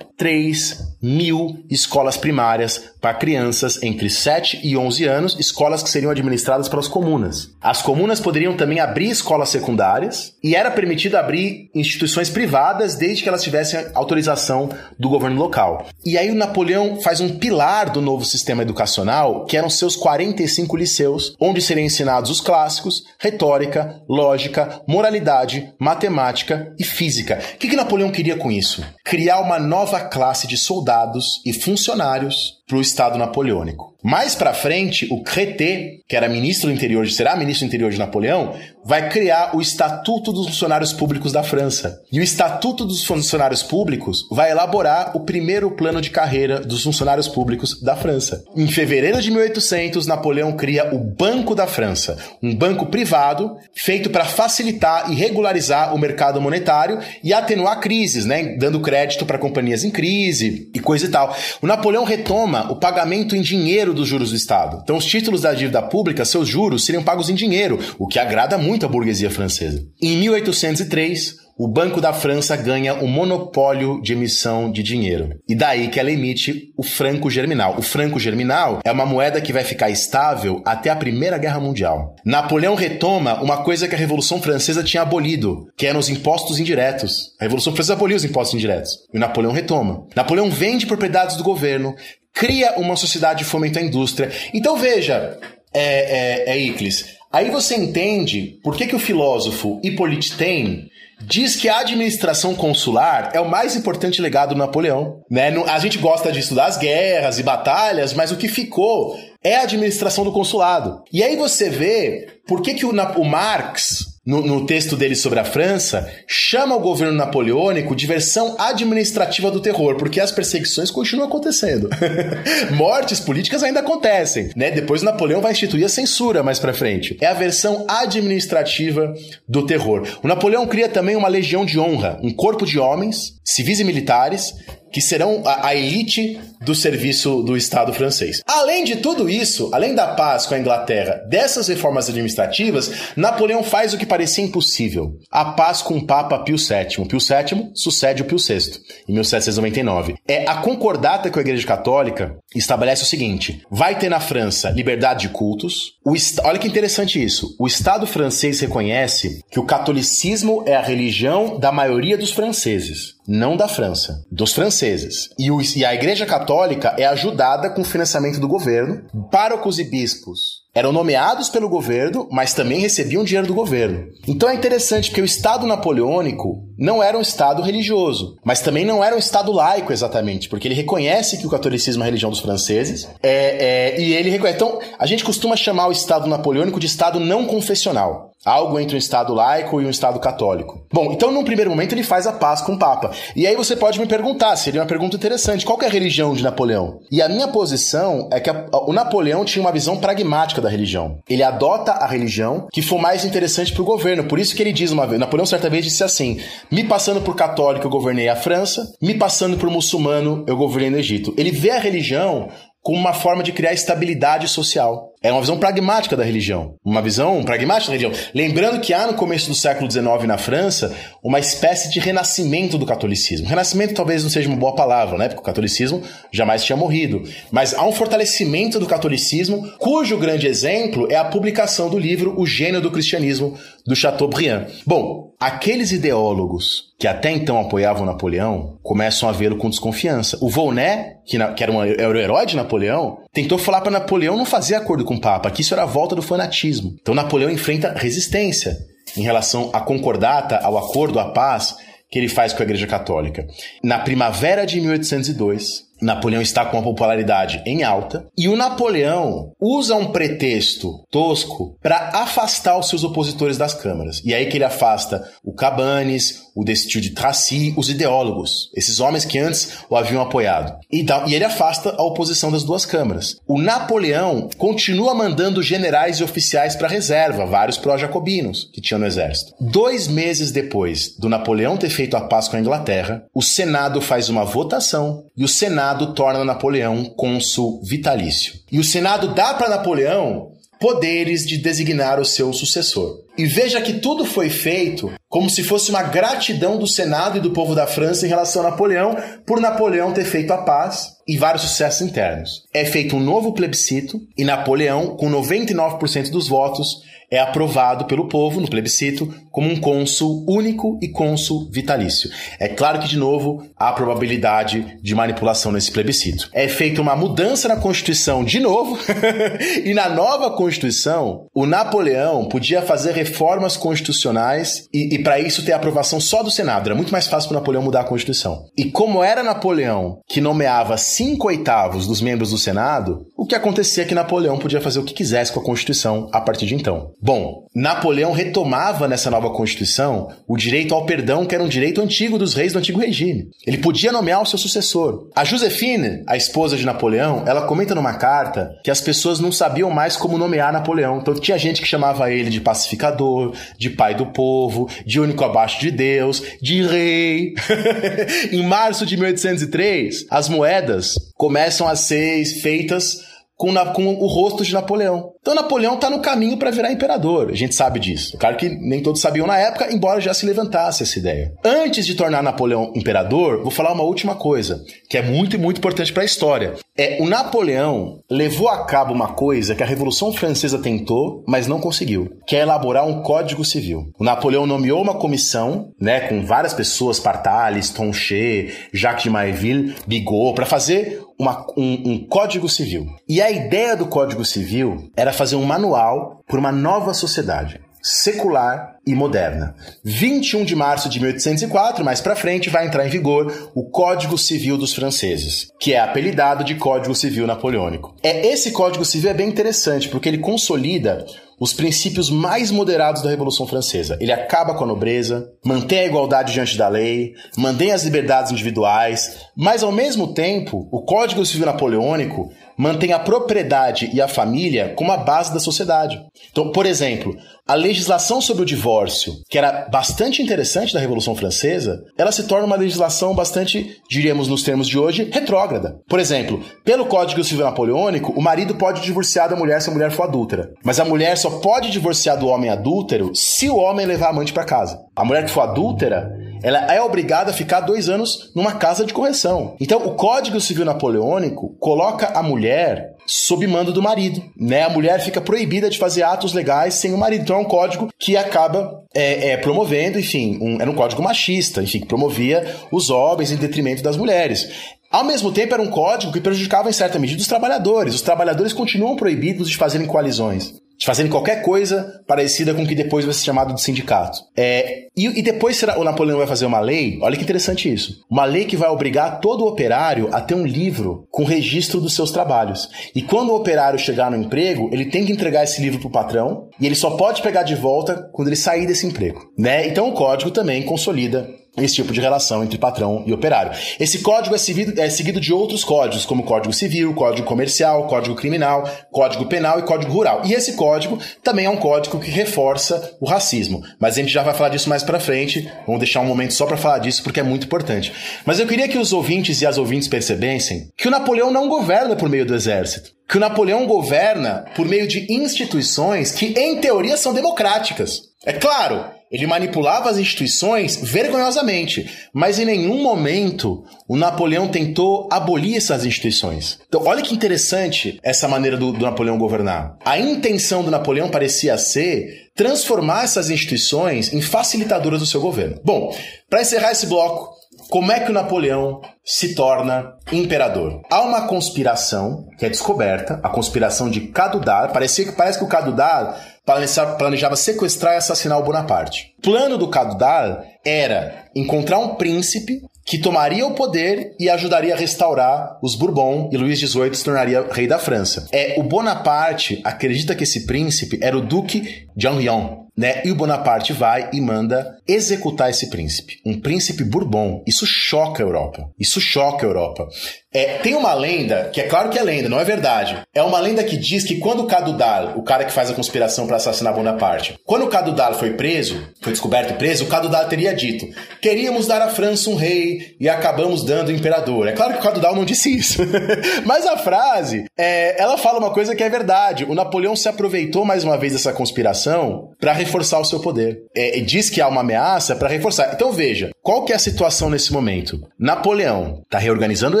S3: 23 mil escolas primárias para crianças entre 7 e 11 anos, escolas que seriam administradas pelas comunas. As comunas poderiam também abrir escolas secundárias e era permitido abrir instituições privadas desde que elas tivessem autorização do governo local. E aí o Napoleão faz um pilar do novo sistema educacional, que eram seus 45 liceus, onde seriam ensinados os clássicos, retórica, lógica, moralidade, matemática e física. O que, que Napoleão queria com isso? criar uma nova classe de soldados e funcionários para o Estado napoleônico. Mais para frente, o Crété, que era ministro do interior, será ministro do interior de Napoleão, vai criar o Estatuto dos Funcionários Públicos da França. E o Estatuto dos Funcionários Públicos vai elaborar o primeiro plano de carreira dos funcionários públicos da França. Em fevereiro de 1800, Napoleão cria o Banco da França, um banco privado feito para facilitar e regularizar o mercado monetário e atenuar crises, né, dando crédito para companhias em crise e coisa e tal. O Napoleão retoma o pagamento em dinheiro dos juros do Estado. Então, os títulos da dívida pública, seus juros seriam pagos em dinheiro, o que agrada muito a burguesia francesa. Em 1803, o Banco da França ganha um monopólio de emissão de dinheiro. E daí que ela emite o franco germinal. O franco germinal é uma moeda que vai ficar estável até a Primeira Guerra Mundial. Napoleão retoma uma coisa que a Revolução Francesa tinha abolido, que eram os impostos indiretos. A Revolução Francesa aboliu os impostos indiretos. E o Napoleão retoma. Napoleão vende propriedades do governo, cria uma sociedade de fomento à indústria. Então veja, é, é, é Iclis, aí você entende por que, que o filósofo Hippolyte Taine diz que a administração consular é o mais importante legado do Napoleão. Né? A gente gosta de estudar as guerras e batalhas, mas o que ficou é a administração do consulado. E aí você vê por que, que o, o Marx no, no, texto dele sobre a França, chama o governo napoleônico de versão administrativa do terror, porque as perseguições continuam acontecendo. <laughs> Mortes políticas ainda acontecem, né? Depois Napoleão vai instituir a censura mais para frente. É a versão administrativa do terror. O Napoleão cria também uma legião de honra, um corpo de homens, civis e militares, que serão a, a, elite do serviço do Estado francês. Além de tudo isso, além da paz com a Inglaterra, dessas reformas administrativas, Napoleão faz o que parecia impossível: a paz com o Papa Pio VII. Pio VII sucede o Pio VI, em 1799. É a concordata com a Igreja Católica estabelece o seguinte: vai ter na França liberdade de cultos. O, olha que interessante isso. O Estado francês reconhece que o catolicismo é a religião da maioria dos franceses não da França, dos franceses. E, o, e, a Igreja Católica é ajudada com o financiamento do governo. Párocos e bispos eram nomeados pelo governo, mas também recebiam dinheiro do governo. Então é interessante porque o Estado napoleônico não era um Estado religioso, mas também não era um Estado laico exatamente, porque ele reconhece que o catolicismo é a religião dos franceses, é, é, e ele reconhece. Então, a gente costuma chamar o Estado napoleônico de Estado não confessional. Algo entre um Estado laico e um Estado católico. Bom, então num primeiro momento ele faz a paz com o Papa. E aí você pode me perguntar, seria uma pergunta interessante, qual é a religião de Napoleão? E a minha posição é que a, o Napoleão tinha uma visão pragmática da religião. Ele adota a religião que for mais interessante para o governo. Por isso que ele diz uma vez, Napoleão certa vez disse assim: me passando por católico eu governei a França, me passando por muçulmano eu governei no Egito. Ele vê a religião como uma forma de criar estabilidade social. É uma visão pragmática da religião. Uma visão pragmática da religião. Lembrando que há no começo do século XIX na França uma espécie de renascimento do catolicismo. Renascimento talvez não seja uma boa palavra, né? Porque o catolicismo jamais tinha morrido. Mas há um fortalecimento do catolicismo, cujo grande exemplo é a publicação do livro O Gênio do Cristianismo, do Chateaubriand. Bom, aqueles ideólogos que até então apoiavam Napoleão começam a vê-lo com desconfiança. O Volney, que, na, que era, um, era o herói de Napoleão, tentou falar para Napoleão não fazer acordo com o Papa, que isso era a volta do fanatismo. Então Napoleão enfrenta resistência em relação à concordata, ao acordo, à paz que ele faz com a Igreja Católica. Na primavera de 1802, Napoleão está com a popularidade em alta e o Napoleão usa um pretexto tosco para afastar os seus opositores das câmaras. E aí que ele afasta o Cabanes, o Destil de Tracy, os ideólogos, esses homens que antes o haviam apoiado. E, e ele afasta a oposição das duas câmaras. O Napoleão continua mandando generais e oficiais para reserva, vários pró-jacobinos que tinham no exército. Dois meses depois do Napoleão ter feito a paz com a Inglaterra, o Senado faz uma votação e o Senado torna Napoleão cônsul vitalício. E o Senado dá para Napoleão poderes de designar o seu sucessor. E veja que tudo foi feito como se fosse uma gratidão do Senado e do povo da França em relação a Napoleão por Napoleão ter feito a paz e vários sucessos internos. É feito um novo plebiscito e Napoleão, com 99% dos votos, é aprovado pelo povo no plebiscito como um cônsul único e cônsul vitalício. É claro que, de novo, há probabilidade de manipulação nesse plebiscito. É feita uma mudança na Constituição de novo, <laughs> e na nova Constituição, o Napoleão podia fazer reformas constitucionais e, e para isso ter aprovação só do Senado. Era muito mais fácil para Napoleão mudar a Constituição. E como era Napoleão que nomeava cinco oitavos dos membros do Senado, o que acontecia é que Napoleão podia fazer o que quisesse com a Constituição a partir de então. Bom, Napoleão retomava nessa nova Constituição o direito ao perdão, que era um direito antigo dos reis do antigo regime. Ele podia nomear o seu sucessor. A Josefine, a esposa de Napoleão, ela comenta numa carta que as pessoas não sabiam mais como nomear Napoleão. Então tinha gente que chamava ele de pacificador, de pai do povo, de único abaixo de Deus, de rei. <laughs> em março de 1803, as moedas começam a ser feitas com, com o rosto de Napoleão. Então Napoleão está no caminho para virar imperador, a gente sabe disso. Claro que nem todos sabiam na época, embora já se levantasse essa ideia. Antes de tornar Napoleão imperador, vou falar uma última coisa, que é muito e muito importante para a história. É o Napoleão levou a cabo uma coisa que a Revolução Francesa tentou, mas não conseguiu, que é elaborar um código civil. O Napoleão nomeou uma comissão, né, com várias pessoas, Partales, Tronchet, Jacques de Mailleville, Bigot, para fazer uma, um, um código civil. E a ideia do código civil era fazer um manual por uma nova sociedade secular e moderna. 21 de março de 1804, mais para frente, vai entrar em vigor o Código Civil dos Franceses, que é apelidado de Código Civil Napoleônico. É esse Código Civil é bem interessante porque ele consolida os princípios mais moderados da Revolução Francesa. Ele acaba com a nobreza, mantém a igualdade diante da lei, mantém as liberdades individuais, mas ao mesmo tempo, o Código Civil Napoleônico mantém a propriedade e a família como a base da sociedade. Então, por exemplo, a legislação sobre o divórcio, que era bastante interessante da Revolução Francesa, ela se torna uma legislação bastante, diríamos nos termos de hoje, retrógrada. Por exemplo, pelo Código Civil Napoleônico, o marido pode divorciar da mulher se a mulher for adúltera, mas a mulher só pode divorciar do homem adúltero se o homem levar a amante para casa. A mulher que for adúltera, ela é obrigada a ficar dois anos numa casa de correção. Então, o Código Civil Napoleônico coloca a mulher sob mando do marido, né? A mulher fica proibida de fazer atos legais sem o marido. Então, é um código que acaba é, é, promovendo, enfim, um, era um código machista, enfim, que promovia os homens em detrimento das mulheres. Ao mesmo tempo, era um código que prejudicava em certa medida os trabalhadores. Os trabalhadores continuam proibidos de fazerem coalizões fazerem qualquer coisa parecida com o que depois vai ser chamado de sindicato. É, e, e, depois será, o Napoleão vai fazer uma lei, olha que interessante isso, uma lei que vai obrigar todo operário a ter um livro com registro dos seus trabalhos. E quando o operário chegar no emprego, ele tem que entregar esse livro para o patrão e ele só pode pegar de volta quando ele sair desse emprego. Né? Então o código também consolida esse tipo de relação entre patrão e operário. Esse código é seguido, é seguido de outros códigos, como Código Civil, Código Comercial, Código Criminal, Código Penal e Código Rural. E esse código também é um código que reforça o racismo. Mas a gente já vai falar disso mais para frente. Vamos deixar um momento só para falar disso porque é muito importante. Mas eu queria que os ouvintes e as ouvintes percebessem que o Napoleão não governa por meio do exército. Que o Napoleão governa por meio de instituições que, em teoria, são democráticas. É claro, ele manipulava as instituições vergonhosamente, mas em nenhum momento o Napoleão tentou abolir essas instituições. Então, olha que interessante essa maneira do, do Napoleão governar. A intenção do Napoleão parecia ser transformar essas instituições em facilitadoras do seu governo. Bom, para encerrar esse bloco, como é que o Napoleão se torna imperador? Há uma conspiração que é descoberta, a conspiração de Cadudar. Parecia que parece que o Cadudar planejava sequestrar e assassinar o Bonaparte. O plano do Cadudar era encontrar um príncipe que tomaria o poder e ajudaria a restaurar os Bourbon e Luís XVIII se tornaria rei da França. É o Bonaparte acredita que esse príncipe era o Duque de Orléans, né? E o Bonaparte vai e manda executar esse príncipe, um príncipe Bourbon. Isso choca a Europa. Isso choca a Europa. É, tem uma lenda, que é claro que é lenda, não é verdade. É uma lenda que diz que quando o Cadudal, o cara que faz a conspiração para assassinar Bonaparte, quando o Cadudal foi preso, foi descoberto e preso, o Cadudal teria dito: queríamos dar à França um rei e acabamos dando o imperador. É claro que o Cadudal não disse isso, <laughs> mas a frase, é, ela fala uma coisa que é verdade. O Napoleão se aproveitou mais uma vez dessa conspiração para reforçar o seu poder. É, diz que há uma ameaça para reforçar. Então veja, qual que é a situação nesse momento? Napoleão está reorganizando o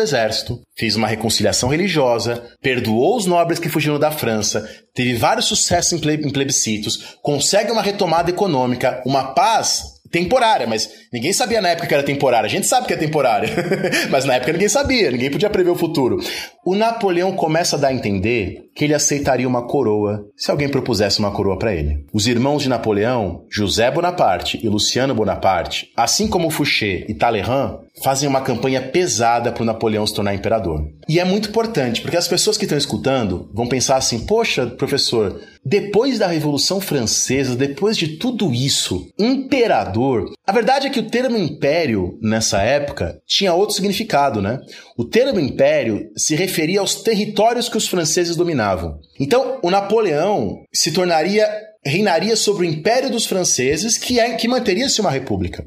S3: exército exército, fez uma reconciliação religiosa, perdoou os nobres que fugiram da França, teve vários sucessos em plebiscitos, consegue uma retomada econômica, uma paz temporária, mas ninguém sabia na época que era temporária. A gente sabe que é temporária, <laughs> mas na época ninguém sabia, ninguém podia prever o futuro. O Napoleão começa a dar a entender que ele aceitaria uma coroa se alguém propusesse uma coroa para ele. Os irmãos de Napoleão, José Bonaparte e Luciano Bonaparte, assim como Fouché e Talleyrand, fazem uma campanha pesada para o Napoleão se tornar imperador. E é muito importante, porque as pessoas que estão escutando vão pensar assim: poxa, professor, depois da Revolução Francesa, depois de tudo isso, imperador. A verdade é que o termo império, nessa época, tinha outro significado, né? O termo império se referia aos territórios que os franceses dominavam. Então, o Napoleão se tornaria reinaria sobre o império dos franceses, que, é, que manteria-se uma república.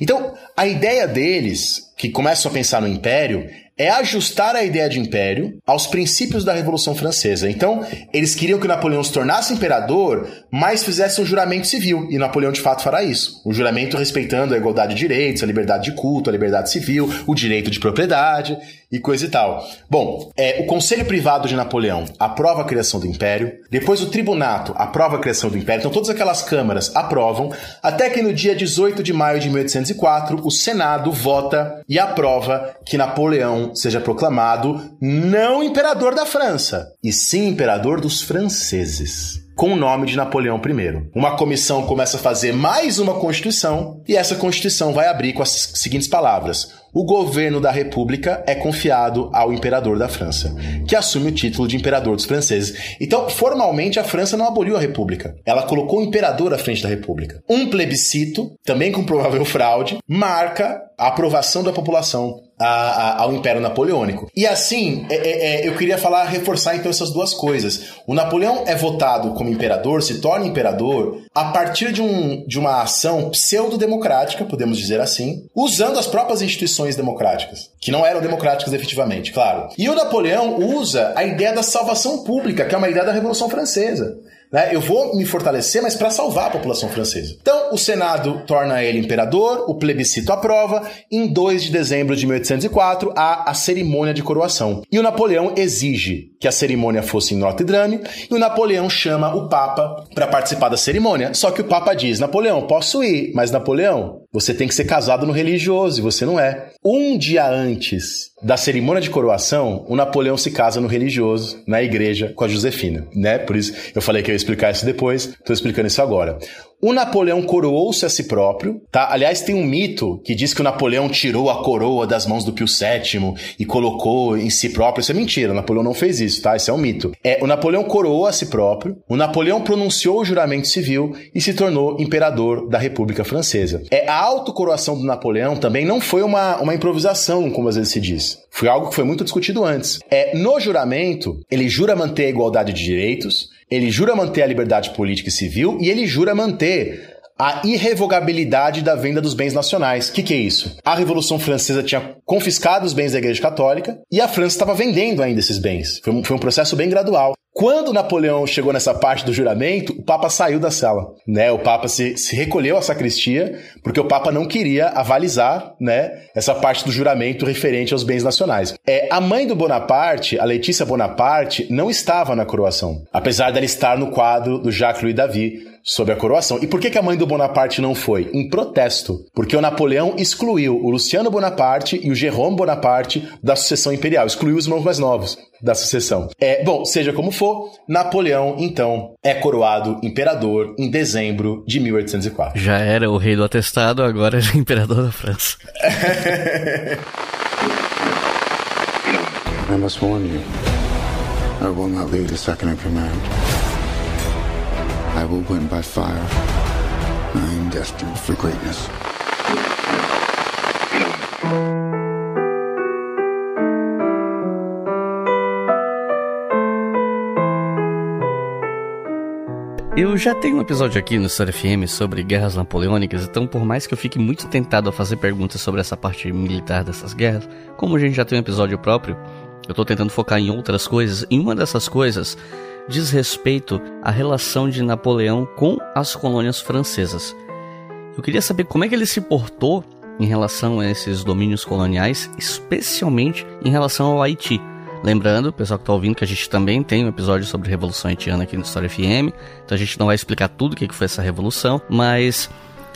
S3: Então, a ideia deles, que começam a pensar no império, é ajustar a ideia de império aos princípios da Revolução Francesa. Então, eles queriam que Napoleão se tornasse imperador, mas fizesse um juramento civil. E Napoleão, de fato, fará isso. Um juramento respeitando a igualdade de direitos, a liberdade de culto, a liberdade civil, o direito de propriedade e coisa e tal. Bom, é, o Conselho Privado de Napoleão aprova a criação do Império, depois o Tribunato aprova a criação do Império, então todas aquelas câmaras aprovam, até que no dia 18 de maio de 1804 o Senado vota e aprova que Napoleão seja proclamado não imperador da França, e sim imperador dos franceses com o nome de Napoleão I. Uma comissão começa a fazer mais uma Constituição e essa Constituição vai abrir com as seguintes palavras: o governo da República é confiado ao imperador da França, que assume o título de imperador dos franceses. Então, formalmente, a França não aboliu a República. Ela colocou o imperador à frente da República. Um plebiscito, também com provável fraude, marca a aprovação da população a, a, ao Império Napoleônico. E assim, é, é, é, eu queria falar, reforçar então essas duas coisas. O Napoleão é votado como imperador, se torna imperador, a partir de, um, de uma ação pseudo-democrática, podemos dizer assim, usando as próprias instituições democráticas, que não eram democráticas efetivamente, claro. E o Napoleão usa a ideia da salvação pública, que é uma ideia da Revolução Francesa. Né? Eu vou me fortalecer, mas para salvar a população francesa. Então, o Senado torna ele imperador, o plebiscito aprova. Em 2 de dezembro de 1804, há a cerimônia de coroação. E o Napoleão exige que a cerimônia fosse em Notre Dame, e o Napoleão chama o Papa para participar da cerimônia. Só que o Papa diz: Napoleão, posso ir, mas Napoleão, você tem que ser casado no religioso, e você não é. Um dia antes da cerimônia de coroação, o Napoleão se casa no religioso, na igreja, com a Josefina, né? Por isso eu falei que eu ia explicar isso depois, estou explicando isso agora. O Napoleão coroou-se a si próprio, tá? Aliás, tem um mito que diz que o Napoleão tirou a coroa das mãos do Pio VII e colocou em si próprio. Isso é mentira, o Napoleão não fez isso, tá? Isso é um mito. É, o Napoleão coroou a si próprio, o Napoleão pronunciou o juramento civil e se tornou imperador da República Francesa. É, a autocoroação do Napoleão também não foi uma, uma improvisação, como às vezes se diz. Foi algo que foi muito discutido antes. É, no juramento, ele jura manter a igualdade de direitos, ele jura manter a liberdade política e civil e ele jura manter a irrevogabilidade da venda dos bens nacionais. O que, que, é isso? A Revolução Francesa tinha confiscado os bens da Igreja Católica e a França estava vendendo ainda esses bens. Foi um, foi um processo bem gradual. Quando Napoleão chegou nessa parte do juramento, o Papa saiu da cela, né? O Papa se, se recolheu à sacristia, porque o Papa não queria avalizar, né, essa parte do juramento referente aos bens nacionais. É, a mãe do Bonaparte, a Letícia Bonaparte, não estava na coroação, apesar dela estar no quadro do Jacques Louis David, sobre a coroação. E por que, que a mãe do Bonaparte não foi? Em protesto. Porque o Napoleão excluiu o Luciano Bonaparte e o Jerome Bonaparte da sucessão imperial. Excluiu os irmãos mais novos da sucessão. É, bom, seja como for, Napoleão, então, é coroado imperador em dezembro de 1804.
S6: Já era o rei do atestado, agora é imperador da França. <laughs>
S7: I must warn you. I will not lead the second in command. I will win by fire. I am destined for greatness.
S6: Eu já tenho um episódio aqui no História FM sobre guerras napoleônicas, então por mais que eu fique muito tentado a fazer perguntas sobre essa parte militar dessas guerras, como a gente já tem um episódio próprio, eu tô tentando focar em outras coisas, e uma dessas coisas diz respeito à relação de Napoleão com as colônias francesas. Eu queria saber como é que ele se portou em relação a esses domínios coloniais, especialmente em relação ao Haiti. Lembrando, pessoal que está ouvindo, que a gente também tem um episódio sobre Revolução Haitiana aqui no História FM, então a gente não vai explicar tudo o que foi essa revolução, mas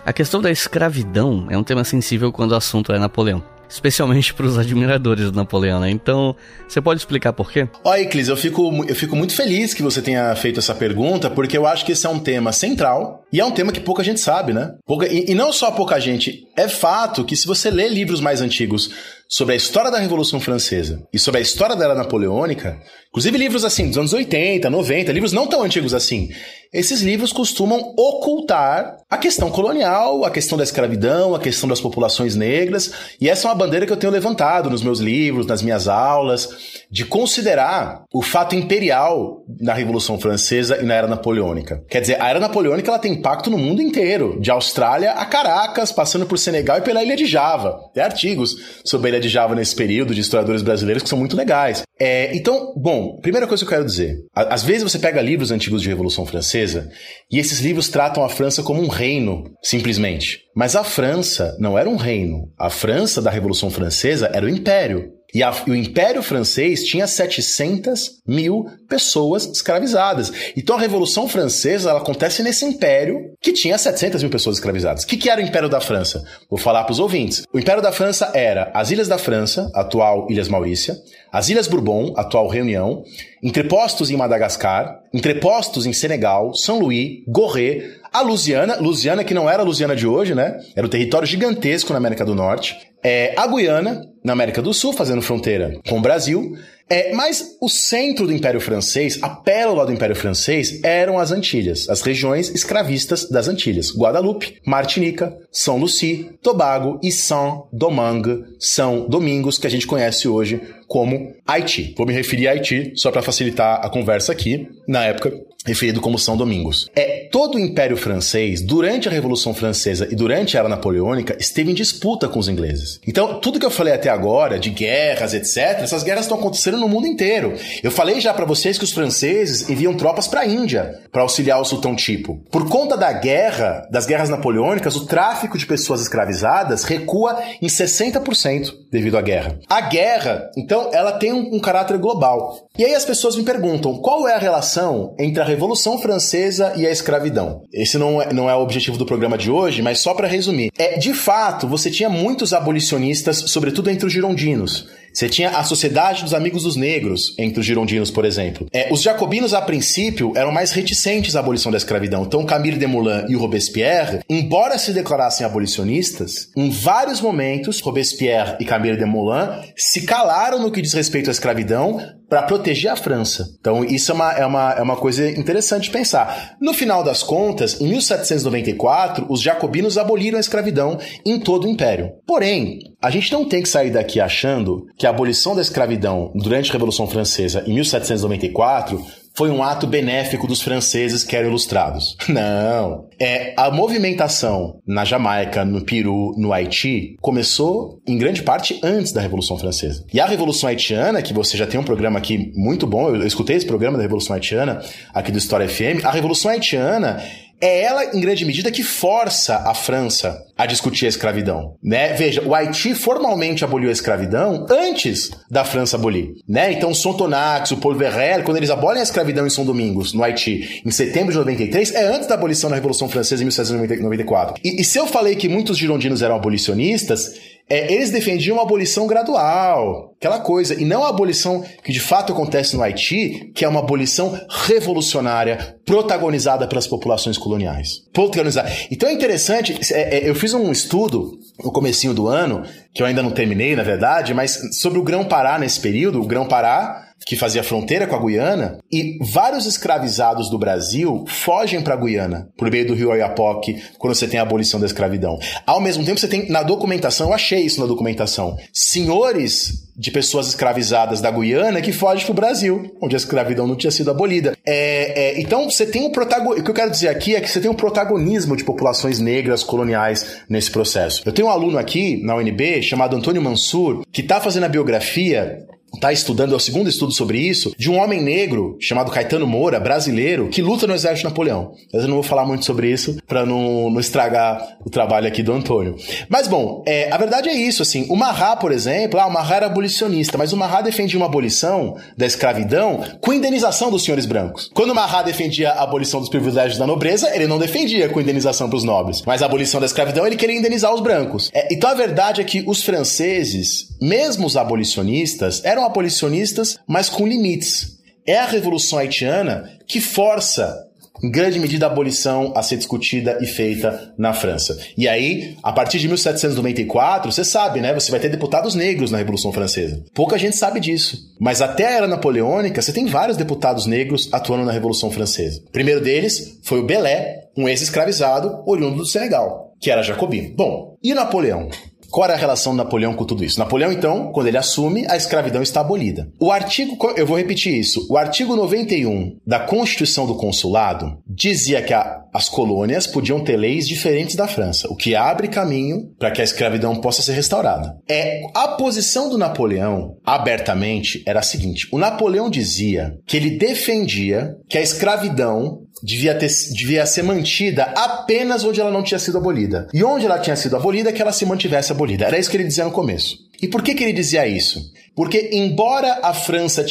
S6: a questão da escravidão é um tema sensível quando o assunto é Napoleão especialmente para os admiradores do Napoleão, né? Então, você pode explicar por quê?
S3: Olha, Iclis, eu fico, eu fico muito feliz que você tenha feito essa pergunta, porque eu acho que esse é um tema central e é um tema que pouca gente sabe, né? Pouca, e, e não só pouca gente, é fato que se você lê livros mais antigos sobre a história da Revolução Francesa e sobre a história da Era Napoleônica, inclusive livros assim dos anos 80, 90, livros não tão antigos assim, esses livros costumam ocultar a questão colonial, a questão da escravidão, a questão das populações negras, e essa é uma bandeira que eu tenho levantado nos meus livros, nas minhas aulas, de considerar o fato imperial na Revolução Francesa e na Era Napoleônica. Quer dizer, a Era Napoleônica ela tem impacto no mundo inteiro, de Austrália a Caracas, passando por Senegal e pela Ilha de Java. Tem artigos sobre a Ilha de Java nesse período de historiadores brasileiros que são muito legais. É, então, bom, primeira coisa que eu quero dizer, às vezes você pega livros antigos de Revolução Francesa e esses livros tratam a França como um reino, simplesmente. Mas a França não era um reino. A França da Revolução Francesa era o império. E, a, o Império Francês tinha 700 mil pessoas escravizadas. Então a Revolução Francesa ela acontece nesse império que tinha 700 mil pessoas escravizadas. O que, que era o Império da França? Vou falar para os ouvintes. O Império da França era as Ilhas da França, atual Ilhas Maurícia, as Ilhas Bourbon, atual Reunião, entrepostos em Madagascar, entrepostos em Senegal, São Luís, Gorré, a Louisiana, Louisiana que não era a Louisiana de hoje, né? Era um território gigantesco na América do Norte. É, a Guiana, na América do Sul, fazendo fronteira com o Brasil. É, mas o centro do Império Francês, a pérola do Império Francês, eram as Antilhas, as regiões escravistas das Antilhas. Guadalupe, Martinica, São Lucie, Tobago e Saint-Domingue, São Domingos, que a gente conhece hoje como Haiti. Vou me referir a Haiti só para facilitar a conversa aqui. Na época, referido como São Domingos. É todo o Império Francês, durante a Revolução Francesa e durante a Era Napoleônica, esteve em disputa com os ingleses. Então, tudo que eu falei até agora, de guerras, etc., essas guerras estão acontecendo no mundo inteiro. Eu falei já para vocês que os franceses enviam tropas para a Índia para auxiliar o sultão Tipo. Por conta da guerra, das guerras napoleônicas, o tráfico de pessoas escravizadas recua em 60% devido à guerra. A guerra, então, ela tem um, um caráter global. E aí as pessoas me perguntam, qual é a relação entre a Revolução Francesa e a escravidão. Esse não é, não é o objetivo do programa de hoje, mas só para resumir. É, de fato, você tinha muitos abolicionistas, sobretudo entre os girondinos. Você tinha a Sociedade dos Amigos dos Negros, entre os girondinos, por exemplo. É, os jacobinos, a princípio, eram mais reticentes à abolição da escravidão. Então, Camille Desmoulins e o Robespierre, embora se declarassem abolicionistas, em vários momentos, Robespierre e Camille Desmoulins se calaram no que diz respeito à escravidão para proteger a França. Então, isso é uma, é, uma, é uma coisa interessante de pensar. No final das contas, em 1794, os jacobinos aboliram a escravidão em todo o império. Porém, a gente não tem que sair daqui achando que a abolição da escravidão durante a Revolução Francesa em 1794 foi um ato benéfico dos franceses que eram ilustrados. <laughs> Não. É a movimentação na Jamaica, no Peru, no Haiti começou em grande parte antes da Revolução Francesa. E a Revolução Haitiana, que você já tem um programa aqui muito bom, eu escutei esse programa da Revolução Haitiana aqui do História FM. A Revolução Haitiana é ela, em grande medida, que força a França a discutir a escravidão, né? Veja, o Haiti formalmente aboliu a escravidão antes da França abolir, né? Então, Sontonax, o Paul Verrel, quando eles abolem a escravidão em São Domingos, no Haiti, em setembro de 93, é antes da abolição da Revolução Francesa em 1794. E, e se eu falei que muitos girondinos eram abolicionistas, é, eles defendiam a abolição gradual, aquela coisa, e não a abolição que de fato acontece no Haiti, que é uma abolição revolucionária, protagonizada pelas populações coloniais. Protagonizada. Então é interessante, é, é, eu fiz um estudo no comecinho do ano, que eu ainda não terminei, na verdade, mas sobre o Grão-Pará nesse período, o Grão-Pará que fazia fronteira com a Guiana, e vários escravizados do Brasil fogem para a Guiana, por meio do rio Oiapoque, quando você tem a abolição da escravidão. Ao mesmo tempo, você tem na documentação, eu achei isso na documentação, senhores de pessoas escravizadas da Guiana que fogem para o Brasil, onde a escravidão não tinha sido abolida. É, é, então você tem um protagonismo. O que eu quero dizer aqui é que você tem um protagonismo de populações negras coloniais nesse processo. Eu tenho um aluno aqui na UNB chamado Antônio Mansur que está fazendo a biografia está estudando, é o segundo estudo sobre isso, de um homem negro chamado Caetano Moura, brasileiro, que luta no exército Napoleão. Mas eu não vou falar muito sobre isso para não, não, estragar o trabalho aqui do Antônio. Mas bom, é, a verdade é isso, assim, o Marrá, por exemplo, ah, o Marrá era abolicionista, mas o Marrá defendia uma abolição da escravidão com indenização dos senhores brancos. Quando o Marrá defendia a abolição dos privilégios da nobreza, ele não defendia com indenização para os nobres, mas a abolição da escravidão ele queria indenizar os brancos. É, então a verdade é que os franceses, mesmo os abolicionistas, eram abolicionistas, mas com limites. É a Revolução Haitiana que força em grande medida a abolição a ser discutida e feita na França. E aí, a partir de 1794, você sabe, né? Você vai ter deputados negros na Revolução Francesa. Pouca gente sabe disso. Mas até a era napoleônica, você tem vários deputados negros atuando na Revolução Francesa. O primeiro deles foi o Belé, um ex-escravizado oriundo do Senegal, que era jacobino. Bom, e Napoleão? Qual era a relação de Napoleão com tudo isso? Napoleão, então, quando ele assume, a escravidão está abolida. O artigo, eu vou repetir isso, o artigo 91 da Constituição do Consulado dizia que a, as colônias podiam ter leis diferentes da França, o que abre caminho para que a escravidão possa ser restaurada. É a posição do Napoleão, abertamente, era a seguinte: o Napoleão dizia que ele defendia que a escravidão devia, ter, devia ser mantida apenas onde ela não tinha sido abolida. E onde ela tinha sido abolida, que ela se mantivesse abolida. Era isso que ele dizia no começo. E por que, que ele dizia isso? Porque, embora a França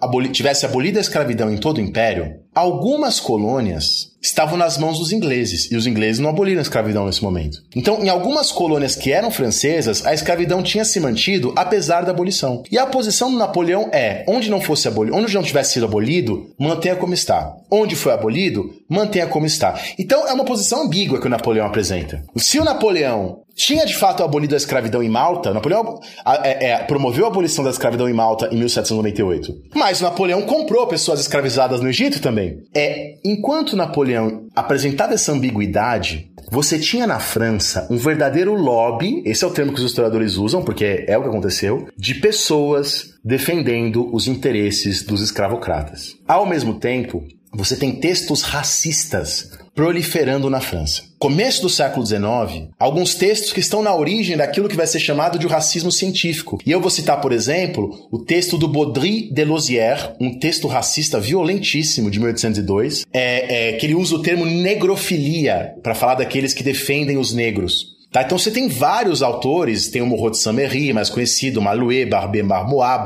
S3: aboli tivesse abolido a escravidão em todo o império, algumas colônias estavam nas mãos dos ingleses, e os ingleses não aboliram a escravidão nesse momento. Então, em algumas colônias que eram francesas, a escravidão tinha se mantido apesar da abolição. E a posição do Napoleão é: onde não fosse abolido, onde não tivesse sido abolido, mantenha como está. Onde foi abolido, mantenha como está. Então, é uma posição ambígua que o Napoleão apresenta. Se o Napoleão tinha de fato abolido a escravidão em Malta, Napoleão é, é, promoveu a abolição da escravidão em Malta em 1798. Mas Napoleão comprou pessoas escravizadas no Egito também. É, enquanto Napoleão apresentava essa ambiguidade, você tinha na França um verdadeiro lobby, esse é o termo que os historiadores usam, porque é o que aconteceu, de pessoas defendendo os interesses dos escravocratas. Ao mesmo tempo, você tem textos racistas proliferando na França. Começo do século XIX, alguns textos que estão na origem daquilo que vai ser chamado de racismo científico. E eu vou citar, por exemplo, o texto do Baudry de Lozier, um texto racista violentíssimo de 1802, é, é, que ele usa o termo negrofilia para falar daqueles que defendem os negros. Tá? Então você tem vários autores, tem o Morro de Saint-Méry, mais conhecido, Malouet, Barbé Marmois,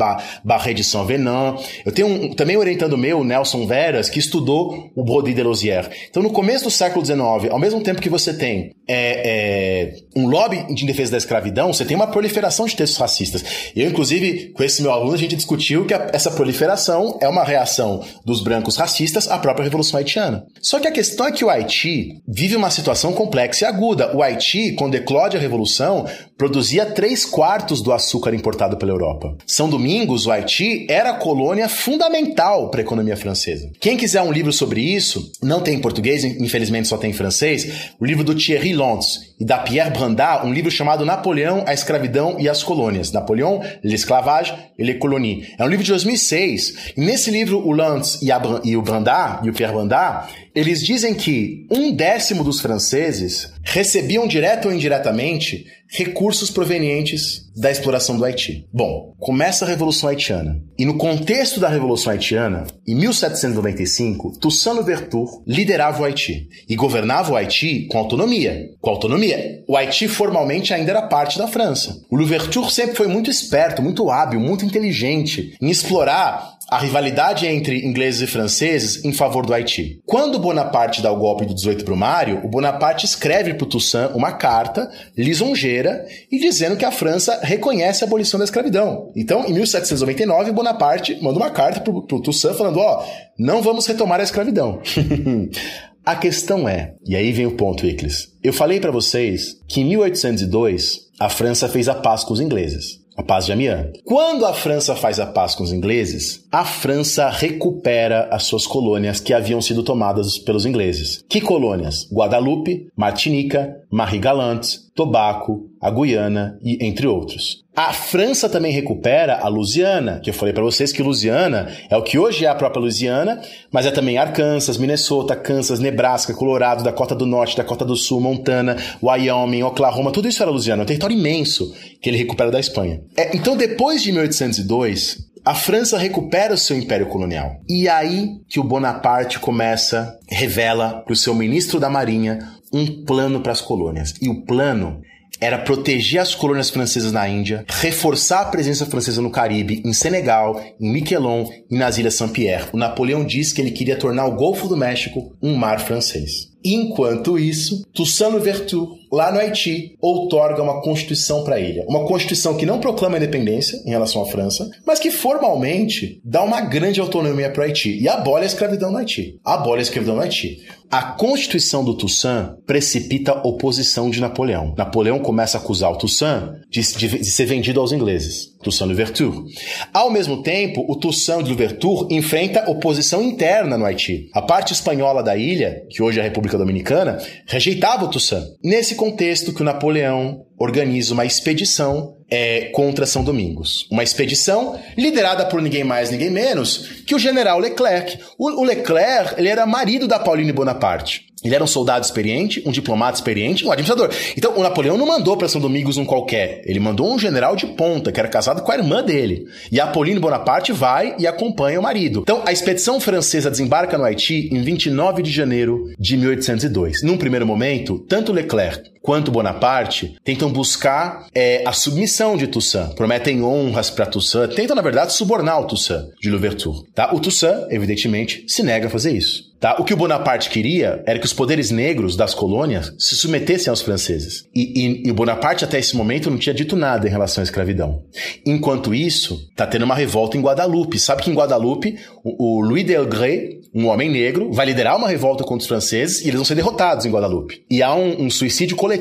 S3: Barré de Saint-Venant. Eu tenho um, também orientando meu, Nelson Veras, que estudou o Brody de Lozier. Então no começo do século XIX, ao mesmo tempo que você tem é, é, um lobby de defesa da escravidão, você tem uma proliferação de textos racistas. Eu, inclusive, com esse meu aluno, a gente discutiu que a, essa proliferação é uma reação dos brancos racistas à própria Revolução Haitiana. Só que a questão é que o Haiti vive uma situação complexa e aguda. O Haiti, quando declode a Revolução, produzia 3 quartos do açúcar importado pela Europa. São Domingos, o Haiti, era colônia fundamental para a economia francesa. Quem quiser um livro sobre isso, não tem em português, infelizmente só tem em francês, o livro do Thierry Lantz, e da Pierre Brandat um livro chamado Napoleão, a Escravidão e as Colônias. Napoleão, l'Esclavage et les Colonies. É um livro de 2006. E nesse livro, o Lantz e, a, e o Brandat, e o Pierre Brandat, eles dizem que um décimo dos franceses recebiam direto ou indiretamente recursos provenientes da exploração do Haiti. Bom, começa a Revolução Haitiana. E no contexto da Revolução Haitiana, em 1795, Toussaint Louverture liderava o Haiti e governava o Haiti com autonomia. Com autonomia. O Haiti formalmente ainda era parte da França. O Louverture sempre foi muito esperto, muito hábil, muito inteligente em explorar a rivalidade entre ingleses e franceses em favor do Haiti. Quando Bonaparte dá o golpe do 18 Brumário, o Bonaparte escreve para o Toussaint uma carta lisonjeira e dizendo que a França reconhece a abolição da escravidão. Então, em 1799, Bonaparte manda uma carta para o Toussaint falando: ó, não vamos retomar a escravidão. <laughs> a questão é, e aí vem o ponto, Iclis. Eu falei para vocês que em 1802 a França fez a paz com os ingleses a paz de Amiens. Quando a França faz a paz com os ingleses, a França recupera as suas colônias que haviam sido tomadas pelos ingleses. Que colônias? Guadalupe, Martinica, Marie-Galante, Tobago, a Guiana e entre outros. A França também recupera a Louisiana, que eu falei para vocês que Louisiana é o que hoje é a própria Louisiana, mas é também Arkansas, Minnesota, Kansas, Nebraska, Colorado, Dakota do Norte, Dakota do Sul, Montana, Wyoming, Oklahoma, tudo isso era Louisiana, é um território imenso que ele recupera da Espanha. É, então, depois de 1802, a França recupera o seu império colonial. E aí que o Bonaparte começa, revela para o seu ministro da Marinha um plano para as colônias. E o plano era proteger as colônias francesas na Índia, reforçar a presença francesa no Caribe, em Senegal, em Miquelon e nas Ilhas Saint-Pierre. O Napoleão disse que ele queria tornar o Golfo do México um mar francês. Enquanto isso, Toussaint Louverture, lá no Haiti, outorga uma constituição para a ilha. Uma constituição que não proclama independência em relação à França, mas que formalmente dá uma grande autonomia para o Haiti e abole a escravidão no Haiti. Abole a escravidão no Haiti. A constituição do Toussaint precipita a oposição de Napoleão. Napoleão começa a acusar o Toussaint de, de, de ser vendido aos ingleses. Toussaint Louverture. Ao mesmo tempo, o Toussaint Louverture enfrenta oposição interna no Haiti. A parte espanhola da ilha, que hoje é a República Dominicana, rejeitava o Toussaint. Nesse contexto que o Napoleão organiza uma expedição é, contra São Domingos. Uma expedição liderada por ninguém mais, ninguém menos que o general Leclerc. O, o Leclerc ele era marido da Pauline Bonaparte. Ele era um soldado experiente, um diplomata experiente, um administrador. Então, o Napoleão não mandou para São Domingos um qualquer. Ele mandou um general de ponta, que era casado com a irmã dele. E a Pauline Bonaparte vai e acompanha o marido. Então, a expedição francesa desembarca no Haiti em 29 de janeiro de 1802. Num primeiro momento, tanto Leclerc quanto Bonaparte tentam buscar é, a submissão de Toussaint, prometem honras para Toussaint, tentam, na verdade, subornar o Toussaint de Louverture. Tá? O Toussaint, evidentemente, se nega a fazer isso. Tá? O que o Bonaparte queria era que os poderes negros das colônias se submetessem aos franceses. E, e, e, o Bonaparte, até esse momento, não tinha dito nada em relação à escravidão. Enquanto isso, tá tendo uma revolta em Guadalupe. Sabe que em Guadalupe, o, o Louis Delgré, um homem negro, vai liderar uma revolta contra os franceses e eles vão ser derrotados em Guadalupe. E há um, um suicídio coletivo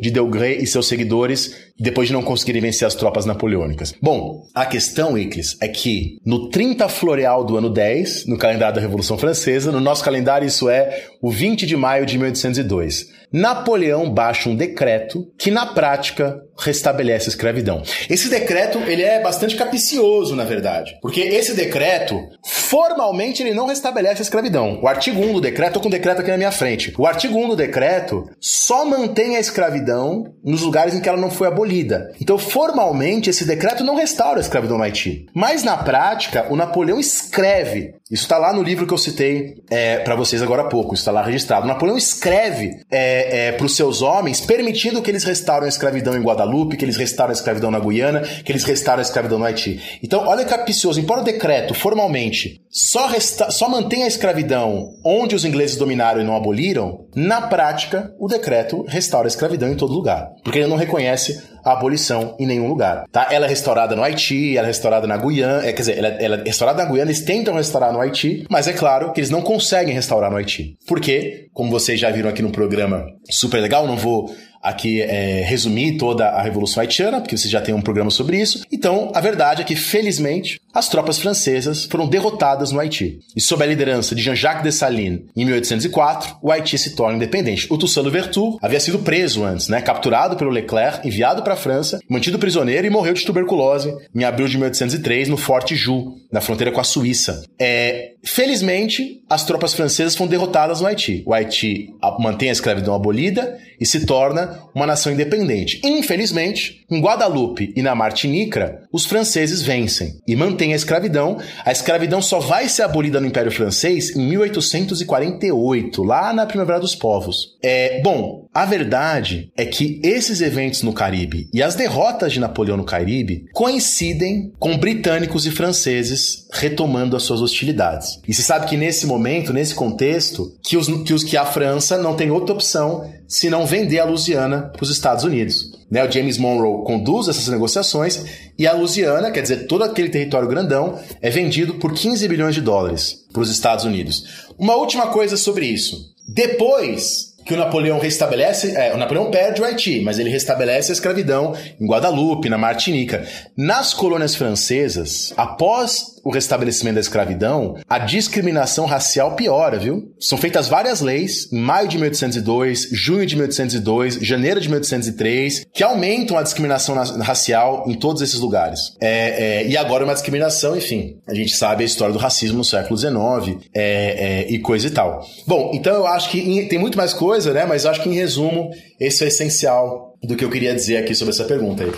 S3: de Delgré e seus seguidores depois de não conseguirem vencer as tropas napoleônicas. Bom, a questão, Iclis, é que no 30 floreal do ano 10, no calendário da Revolução Francesa, no nosso calendário isso é o 20 de maio de 1802, Napoleão baixa um decreto que na prática restabelece a escravidão. Esse decreto, ele é bastante capicioso, na verdade, porque esse decreto, formalmente, ele não restabelece a escravidão. O artigo 1 do decreto, tô com o decreto aqui na minha frente. O artigo 1 do decreto só mantém a escravidão nos lugares em que ela não foi abolida. Então, formalmente, esse decreto não restaura a escravidão no Haiti. Mas, na prática, o Napoleão escreve isso está lá no livro que eu citei é, para vocês agora há pouco. Isso está lá registrado. Napoleão escreve é, é, para os seus homens, permitindo que eles restaurem a escravidão em Guadalupe, que eles restaurem a escravidão na Guiana, que eles restaurem a escravidão no Haiti. Então, olha que capicioso. Embora o decreto, formalmente, só, resta só mantenha a escravidão onde os ingleses dominaram e não aboliram, na prática, o decreto restaura a escravidão em todo lugar. Porque ele não reconhece a abolição em nenhum lugar. Tá? Ela é restaurada no Haiti, ela é restaurada na Guiana, é, quer dizer, ela, ela é restaurada na Guiana, eles tentam restaurar no Haiti, mas é claro que eles não conseguem restaurar no Haiti. Porque, como vocês já viram aqui no programa super legal, não vou aqui é, resumir toda a Revolução Haitiana, porque você já tem um programa sobre isso. Então, a verdade é que, felizmente, as tropas francesas foram derrotadas no Haiti. E sob a liderança de Jean-Jacques Dessalines, em 1804, o Haiti se torna independente. O Toussaint Louverture havia sido preso antes, né, capturado pelo Leclerc, enviado para a França, mantido prisioneiro e morreu de tuberculose em abril de 1803 no Forte Joux, na fronteira com a Suíça. É, felizmente, as tropas francesas foram derrotadas no Haiti. O Haiti mantém a escravidão abolida e se torna uma nação independente. Infelizmente, em Guadalupe e na Martinica, os franceses vencem e mantêm a escravidão. A escravidão só vai ser abolida no Império Francês em 1848, lá na Primavera dos Povos. É, bom, a verdade é que esses eventos no Caribe e as derrotas de Napoleão no Caribe coincidem com britânicos e franceses retomando as suas hostilidades. E se sabe que nesse momento, nesse contexto, que, os, que, os, que a França não tem outra opção se não vender a Louisiana para os Estados Unidos. Né, o James Monroe conduz essas negociações e a Louisiana, quer dizer, todo aquele território grandão, é vendido por 15 bilhões de dólares para os Estados Unidos. Uma última coisa sobre isso. Depois que o Napoleão restabelece, é, o Napoleão perde o Haiti, mas ele restabelece a escravidão em Guadalupe, na Martinica. Nas colônias francesas, após o restabelecimento da escravidão, a discriminação racial piora, viu? São feitas várias leis, em maio de 1802, junho de 1802, janeiro de 1803, que aumentam a discriminação racial em todos esses lugares. É, é, e agora uma discriminação, enfim, a gente sabe a história do racismo no século XIX é, é, e coisa e tal. Bom, então eu acho que em, tem muito mais coisa, né? Mas acho que em resumo, esse é essencial do que eu queria dizer aqui sobre essa pergunta aí.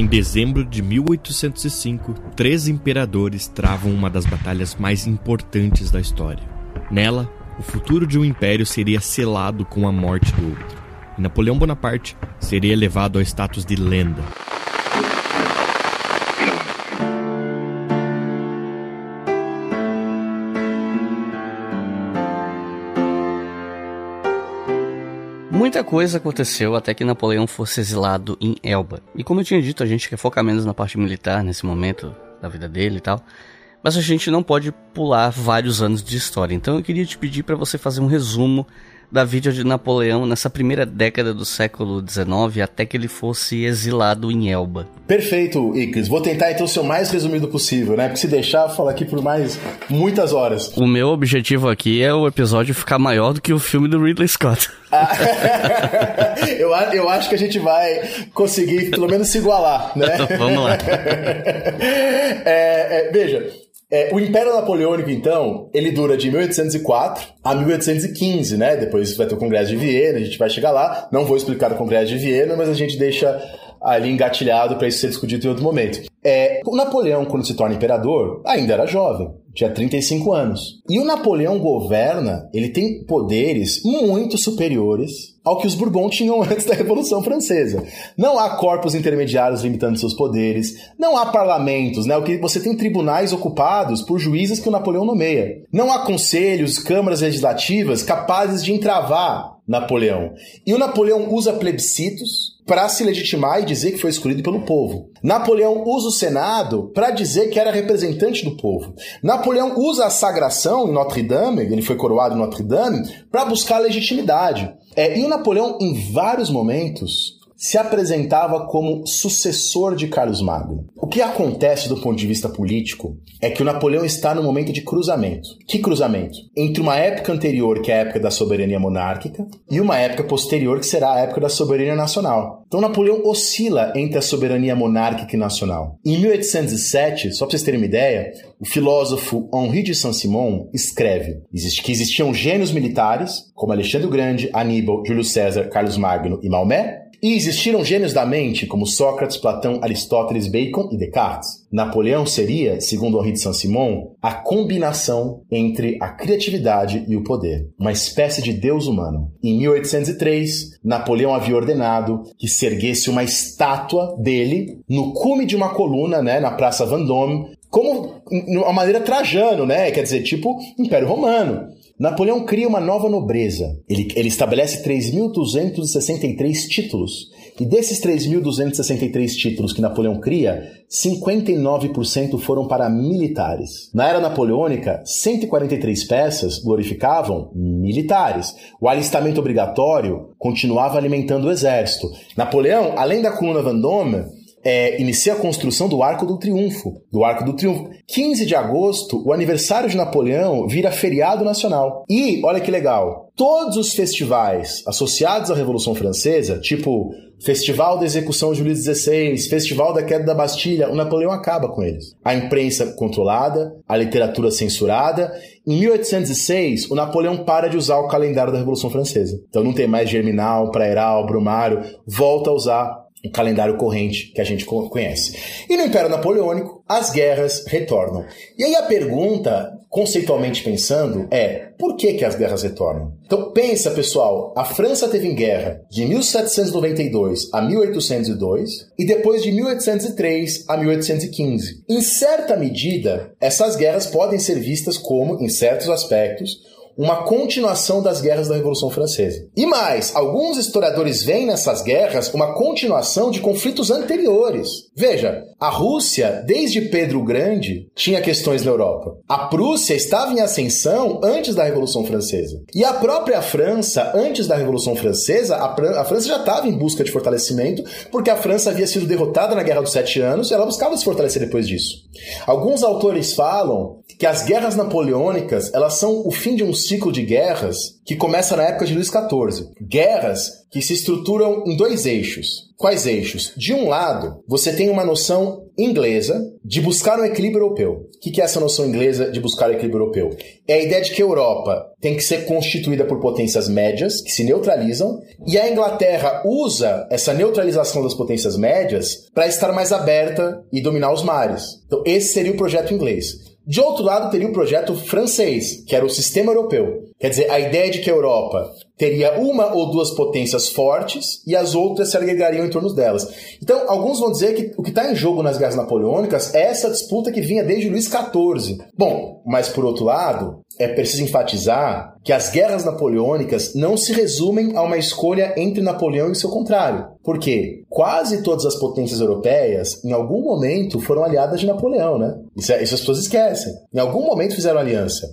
S9: Em dezembro de 1805, três imperadores travam uma das batalhas mais importantes da história. Nela, o futuro de um império seria selado com a morte do outro, e Napoleão Bonaparte seria elevado ao status de lenda.
S6: Coisa aconteceu até que Napoleão fosse exilado em Elba. E como eu tinha dito, a gente quer focar menos na parte militar nesse momento da vida dele e tal. Mas a gente não pode pular vários anos de história. Então eu queria te pedir para você fazer um resumo da vida de Napoleão nessa primeira década do século XIX até que ele fosse exilado em Elba.
S3: Perfeito, Icles. Vou tentar então ser o mais resumido possível, né? Porque se deixar, eu falo aqui por mais muitas horas.
S6: O meu objetivo aqui é o episódio ficar maior do que o filme do Ridley Scott. Ah, <laughs>
S3: eu, eu acho que a gente vai conseguir pelo menos se igualar, né? <laughs>
S6: Vamos lá. <laughs>
S3: é, é, veja, é, o Império Napoleônico, então, ele dura de 1804 a 1815, né? Depois vai ter o Congresso de Viena, a gente vai chegar lá. Não vou explicar o Congresso de Viena, mas a gente deixa ali engatilhado para isso ser discutido em outro momento. É, o Napoleão, quando se torna imperador, ainda era jovem, tinha 35 anos. E o Napoleão governa, ele tem poderes muito superiores ao que os Bourbon tinham <laughs> antes da Revolução Francesa. Não há corpos intermediários limitando seus poderes, não há parlamentos, né? O que você tem tribunais ocupados por juízes que o Napoleão nomeia. Não há conselhos, câmaras legislativas capazes de entravar Napoleão. E o Napoleão usa plebiscitos para se legitimar e dizer que foi escolhido pelo povo. Napoleão usa o Senado para dizer que era representante do povo. Napoleão usa a sagração em Notre Dame, ele foi coroado em Notre Dame, para buscar legitimidade. É, e o Napoleão, em vários momentos, se apresentava como sucessor de Carlos Magno. O que acontece do ponto de vista político é que o Napoleão está no momento de cruzamento. Que cruzamento? Entre uma época anterior, que é a época da soberania monárquica, e uma época posterior, que será a época da soberania nacional. Então Napoleão oscila entre a soberania monárquica e nacional. Em 1807, só para vocês terem uma ideia, o filósofo Henri de Saint-Simon escreve que existiam gênios militares, como Alexandre o Grande, Aníbal, Júlio César, Carlos Magno e Maomé, e existiram gênios da mente como Sócrates, Platão, Aristóteles, Bacon e Descartes. Napoleão seria, segundo Henri de Saint-Simon, a combinação entre a criatividade e o poder, uma espécie de deus humano. Em 1803, Napoleão havia ordenado que se erguesse uma estátua dele no cume de uma coluna, né, na Praça Vendôme, como uma maneira Trajano, né? Quer dizer, tipo Império Romano. Napoleão cria uma nova nobreza. Ele, ele estabelece 3.263 títulos E desses 3.263 títulos que Napoleão cria, 59% foram para militares. Na era napoleônica, 143 peças glorificavam militares. O alistamento obrigatório continuava alimentando o exército. Napoleão, além da coluna Vendôme, é, inicia a construção do Arco do Triunfo. Do Arco do Triunfo. 15 de agosto, o aniversário de Napoleão vira feriado nacional. E, olha que legal, todos os festivais associados à Revolução Francesa, tipo Festival da Execução de Júlio XVI, Festival da Queda da Bastilha, o Napoleão acaba com eles. A imprensa controlada, a literatura censurada. Em 1806, o Napoleão para de usar o calendário da Revolução Francesa. Então não tem mais Germinal, Praeral, Brumário, volta a usar o calendário corrente que a gente conhece. E no Império Napoleônico, as guerras retornam. E aí a pergunta, conceitualmente pensando, é por que, que as guerras retornam? Então pensa, pessoal, a França teve em guerra de 1792 a 1802 e depois de 1803 a 1815. Em certa medida, essas guerras podem ser vistas como, em certos aspectos, uma continuação das guerras da Revolução Francesa. E mais, alguns historiadores veem nessas guerras uma continuação de conflitos anteriores. Veja, a Rússia, desde Pedro o Grande, tinha questões na Europa. A Prússia estava em ascensão antes da Revolução Francesa. E a própria França, antes da Revolução Francesa, a, França já estava em busca de fortalecimento, porque a França havia sido derrotada na Guerra dos Sete Anos e ela buscava se fortalecer depois disso. Alguns autores falam que as guerras napoleônicas elas são o fim de um ciclo de guerras que começa na época de Luís XIV. Guerras que se estruturam em dois eixos. Quais eixos? De um lado, você tem uma noção inglesa de buscar um equilíbrio europeu. O que é essa noção inglesa de buscar o equilíbrio europeu? É a ideia de que a Europa tem que ser constituída por potências médias, que se neutralizam, e a Inglaterra usa essa neutralização das potências médias para estar mais aberta e dominar os mares. Então, esse seria o projeto inglês. De outro lado, teria o projeto francês, que era o sistema europeu. Quer dizer, a ideia de que a Europa teria uma ou duas potências fortes e as outras se agregariam em torno delas. Então, alguns vão dizer que o que está em jogo nas guerras napoleônicas é essa disputa que vinha desde Luís XIV. Bom, mas por outro lado, é preciso enfatizar que as guerras napoleônicas não se resumem a uma escolha entre Napoleão e seu contrário. Porque quase todas as potências europeias, em algum momento, foram aliadas de Napoleão, né? Isso, é, isso as pessoas esquecem. Em algum momento fizeram aliança.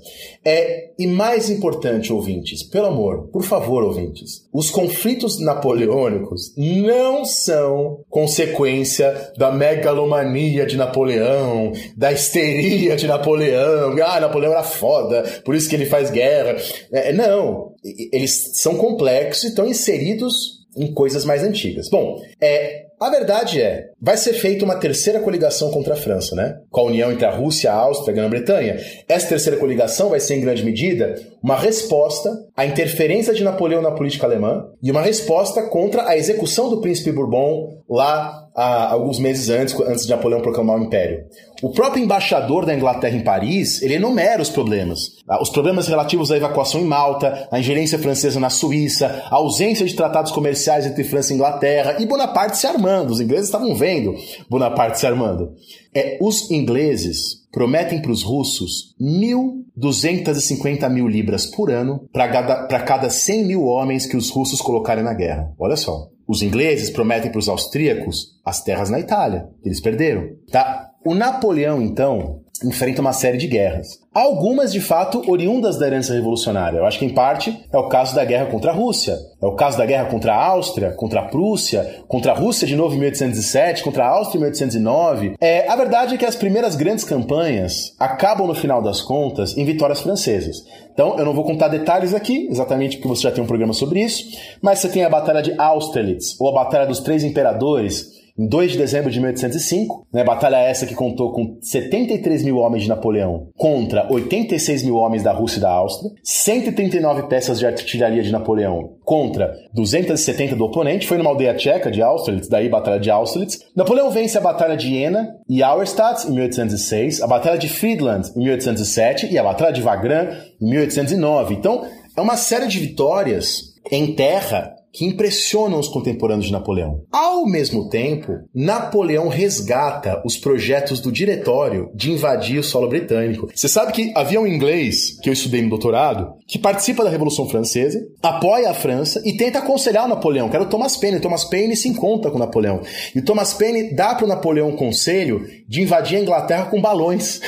S3: É, e mais importante, ouvintes, pelo amor, por favor, ouvintes, os conflitos napoleônicos não são consequência da megalomania de Napoleão, da histeria de Napoleão. Ah, Napoleão era foda, por isso que ele faz guerra. É, não, eles são complexos e estão inseridos em coisas mais antigas. Bom, é, a verdade é, vai ser feita uma terceira coligação contra a França, né? Com a união entre a Rússia, a Áustria e a Grã-Bretanha. Essa terceira coligação vai ser, em grande medida, uma resposta à interferência de Napoleão na política alemã e uma resposta contra a execução do príncipe Bourbon lá alguns meses antes, antes de Napoleão proclamar o Império. O próprio embaixador da Inglaterra em Paris, ele enumera os problemas. Ah, os problemas relativos à evacuação em Malta, a ingerência francesa na Suíça, a ausência de tratados comerciais entre França e Inglaterra e Bonaparte se armando. Os ingleses estavam vendo Bonaparte se armando. É, os ingleses prometem para os russos 1.250 mil libras por ano para cada, cada 100 mil homens que os russos colocarem na guerra. Olha só. Os ingleses prometem para os austríacos as terras na Itália, que eles perderam. Tá? O Napoleão, então, enfrenta uma série de guerras. Algumas, de fato, oriundas da herança revolucionária. Eu acho que, em parte, é o caso da guerra contra a Rússia. É o caso da guerra contra a Áustria, contra a Prússia, contra a Rússia de novo em 1807, contra a Áustria em 1809. É, a verdade é que as primeiras grandes campanhas acabam, no final das contas, em vitórias francesas. Então, eu não vou contar detalhes aqui, exatamente porque você já tem um programa sobre isso, mas você tem a Batalha de Austerlitz, ou a Batalha dos Três Imperadores, em 2 de dezembro de 1805, né, batalha essa que contou com 73 mil homens de Napoleão contra 86 mil homens da Rússia e da Áustria, 139 peças de artilharia de Napoleão contra 270 do oponente, foi numa aldeia tcheca de Austerlitz, daí Batalha de Austerlitz. Napoleão vence a Batalha de Jena e Auerstadt em 1806, a Batalha de Friedland em 1807 e a Batalha de Wagram em 1809. Então, é uma série de vitórias em terra que impressionam os contemporâneos de Napoleão. Ao mesmo tempo, Napoleão resgata os projetos do diretório de invadir o solo britânico. Você sabe que havia um inglês que eu estudei no doutorado que participa da Revolução Francesa, apoia a França e tenta aconselhar o Napoleão, que era o Thomas Paine. O Thomas Paine se encontra com o Napoleão. E o Thomas Paine dá para o Napoleão um conselho de invadir a Inglaterra com balões.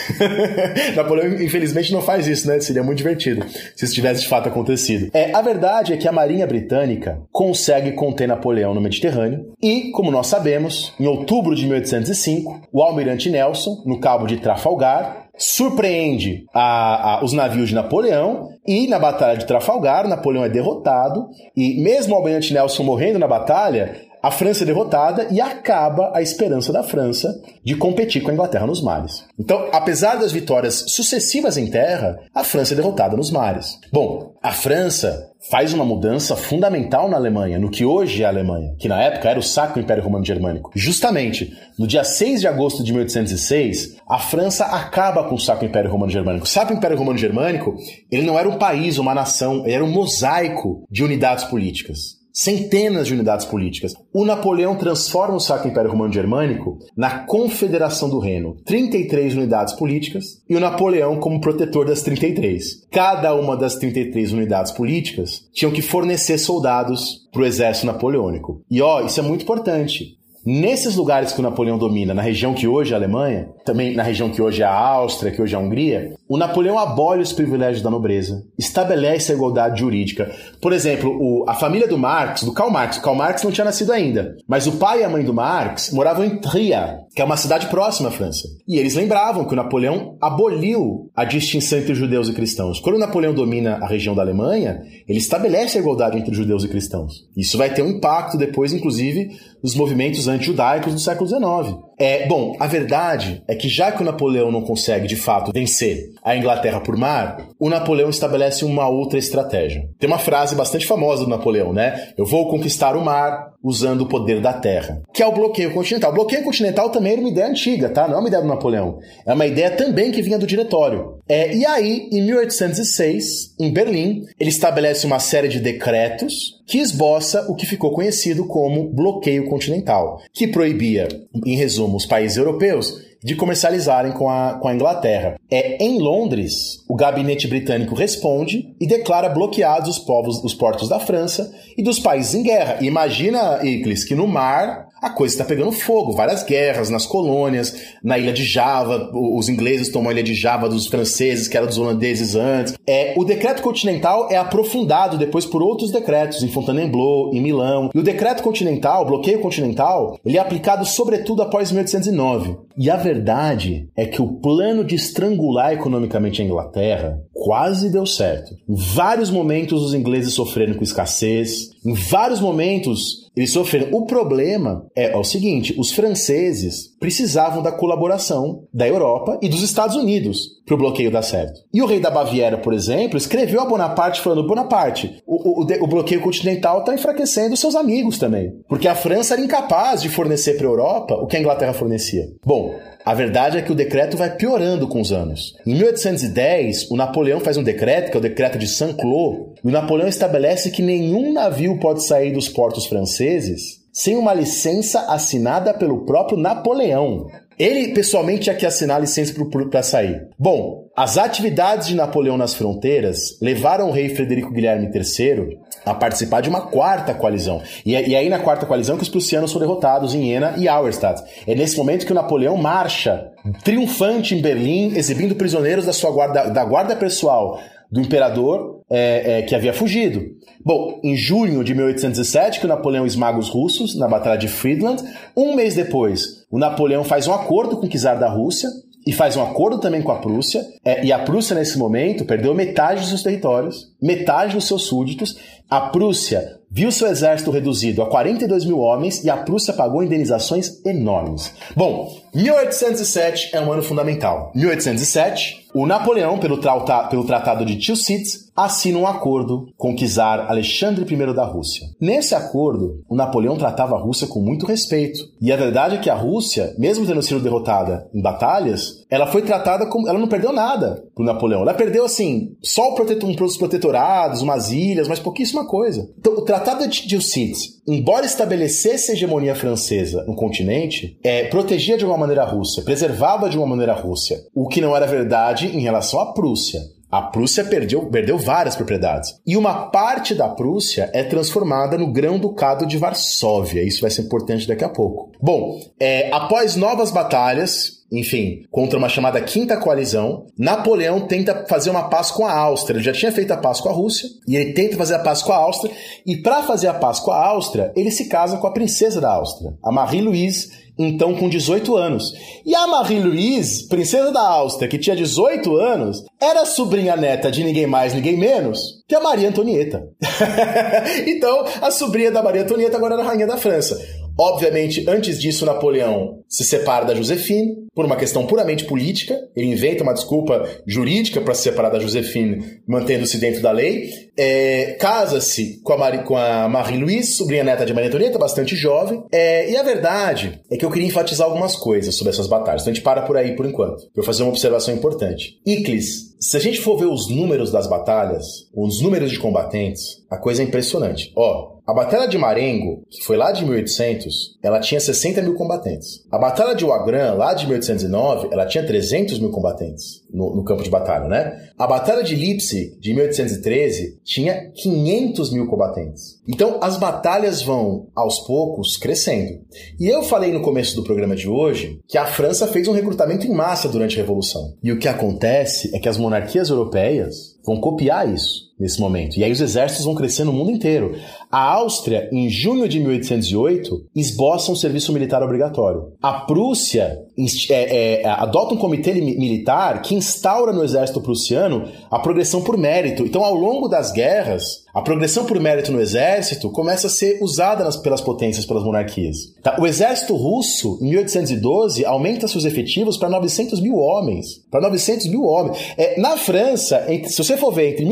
S3: <laughs> Napoleão, infelizmente, não faz isso, né? Seria muito divertido se isso tivesse de fato acontecido. É, a verdade é que a Marinha Britânica consegue conter Napoleão no Mediterrâneo e, como nós sabemos, em outubro de 1805, o almirante Nelson, no cabo de Trafalgar, surpreende a, a, os navios de Napoleão e na Batalha de Trafalgar, Napoleão é derrotado e mesmo o almirante Nelson morrendo na batalha, a França é derrotada e acaba a esperança da França de competir com a Inglaterra nos mares. Então, apesar das vitórias sucessivas em terra, a França é derrotada nos mares. Bom, a França faz uma mudança fundamental na Alemanha, no que hoje é a Alemanha, que na época era o Sacro Império Romano Germânico. Justamente, no dia 6 de agosto de 1806, a França acaba com o Sacro Império Romano Germânico. O Sacro Império Romano Germânico, ele não era um país, uma nação, ele era um mosaico de unidades políticas centenas de unidades políticas. O Napoleão transforma o Sacro Império Romano Germânico na Confederação do Reino, 33 unidades políticas, e o Napoleão como protetor das 33. Cada uma das 33 unidades políticas tinham que fornecer soldados para o exército napoleônico. E ó, isso é muito importante. Nesses lugares que o Napoleão domina, na região que hoje é a Alemanha, também na região que hoje é a Áustria, que hoje é a Hungria, o Napoleão abole os privilégios da nobreza, estabelece a igualdade jurídica. Por exemplo, o, a família do Marx, do Karl Marx, o Karl Marx não tinha nascido ainda, mas o pai e a mãe do Marx moravam em Trier, que é uma cidade próxima à França. E eles lembravam que o Napoleão aboliu a distinção entre judeus e cristãos. Quando o Napoleão domina a região da Alemanha, ele estabelece a igualdade entre judeus e cristãos. Isso vai ter um impacto depois, inclusive, nos movimentos anti-judaicos do século XIX. É, bom, a verdade é que já que o Napoleão não consegue de fato vencer a Inglaterra por mar, o Napoleão estabelece uma outra estratégia. Tem uma frase bastante famosa do Napoleão, né? Eu vou conquistar o mar usando o poder da terra, que é o bloqueio continental. O bloqueio continental também era uma ideia antiga, tá? Não é uma ideia do Napoleão. É uma ideia também que vinha do diretório. É, e aí, em 1806, em Berlim, ele estabelece uma série de decretos que esboça o que ficou conhecido como bloqueio continental, que proibia, em resumo, os países europeus de comercializarem com a, com a Inglaterra. É em Londres, o gabinete britânico responde e declara bloqueados os povos, os portos da França e dos países em guerra. E imagina, Iclis, que no mar a coisa está pegando fogo. Várias guerras nas colônias, na ilha de Java, os ingleses tomam a ilha de Java dos franceses, que era dos holandeses antes. É, o decreto continental é aprofundado depois por outros decretos, em Fontainebleau, em Milão. E o decreto continental, o bloqueio continental, ele é aplicado sobretudo após 1809. E a verdade é que o plano de estrangular economicamente a Inglaterra quase deu certo. Em vários momentos os ingleses sofreram com escassez, em vários momentos eles sofreram. O problema é, é, o seguinte: os franceses precisavam da colaboração da Europa e dos Estados Unidos para o bloqueio dar certo. E o rei da Baviera, por exemplo, escreveu a Bonaparte falando: Bonaparte, o, o, o bloqueio continental está enfraquecendo seus amigos também. Porque a França era incapaz de fornecer para a Europa o que a Inglaterra fornecia. Bom, a verdade é que o decreto vai piorando com os anos. Em 1810, o Napoleão faz um decreto, que é o decreto de Saint-Cloud, e o Napoleão estabelece que nenhum navio pode sair dos portos franceses sem uma licença assinada pelo próprio Napoleão. Ele pessoalmente tinha que assinar a licença para sair. Bom, as atividades de Napoleão nas fronteiras levaram o rei Frederico Guilherme III a participar de uma quarta coalizão. E, é, e é aí na quarta coalizão que os prussianos são derrotados em Jena e Auerstadt. É nesse momento que o Napoleão marcha triunfante em Berlim, exibindo prisioneiros da sua guarda, da guarda pessoal do imperador é, é, que havia fugido. Bom, em junho de 1807, que o Napoleão esmaga os russos na Batalha de Friedland, um mês depois, o Napoleão faz um acordo com o czar da Rússia e faz um acordo também com a Prússia, é, e a Prússia, nesse momento, perdeu metade dos seus territórios, metade dos seus súditos. A Prússia viu seu exército reduzido a 42 mil homens e a Prússia pagou indenizações enormes. Bom, 1807 é um ano fundamental. 1807, o Napoleão, pelo, trata pelo Tratado de Tilsit, assina um acordo com czar Alexandre I da Rússia. Nesse acordo, o Napoleão tratava a Rússia com muito respeito. E a verdade é que a Rússia, mesmo tendo sido derrotada em batalhas, ela foi tratada como. Ela não perdeu nada pro Napoleão. Ela perdeu, assim, só o protetor, um protetorados, umas ilhas, mas pouquíssima coisa. Então, o Tratado de Tilsit, embora estabelecesse a hegemonia francesa no continente, é, protegia de uma maneira a Rússia, preservava de uma maneira a Rússia. O que não era verdade em relação à Prússia. A Prússia perdeu, perdeu várias propriedades. E uma parte da Prússia é transformada no Grão-Ducado de Varsóvia. Isso vai ser importante daqui a pouco. Bom, é, após novas batalhas, enfim, contra uma chamada Quinta Coalizão, Napoleão tenta fazer uma paz com a Áustria. Ele já tinha feito a paz com a Rússia e ele tenta fazer a paz com a Áustria. E para fazer a paz com a Áustria, ele se casa com a princesa da Áustria, a Marie-Louise, então com 18 anos. E a Marie-Louise, princesa da Áustria, que tinha 18 anos, era sobrinha neta de ninguém mais, ninguém menos que a Maria Antonieta. <laughs> então, a sobrinha da Maria Antonieta agora era rainha da França. Obviamente, antes disso, Napoleão se separa da Josefine por uma questão puramente política. Ele inventa uma desculpa jurídica para se separar da Josefine, mantendo-se dentro da lei. É, Casa-se com a, Marie, Marie-Louise, sobrinha neta de Maria Antonieta, bastante jovem. É, e a verdade é que eu queria enfatizar algumas coisas sobre essas batalhas. Então a gente para por aí por enquanto. Vou fazer uma observação importante. Iclis, se a gente for ver os números das batalhas, os números de combatentes, a coisa é impressionante. Ó, a Batalha de Marengo, que foi lá de 1800, ela tinha 60 mil combatentes. A Batalha de Wagram, lá de 1809, ela tinha 300 mil combatentes no, no campo de batalha, né? A Batalha de Leipzig, de 1813, tinha 500 mil combatentes. Então, as batalhas vão, aos poucos, crescendo. E eu falei no começo do programa de hoje que a França fez um recrutamento em massa durante a Revolução. E o que acontece é que as monarquias europeias vão copiar isso nesse momento. E aí os exércitos vão crescer no mundo inteiro. A Áustria, em junho de 1808, esboça um serviço militar obrigatório. A Prússia é, é, adota um comitê militar que instaura no exército prussiano a progressão por mérito. Então, ao longo das guerras, a progressão por mérito no exército começa a ser usada nas, pelas potências, pelas monarquias. Tá? O exército russo, em 1812, aumenta seus efetivos para 900 mil homens. Para 900 mil homens. É, na França, entre, se você for ver, entre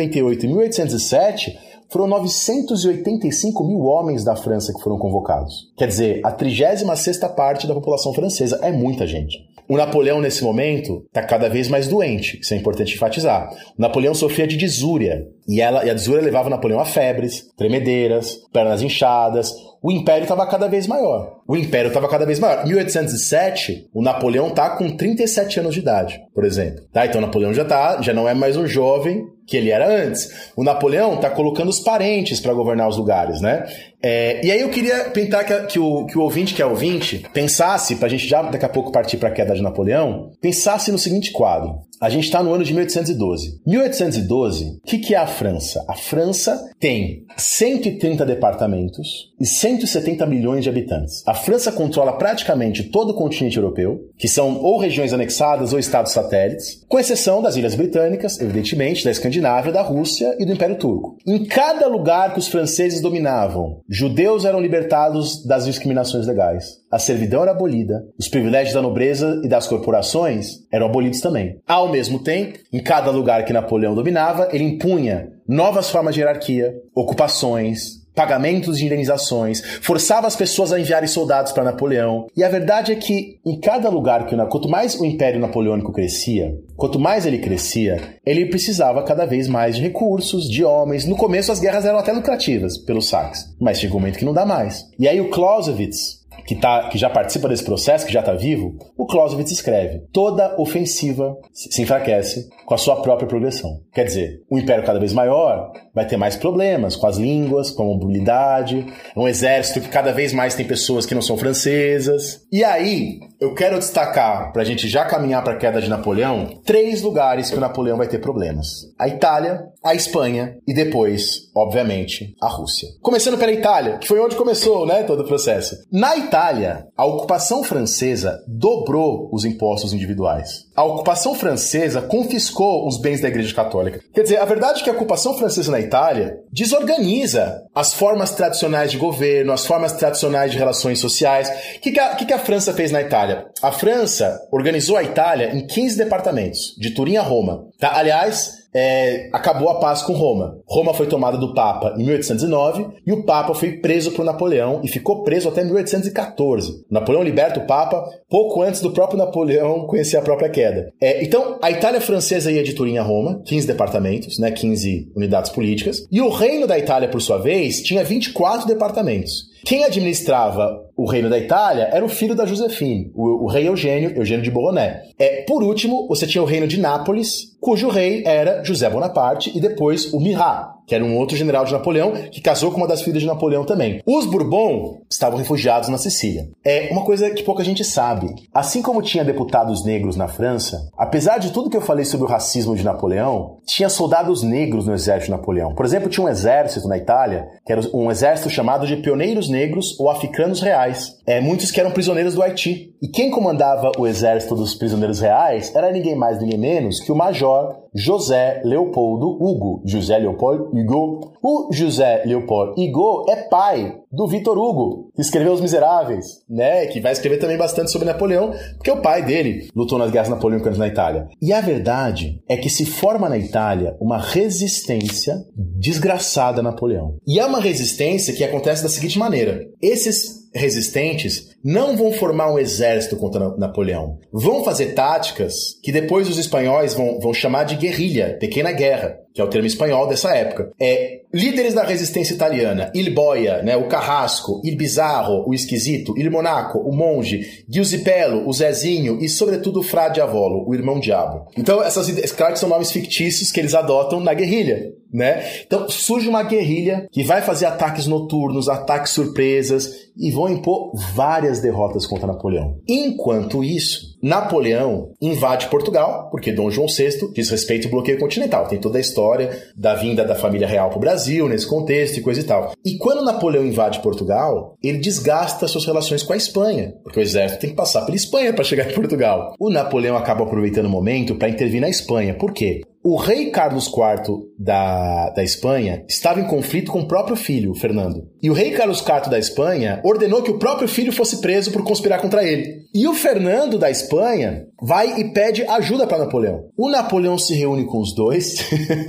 S3: 1798 e 1807, foram 985 mil homens da França que foram convocados. Quer dizer, a 36 parte da população francesa é muita gente. O Napoleão, nesse momento, está cada vez mais doente, isso é importante enfatizar. O Napoleão sofria de disúria, e, ela, e a disúria levava o Napoleão a febres, tremedeiras, pernas inchadas, o império estava cada vez maior. O império estava cada vez maior. Em 1807, o Napoleão está com 37 anos de idade, por exemplo. Tá? Então o Napoleão já tá, já não é mais um jovem que ele era antes. O Napoleão está colocando os parentes para governar os lugares, né? É, e aí eu queria tentar que, que, o, que o ouvinte que é ouvinte pensasse, para a gente já daqui a pouco partir para a queda de Napoleão, pensasse no seguinte quadro. A gente está no ano de 1812. 1812, o que, que é a França? A França tem 130 departamentos e 170 milhões de habitantes. A França controla praticamente todo o continente europeu, que são ou regiões anexadas ou estados satélites, com exceção das Ilhas Britânicas, evidentemente, da Escandinávia, da Rússia e do Império Turco. Em cada lugar que os franceses dominavam, judeus eram libertados das discriminações legais. A servidão era abolida, os privilégios da nobreza e das corporações eram abolidos também. Ao mesmo tempo, em cada lugar que Napoleão dominava, ele impunha novas formas de hierarquia, ocupações, pagamentos de indenizações, forçava as pessoas a enviarem soldados para Napoleão. E a verdade é que em cada lugar que quanto mais o Império Napoleônico crescia, quanto mais ele crescia, ele precisava cada vez mais de recursos, de homens. No começo as guerras eram até lucrativas pelos saques, mas chegou um momento que não dá mais. E aí o Clausewitz, que, tá, que já participa desse processo, que já está vivo, o Clausewitz escreve: toda ofensiva se enfraquece com a sua própria progressão. Quer dizer, um império cada vez maior vai ter mais problemas com as línguas, com a mobilidade, um exército que cada vez mais tem pessoas que não são francesas. E aí, eu quero destacar, para a gente já caminhar para a queda de Napoleão, três lugares que o Napoleão vai ter problemas: a Itália, a Espanha e depois, obviamente, a Rússia. Começando pela Itália, que foi onde começou né, todo o processo. Na Itália, a ocupação francesa dobrou os impostos individuais. A ocupação francesa confiscou os bens da Igreja Católica. Quer dizer, a verdade é que a ocupação francesa na Itália desorganiza as formas tradicionais de governo, as formas tradicionais de relações sociais. O que, que, a, que, que a França fez na Itália? A França organizou a Itália em 15 departamentos, de Turim a Roma. Tá? Aliás, é, acabou a paz com Roma. Roma foi tomada do Papa em 1809 e o Papa foi preso por Napoleão e ficou preso até 1814. Napoleão liberta o Papa pouco antes do próprio Napoleão conhecer a própria queda. É, então, a Itália francesa ia de Turim a Roma, 15 departamentos, né, 15 unidades políticas, e o reino da Itália, por sua vez, tinha 24 departamentos. Quem administrava o reino da Itália era o filho da Josefine, o, o rei Eugênio, Eugênio de Bourbonnais. É, por último, você tinha o reino de Nápoles, cujo rei era José Bonaparte, e depois o Mirat, que era um outro general de Napoleão, que casou com uma das filhas de Napoleão também. Os Bourbon estavam refugiados na Sicília. É uma coisa que pouca gente sabe. Assim como tinha deputados negros na França, apesar de tudo que eu falei sobre o racismo de Napoleão, tinha soldados negros no exército de Napoleão. Por exemplo, tinha um exército na Itália, que era um exército chamado de pioneiros negros ou africanos reais. É, muitos que eram prisioneiros do Haiti. E quem comandava o exército dos prisioneiros reais era ninguém mais, ninguém menos que o major José Leopoldo Hugo. José Leopoldo Hugo. O José Leopoldo Hugo é pai do Vitor Hugo, que escreveu Os Miseráveis, né? Que vai escrever também bastante sobre Napoleão, porque o pai dele lutou nas guerras napoleônicas na Itália. E a verdade é que se forma na Itália uma resistência desgraçada a Napoleão. E é uma resistência que acontece da seguinte maneira: esses resistentes não vão formar um exército contra Napoleão. Vão fazer táticas que depois os espanhóis vão, vão chamar de guerrilha, pequena guerra, que é o termo espanhol dessa época. É líderes da resistência italiana, Il Boia, né, o Carrasco, Il Bizarro, o Esquisito, Il Monaco, o Monge, Giusipello, o Zezinho e, sobretudo, o Frade Avolo, o irmão diabo. Então, essas claro que são nomes fictícios que eles adotam na guerrilha, né? Então, surge uma guerrilha que vai fazer ataques noturnos, ataques surpresas e vão impor várias derrotas contra Napoleão. Enquanto isso, Napoleão invade Portugal, porque Dom João VI diz respeito ao bloqueio continental. Tem toda a história da vinda da família real para o Brasil, nesse contexto e coisa e tal. E quando Napoleão invade Portugal, ele desgasta suas relações com a Espanha, porque o exército tem que passar pela Espanha para chegar em Portugal. O Napoleão acaba aproveitando o momento para intervir na Espanha. Por quê? O rei Carlos IV da, da Espanha estava em conflito com o próprio filho, Fernando. E o rei Carlos IV da Espanha ordenou que o próprio filho fosse preso por conspirar contra ele. E o Fernando da Espanha vai e pede ajuda para Napoleão. O Napoleão se reúne com os dois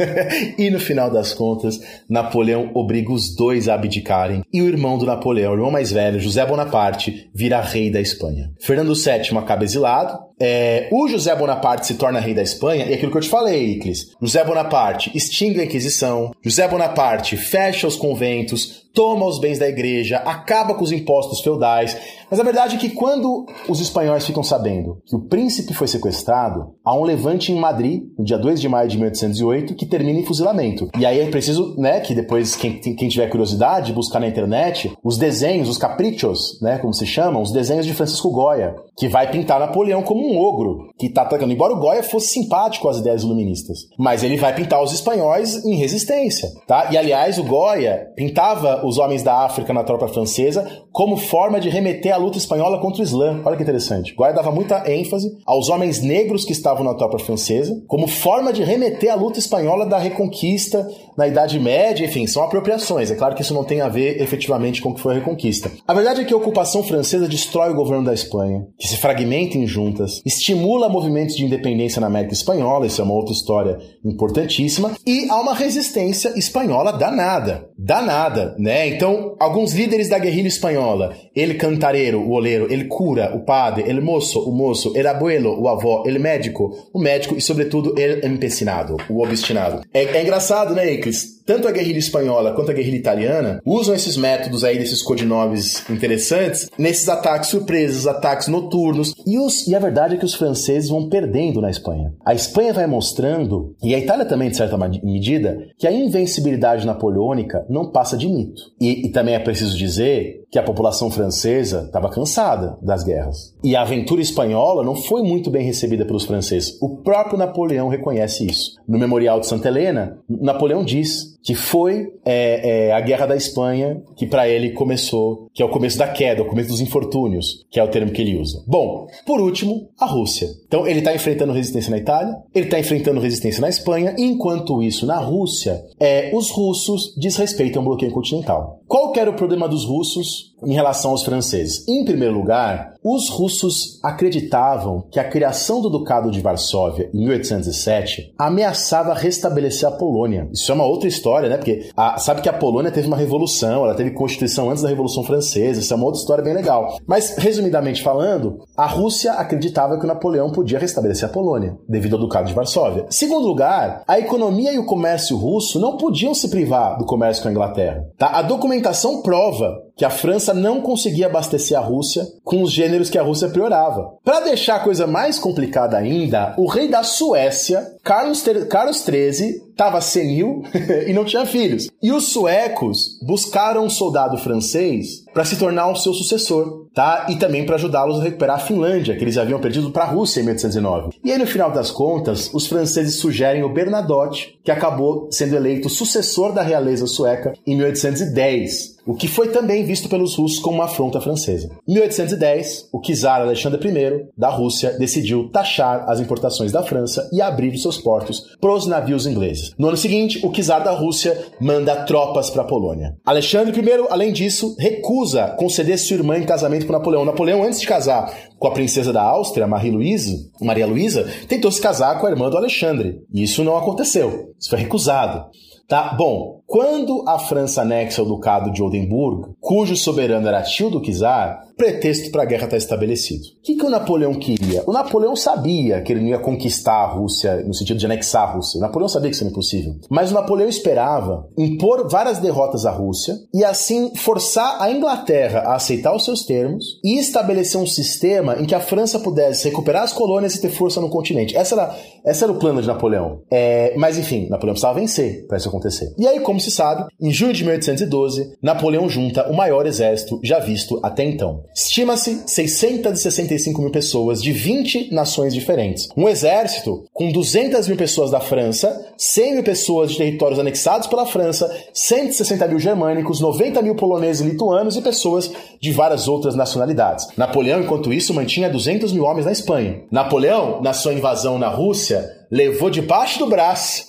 S3: <laughs> e no final das contas, Napoleão obriga os dois a abdicarem e o irmão do Napoleão, o irmão mais velho, José Bonaparte, vira rei da Espanha. Fernando VII acaba exilado, é, o José Bonaparte se torna rei da Espanha, e aquilo que eu te falei, Iclis. José Bonaparte extingue a Inquisição, José Bonaparte fecha os conventos, toma os bens da igreja, acaba com os impostos feudais. Mas a verdade é que quando os espanhóis ficam sabendo que o príncipe foi sequestrado, há um levante em Madrid, no dia 2 de maio de 1808, que termina em fuzilamento. E aí é preciso, né, que depois quem, quem tiver curiosidade, buscar na internet os desenhos, os caprichos, né, como se chamam, os desenhos de Francisco Goya, que vai pintar Napoleão como um ogro, que tá atacando. Embora o Goya fosse simpático às ideias iluministas, mas ele vai pintar os espanhóis em resistência, tá? E aliás, o Goya pintava os homens da África na tropa francesa como forma de remeter a luta espanhola contra o Islã. Olha que interessante. Goya dava muita ênfase aos homens negros que estavam na tropa francesa como forma de remeter a luta espanhola da reconquista na Idade Média, enfim, são apropriações. É claro que isso não tem a ver efetivamente com o que foi a reconquista. A verdade é que a ocupação francesa destrói o governo da Espanha, que se fragmenta em juntas, estimula movimentos de independência na América Espanhola, isso é uma outra história importantíssima, e há uma resistência espanhola danada. Danada, né? Então, alguns líderes da guerrilha espanhola, ele cantareiro, o oleiro, ele cura, o padre, ele moço, o moço, ele abuelo, o avó, ele médico, o médico e, sobretudo, ele empecinado, o obstinado. É, é engraçado, né, Iclis? tanto a guerrilha espanhola quanto a guerrilha italiana usam esses métodos aí, desses codinomes interessantes, nesses ataques surpresos, ataques noturnos. E, os, e a verdade é que os franceses vão perdendo na Espanha. A Espanha vai mostrando, e a Itália também, de certa medida, que a invencibilidade napoleônica não passa de mito. E, e também é preciso dizer que a população francesa estava cansada das guerras. E a aventura espanhola não foi muito bem recebida pelos franceses. O próprio Napoleão reconhece isso. No Memorial de Santa Helena, Napoleão diz que foi é, é, a Guerra da Espanha que para ele começou, que é o começo da queda, o começo dos infortúnios, que é o termo que ele usa. Bom, por último, a Rússia. Então ele está enfrentando resistência na Itália, ele está enfrentando resistência na Espanha, enquanto isso, na Rússia, é, os russos desrespeitam o bloqueio continental. Qual que era o problema dos russos em relação aos franceses? Em primeiro lugar, os russos acreditavam que a criação do Ducado de Varsóvia em 1807 ameaçava restabelecer a Polônia. Isso é uma outra história, né? Porque a, sabe que a Polônia teve uma revolução, ela teve constituição antes da Revolução Francesa, isso é uma outra história bem legal. Mas, resumidamente falando, a Rússia acreditava que o Napoleão podia restabelecer a Polônia, devido ao Ducado de Varsóvia. Segundo lugar, a economia e o comércio russo não podiam se privar do comércio com a Inglaterra. Tá? A documentação prova que a França não conseguia abastecer a Rússia com os gêneros que a Rússia priorava. Para deixar a coisa mais complicada ainda, o rei da Suécia, Carlos, Carlos XIII, estava senil <laughs> e não tinha filhos. E os suecos buscaram um soldado francês para se tornar o seu sucessor, tá? E também para ajudá-los a recuperar a Finlândia, que eles haviam perdido para a Rússia em 1809. E aí, no final das contas, os franceses sugerem o Bernadotte, que acabou sendo eleito sucessor da realeza sueca em 1810 o que foi também visto pelos russos como uma afronta francesa. Em 1810, o czar Alexandre I da Rússia decidiu taxar as importações da França e abrir os seus portos para os navios ingleses. No ano seguinte, o czar da Rússia manda tropas para a Polônia. Alexandre I, além disso, recusa conceder sua irmã em casamento para Napoleão. Napoleão, antes de casar com a princesa da Áustria, Maria Luísa, Maria Luísa, tentou se casar com a irmã do Alexandre. E isso não aconteceu. Isso foi recusado. Tá? Bom, quando a França anexa o Ducado de Oldenburgo, cujo soberano era tio do czar, pretexto para a guerra está estabelecido. O que, que o Napoleão queria? O Napoleão sabia que ele não ia conquistar a Rússia no sentido de anexar a Rússia. O Napoleão sabia que isso era impossível. Mas o Napoleão esperava impor várias derrotas à Rússia e assim forçar a Inglaterra a aceitar os seus termos e estabelecer um sistema em que a França pudesse recuperar as colônias e ter força no continente. Essa era, essa era o plano de Napoleão. É, mas enfim, Napoleão precisava vencer para isso acontecer. E aí, como se sabe, em junho de 1812, Napoleão junta o maior exército já visto até então. Estima-se 665 mil pessoas de 20 nações diferentes. Um exército com 200 mil pessoas da França, 100 mil pessoas de territórios anexados pela França, 160 mil germânicos, 90 mil poloneses e lituanos e pessoas de várias outras nacionalidades. Napoleão, enquanto isso, mantinha 200 mil homens na Espanha. Napoleão, na sua invasão na Rússia, levou debaixo do braço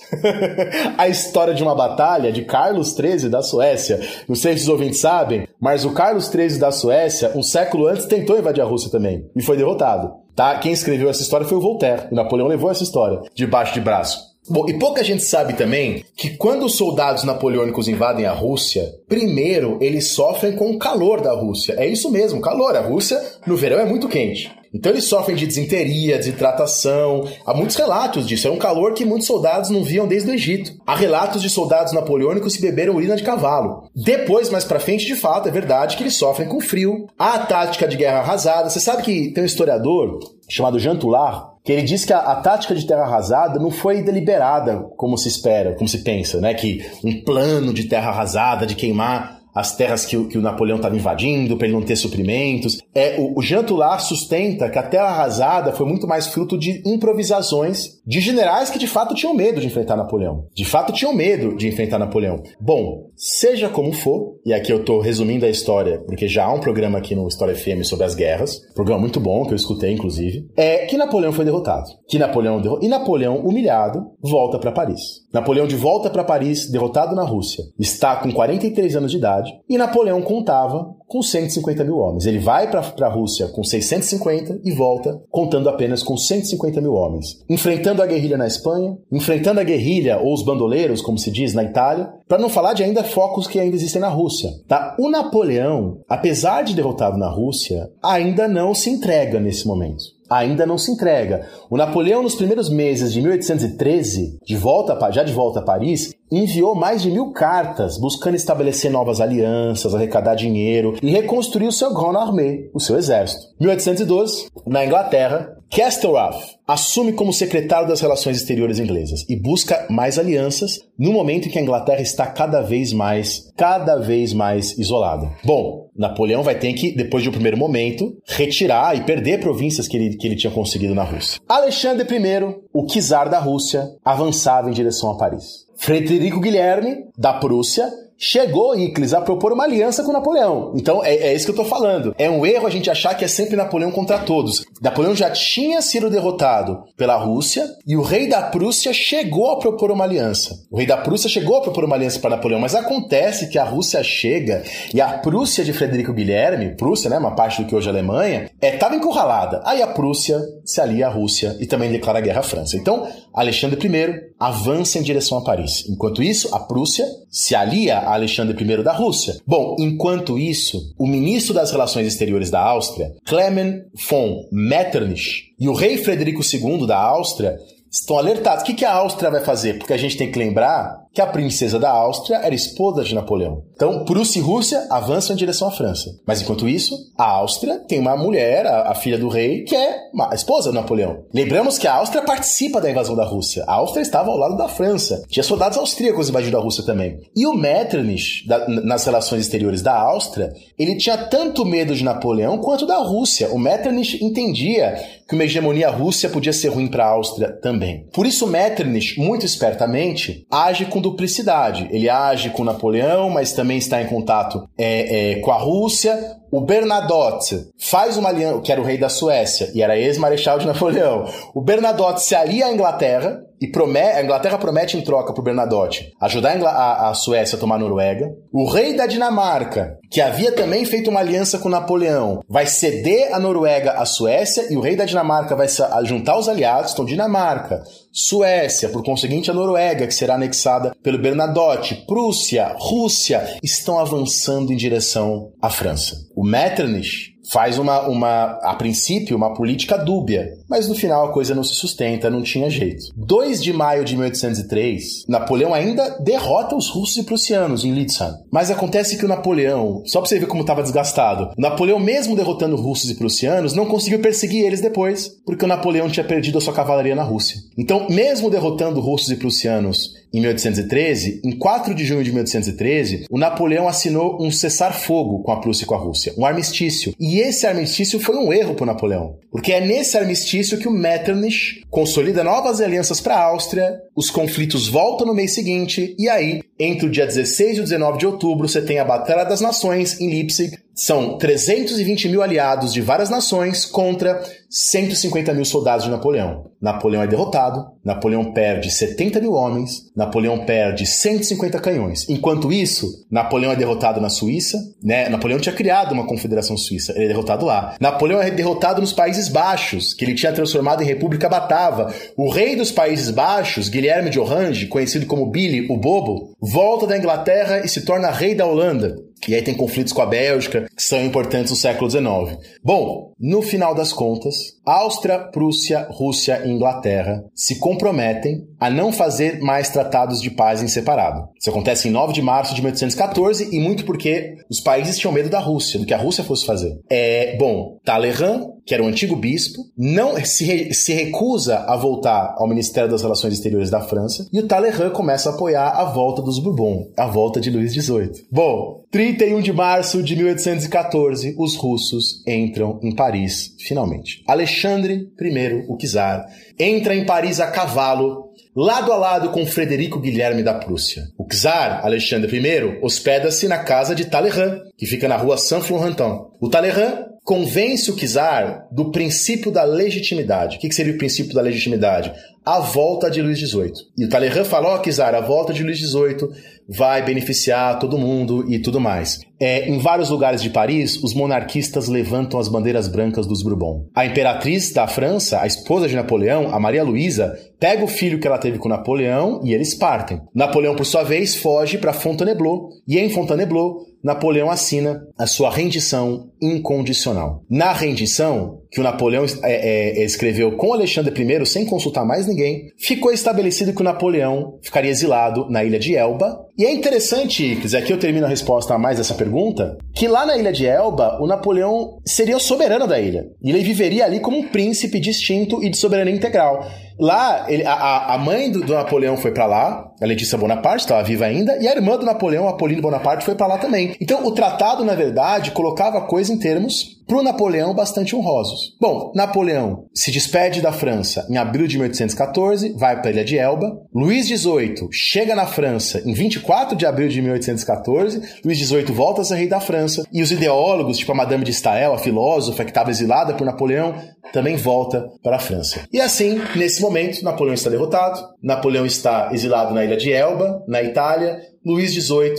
S3: <laughs> a história de uma batalha de Carlos XIII da Suécia. Não sei se os ouvintes sabem, mas o Carlos XIII da Suécia, um século antes, tentou invadir a Rússia também e foi derrotado. Tá? Quem escreveu essa história foi o Voltaire. O Napoleão levou essa história debaixo de braço. Bom, e pouca gente sabe também que quando os soldados napoleônicos invadem a Rússia, primeiro eles sofrem com o calor da Rússia. É isso mesmo, calor. A Rússia no verão é muito quente. Então eles sofrem de desinteria, desidratação. Há muitos relatos disso. É um calor que muitos soldados não viam desde o Egito. Há relatos de soldados napoleônicos que beberam urina de cavalo. Depois, mais pra frente, de fato, é verdade que eles sofrem com frio. Há a tática de guerra arrasada. Você sabe que tem um historiador chamado Jean Toulard, que ele diz que a, a, tática de terra arrasada não foi deliberada como se espera, como se pensa, né? Que um plano de terra arrasada, de queimar as terras que, que o Napoleão estava invadindo, para ele não ter suprimentos. É, o, o Jean sustenta que a terra arrasada foi muito mais fruto de improvisações de generais que de fato tinham medo de enfrentar Napoleão. De fato tinham medo de enfrentar Napoleão. Bom, seja como for, e aqui eu estou resumindo a história, porque já há um programa aqui no História FM sobre as guerras, programa muito bom que eu escutei inclusive, é que Napoleão foi derrotado. Que Napoleão derro... e Napoleão humilhado volta para Paris. Napoleão de volta para Paris, derrotado na Rússia, está com 43 anos de idade e Napoleão contava com 150 mil homens. Ele vai para a Rússia com 650 e volta contando apenas com 150 mil homens, enfrentando a guerrilha na Espanha, enfrentando a guerrilha ou os bandoleiros, como se diz, na Itália, para não falar de ainda focos que ainda existem na Rússia. Tá? O Napoleão, apesar de derrotado na Rússia, ainda não se entrega nesse momento ainda não se entrega. O Napoleão, nos primeiros meses de 1813, de volta, já de volta a Paris, enviou mais de mil cartas buscando estabelecer novas alianças, arrecadar dinheiro e reconstruir o seu Grand Armée, o seu exército. 1812, na Inglaterra, Castlereagh assume como secretário das relações exteriores inglesas e busca mais alianças no momento em que a Inglaterra está cada vez mais, cada vez mais isolada. Bom, Napoleão vai ter que, depois de um primeiro momento, retirar e perder províncias que ele, que ele tinha conseguido na Rússia. Alexandre I, o czar da Rússia, avançava em direção a Paris. Frederico Guilherme, da Prússia, chegou, Icles, a propor uma aliança com Napoleão. Então é, é isso que eu tô falando. É um erro a gente achar que é sempre Napoleão contra todos. Napoleão já tinha sido derrotado pela Rússia e o rei da Prússia chegou a propor uma aliança. O rei da Prússia chegou a propor uma aliança para Napoleão, mas acontece que a Rússia chega e a Prússia de Frederico Guilherme, Prússia, né, uma parte do que hoje é Alemanha, estava é, encurralada. Aí a Prússia se alia à Rússia e também declara guerra à França. Então, Alexandre I avança em direção a Paris. Enquanto isso, a Prússia se alia a Alexandre I da Rússia. Bom, enquanto isso, o ministro das Relações Exteriores da Áustria, Clement von Metternich, e o rei Frederico II da Áustria estão alertados. O que, a Áustria vai fazer? Porque a gente tem que lembrar que a princesa da Áustria era esposa de Napoleão. Então, Prússia e Rússia avançam em direção à França. Mas enquanto isso, a Áustria tem uma mulher, a, a filha do rei, que é a esposa de Napoleão. Lembramos que a Áustria participa da invasão da Rússia. A Áustria estava ao lado da França. Tinha soldados austríacos invadindo a Rússia também. E o Metternich, da, nas relações exteriores da Áustria, ele tinha tanto medo de Napoleão quanto da Rússia. O Metternich entendia que uma hegemonia russa podia ser ruim para a Áustria também. Por isso, Metternich, muito espertamente, age com duplicidade. Ele age com Napoleão, mas também está em contato é, é, com a Rússia. O Bernadotte faz uma aliança, que era o rei da Suécia e era ex-marechal de Napoleão. O Bernadotte se alia à Inglaterra e promete, a Inglaterra promete em troca para o Bernadotte ajudar a, a, Suécia a tomar a Noruega. O rei da Dinamarca, que havia também feito uma aliança com Napoleão, vai ceder a Noruega à Suécia e o rei da Dinamarca vai juntar os aliados, então Dinamarca, Suécia, por conseguinte a Noruega, que será anexada pelo Bernadotte, Prússia, Rússia, estão avançando em direção à França. O Metternich faz uma, uma, a princípio, uma política dúbia, mas no final a coisa não se sustenta, não tinha jeito. 2 de maio de 1803, Napoleão ainda derrota os russos e prussianos em Litzheim. Mas acontece que o Napoleão, só pra você ver como estava desgastado, Napoleão mesmo derrotando russos e prussianos, não conseguiu perseguir eles depois, porque o Napoleão tinha perdido a sua cavalaria na Rússia. Então, mesmo derrotando russos e prussianos em 1813, em 4 de junho de 1813, o Napoleão assinou um cessar-fogo com a Prússia e com a Rússia, um armistício. E esse armistício foi um erro para Napoleão, porque é nesse armistício que o Metternich consolida novas alianças para a Áustria, os conflitos voltam no mês seguinte, e aí, entre o dia 16 e o 19 de outubro, você tem a Batalha das Nações em Leipzig, são 320 mil aliados de várias nações contra 150 mil soldados de Napoleão. Napoleão é derrotado, Napoleão perde 70 mil homens, Napoleão perde 150 canhões. Enquanto isso, Napoleão é derrotado na Suíça, né? Napoleão tinha criado uma confederação suíça, ele é derrotado lá. Napoleão é derrotado nos Países Baixos, que ele tinha transformado em República Batava. O rei dos Países Baixos, Guilherme de Orange, conhecido como Billy o Bobo, volta da Inglaterra e se torna rei da Holanda. E aí tem conflitos com a Bélgica, que são importantes no século XIX. Bom, no final das contas, Áustria, Prússia, Rússia e Inglaterra se comprometem a não fazer mais tratados de paz em separado. Isso acontece em 9 de março de 1814 e muito porque os países tinham medo da Rússia, do que a Rússia fosse fazer. É, bom, Talleyrand que era o antigo bispo, não se, se recusa a voltar ao Ministério das Relações Exteriores da França, e o Talleyrand começa a apoiar a volta dos Bourbon, a volta de Luís XVIII. Bom, 31 de março de 1814, os russos entram em Paris, finalmente. Alexandre I, o czar, entra em Paris a cavalo lado a lado com Frederico Guilherme da Prússia. O czar Alexandre I hospeda-se na casa de Talleyrand, que fica na rua Saint-Florentin. O Talleyrand convence o czar do princípio da legitimidade. O que seria o princípio da legitimidade? A volta de Luís XVIII. E o Talleyrand falou, ó, oh, a volta de Luís XVIII vai beneficiar todo mundo e tudo mais. É, em vários lugares de Paris, os monarquistas levantam as bandeiras brancas dos Bourbon. A imperatriz da França, a esposa de Napoleão, a Maria Luísa, pega o filho que ela teve com Napoleão e eles partem. Napoleão, por sua vez, foge para Fontainebleau e em Fontainebleau Napoleão assina a sua rendição incondicional. Na rendição, que o Napoleão é, é, escreveu com Alexandre I sem consultar mais ninguém, ficou estabelecido que o Napoleão ficaria exilado na ilha de Elba. E é interessante, Icles, aqui eu termino a resposta a mais essa pergunta, que lá na ilha de Elba, o Napoleão seria o soberano da ilha. E ele viveria ali como um príncipe distinto e de soberania integral. Lá, ele, a, a mãe do, do Napoleão foi para lá, a Letícia Bonaparte estava viva ainda, e a irmã do Napoleão, Apolline Bonaparte, foi para lá também. Então, o tratado, na verdade, colocava a coisa em termos para o Napoleão bastante honrosos. Bom, Napoleão se despede da França em abril de 1814, vai para a Ilha de Elba. Luís XVIII chega na França em 24 24 de abril de 1814, Luís XVIII volta a ser rei da França e os ideólogos, tipo a Madame de Stael, a filósofa que estava exilada por Napoleão, também volta para a França. E assim, nesse momento, Napoleão está derrotado, Napoleão está exilado na ilha de Elba, na Itália, Luís XVIII,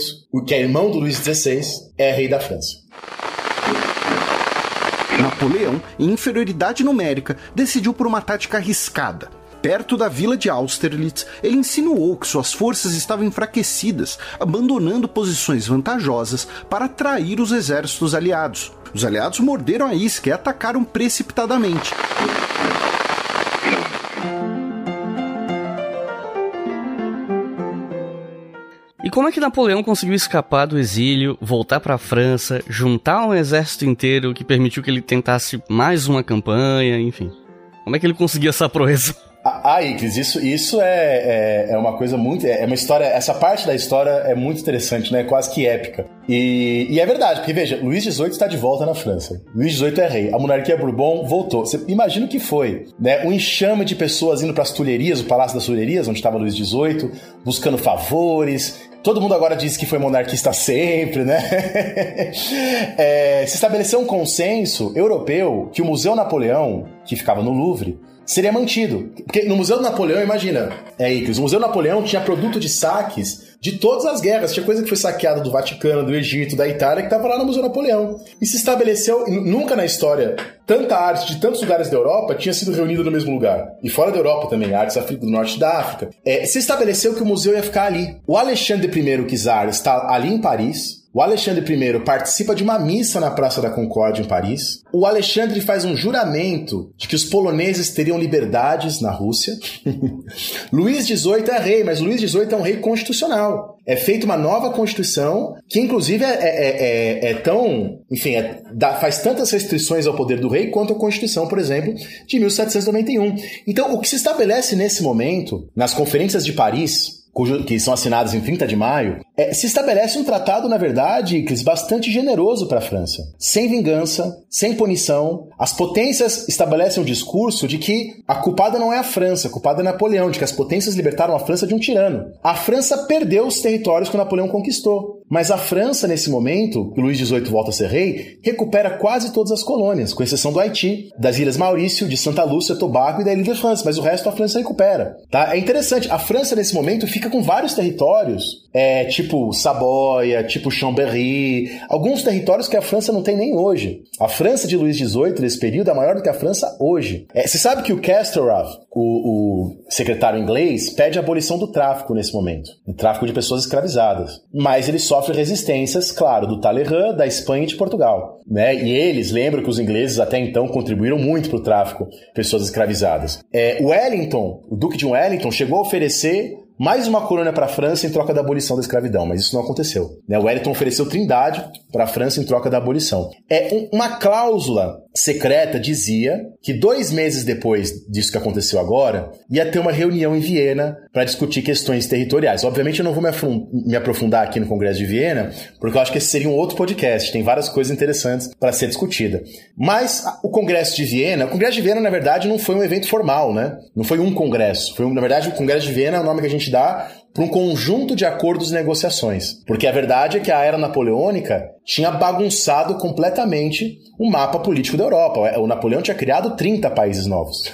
S3: que é irmão do Luís XVI, é rei da França.
S8: Napoleão, em inferioridade numérica, decidiu por uma tática arriscada. Perto da vila de Austerlitz, ele insinuou que suas forças estavam enfraquecidas, abandonando posições vantajosas para atrair os exércitos aliados. Os aliados morderam a isca e atacaram precipitadamente.
S6: E como é que Napoleão conseguiu escapar do exílio, voltar para a França, juntar um exército inteiro que permitiu que ele tentasse mais uma campanha, enfim? Como é que ele conseguiu essa proeza?
S3: Ah, Iclis, isso, isso é, é, é, uma coisa muito. É uma história. Essa parte da história é muito interessante, né? Quase que épica. E, e é verdade, porque veja, Luís XVIII está de volta na França. Luís XVIII é rei. A monarquia Bourbon voltou. Você imagina o que foi, né? Um enxame de pessoas indo para as Tulherias, o Palácio das Tulherias, onde estava Luís XVIII, buscando favores, Todo mundo agora diz que foi monarquista sempre, né? <laughs> é, se estabeleceu um consenso europeu que o Museu Napoleão, que ficava no Louvre, seria mantido. Porque no Museu do Napoleão, imagina, é Ictus, o Museu Napoleão tinha produto de saques de todas as guerras. Tinha coisa que foi saqueada do Vaticano, do Egito, da Itália, que estava lá no Museu Napoleão. E se estabeleceu, nunca na história, tanta arte de tantos lugares da Europa tinha sido reunida no mesmo lugar. E fora da Europa também, artes do norte da África. É, se estabeleceu que o museu ia ficar ali. O Alexandre I Czar está ali em Paris, o Alexandre I participa de uma missa na Praça da Concórdia, em Paris. O Alexandre faz um juramento de que os poloneses teriam liberdades na Rússia. <laughs> Luís XVIII é rei, mas Luís XVIII é um rei constitucional. É feita uma nova constituição que, inclusive, é, é, é, é tão. Enfim, é, dá, faz tantas restrições ao poder do rei quanto a Constituição, por exemplo, de 1791. Então, o que se estabelece nesse momento, nas conferências de Paris, que são assinadas em 30 de maio, é, se estabelece um tratado, na verdade, Cris, bastante generoso para a França. Sem vingança, sem punição. As potências estabelecem um discurso de que a culpada não é a França, a culpada é Napoleão, de que as potências libertaram a França de um tirano. A França perdeu os territórios que Napoleão conquistou. Mas a França, nesse momento, que Luís XVIII volta a ser rei, recupera quase todas as colônias, com exceção do Haiti, das Ilhas Maurício, de Santa Lúcia, Tobago e da Ilha de France, mas o resto a França recupera. Tá? É interessante, a França, nesse momento, fica com vários territórios é, tipo Saboia, tipo Chambéry, alguns territórios que a França não tem nem hoje. A França de Luís XVIII, nesse período, é maior do que a França hoje. É, você sabe que o Castorov, o, o, secretário inglês, pede a abolição do tráfico nesse momento, o tráfico de pessoas escravizadas. Mas ele sofre resistências, claro, do Talleyrand, da Espanha e de Portugal. Né? E eles, lembram que os ingleses até então contribuíram muito para o tráfico de pessoas escravizadas. É, Wellington, o Duque de Wellington, chegou a oferecer mais uma colônia para a França em troca da abolição da escravidão, mas isso não aconteceu. Né? O Wellington ofereceu Trindade para a França em troca da abolição. É um, uma cláusula secreta dizia que dois meses depois disso que aconteceu agora, ia ter uma reunião em Viena para discutir questões territoriais. Obviamente eu não vou me aprofundar aqui no Congresso de Viena, porque eu acho que esse seria um outro podcast, tem várias coisas interessantes para ser discutida. Mas o Congresso de Viena, o Congresso de Viena na verdade não foi um evento formal, né? Não foi um congresso, foi na verdade o Congresso de Viena é o nome que a gente dá para um conjunto de acordos e negociações. Porque a verdade é que a era napoleônica tinha bagunçado completamente o mapa político da Europa. O Napoleão tinha criado 30 países novos.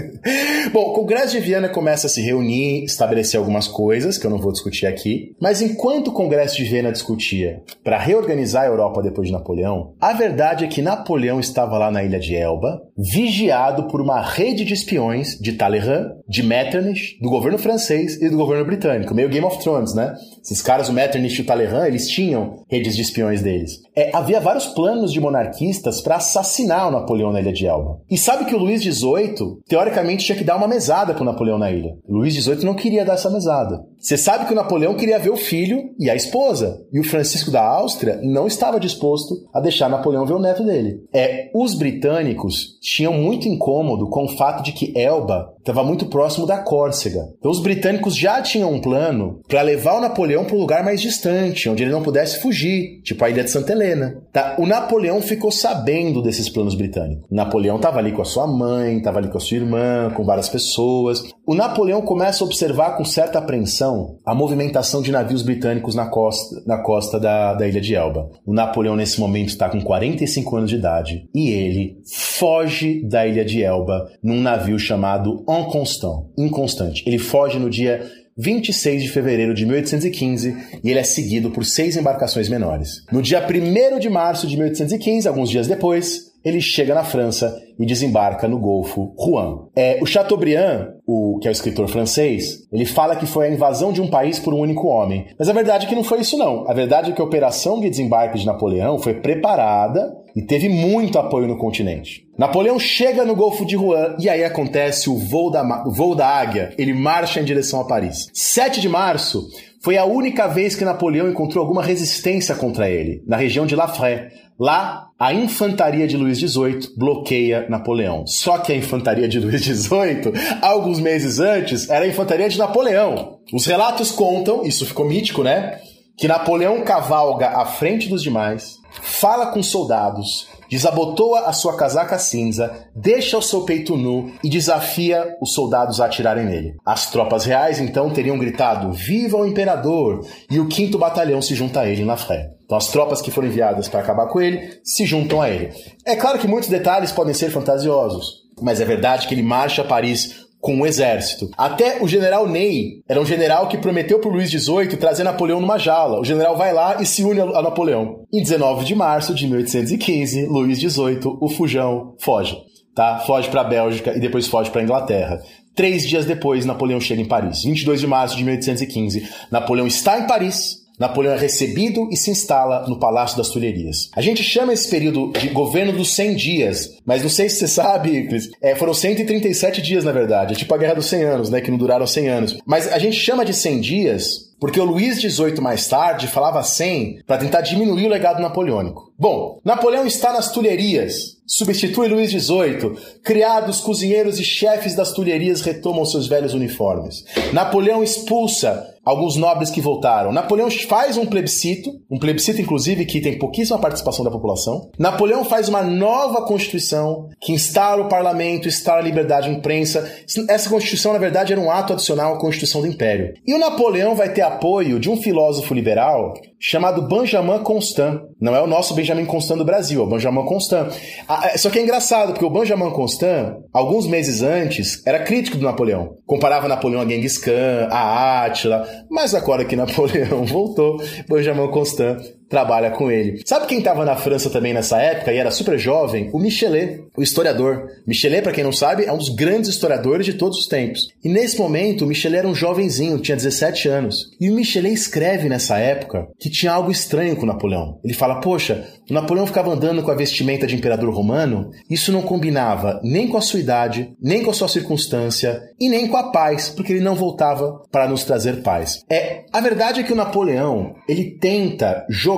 S3: <laughs> Bom, o Congresso de Viena começa a se reunir, estabelecer algumas coisas que eu não vou discutir aqui, mas enquanto o Congresso de Viena discutia para reorganizar a Europa depois de Napoleão, a verdade é que Napoleão estava lá na ilha de Elba, vigiado por uma rede de espiões de Talleyrand, de Metternich, do governo francês e do governo britânico, meio Game of Thrones, né? Esses caras, o Metternich e o Talleyrand, eles tinham redes de espiões deles. É, havia vários planos de monarquistas para assassinar o Napoleão na ilha de Elba. E sabe que o Luís XVIII, teoricamente, tinha que dar uma mesada pro Napoleão na ilha. Luís XVIII não queria dar essa mesada. Você sabe que o Napoleão queria ver o filho e a esposa. E o Francisco da Áustria não estava disposto a deixar Napoleão ver o neto dele. É, os britânicos tinham muito incômodo com o fato de que Elba estava muito próximo da Córcega. Então os britânicos já tinham um plano para levar o Napoleão para um lugar mais distante, onde ele não pudesse fugir, tipo a ilha de Santa Helena. Tá? O Napoleão ficou sabendo desses planos britânicos. O Napoleão estava ali com a sua mãe, estava ali com a sua irmã, com várias pessoas. O Napoleão começa a observar com certa apreensão a movimentação de navios britânicos na costa, na costa da, da ilha de Elba. O Napoleão nesse momento está com 45 anos de idade e ele foge da ilha de Elba num navio chamado Inconstant, Inconstante. Ele foge no dia 26 de fevereiro de 1815 e ele é seguido por seis embarcações menores. No dia 1 de março de 1815, alguns dias depois, ele chega na França e desembarca no Golfo Juan. É, o Chateaubriand, o, que é o escritor francês, ele fala que foi a invasão de um país por um único homem. Mas a verdade é que não foi isso não. A verdade é que a operação de desembarque de Napoleão foi preparada e teve muito apoio no continente. Napoleão chega no Golfo de Juan e aí acontece o voo da, voo da águia. Ele marcha em direção a Paris. 7 de março foi a única vez que Napoleão encontrou alguma resistência contra ele, na região de La Fère. Lá, a infantaria de Luís XVIII bloqueia Napoleão. Só que a infantaria de Luís XVIII, alguns meses antes, era a infantaria de Napoleão. Os relatos contam, isso ficou mítico, né? Que Napoleão cavalga à frente dos demais, fala com soldados, desabotoa a sua casaca cinza, deixa o seu peito nu e desafia os soldados a atirarem nele. As tropas reais então teriam gritado: Viva o imperador! E o quinto batalhão se junta a ele na fé. Então as tropas que foram enviadas para acabar com ele se juntam a ele. É claro que muitos detalhes podem ser fantasiosos, mas é verdade que ele marcha a Paris com o exército. Até o general Ney era um general que prometeu para Luís XVIII trazer Napoleão numa jaula. O general vai lá e se une a Napoleão. Em 19 de março de 1815, Luís XVIII, o fujão, foge. Tá? Foge para a Bélgica e depois foge para a Inglaterra. Três dias depois, Napoleão chega em Paris. 22 de março de 1815, Napoleão está em Paris Napoleão é recebido e se instala no Palácio das Tulherias. A gente chama esse período de governo dos 100 dias, mas não sei se você <laughs> sabe, Cris, é, foram 137 dias na verdade, é tipo a Guerra dos 100 Anos, né, que não duraram 100 anos. Mas a gente chama de 100 dias porque o Luís XVIII mais tarde falava 100 para tentar diminuir o legado napoleônico. Bom, Napoleão está nas Tulherias, substitui Luís XVIII, criados, cozinheiros e chefes das Tulherias retomam seus velhos uniformes. Napoleão expulsa alguns nobres que voltaram. Napoleão faz um plebiscito, um plebiscito inclusive que tem pouquíssima participação da população. Napoleão faz uma nova constituição que instala o parlamento, instala a liberdade de imprensa. Essa constituição, na verdade, era um ato adicional à constituição do império. E o Napoleão vai ter apoio de um filósofo liberal chamado Benjamin Constant. Não é o nosso Benjamin Constant do Brasil, é o Benjamin Constant. Ah, é, só que é engraçado, porque o Benjamin Constant, alguns meses antes, era crítico do Napoleão. Comparava Napoleão a Genghis Khan, a Átila, mas agora que Napoleão <laughs> voltou, Benjamin Constant trabalha com ele. Sabe quem estava na França também nessa época e era super jovem? O Michelet, o historiador. Michelet, para quem não sabe, é um dos grandes historiadores de todos os tempos. E nesse momento, o Michelet era um jovenzinho, tinha 17 anos. E o Michelet escreve nessa época que tinha algo estranho com Napoleão. Ele fala: Poxa, o Napoleão ficava andando com a vestimenta de imperador romano, isso não combinava nem com a sua idade, nem com a sua circunstância e nem com a paz, porque ele não voltava para nos trazer paz. É, a verdade é que o Napoleão, ele tenta jogar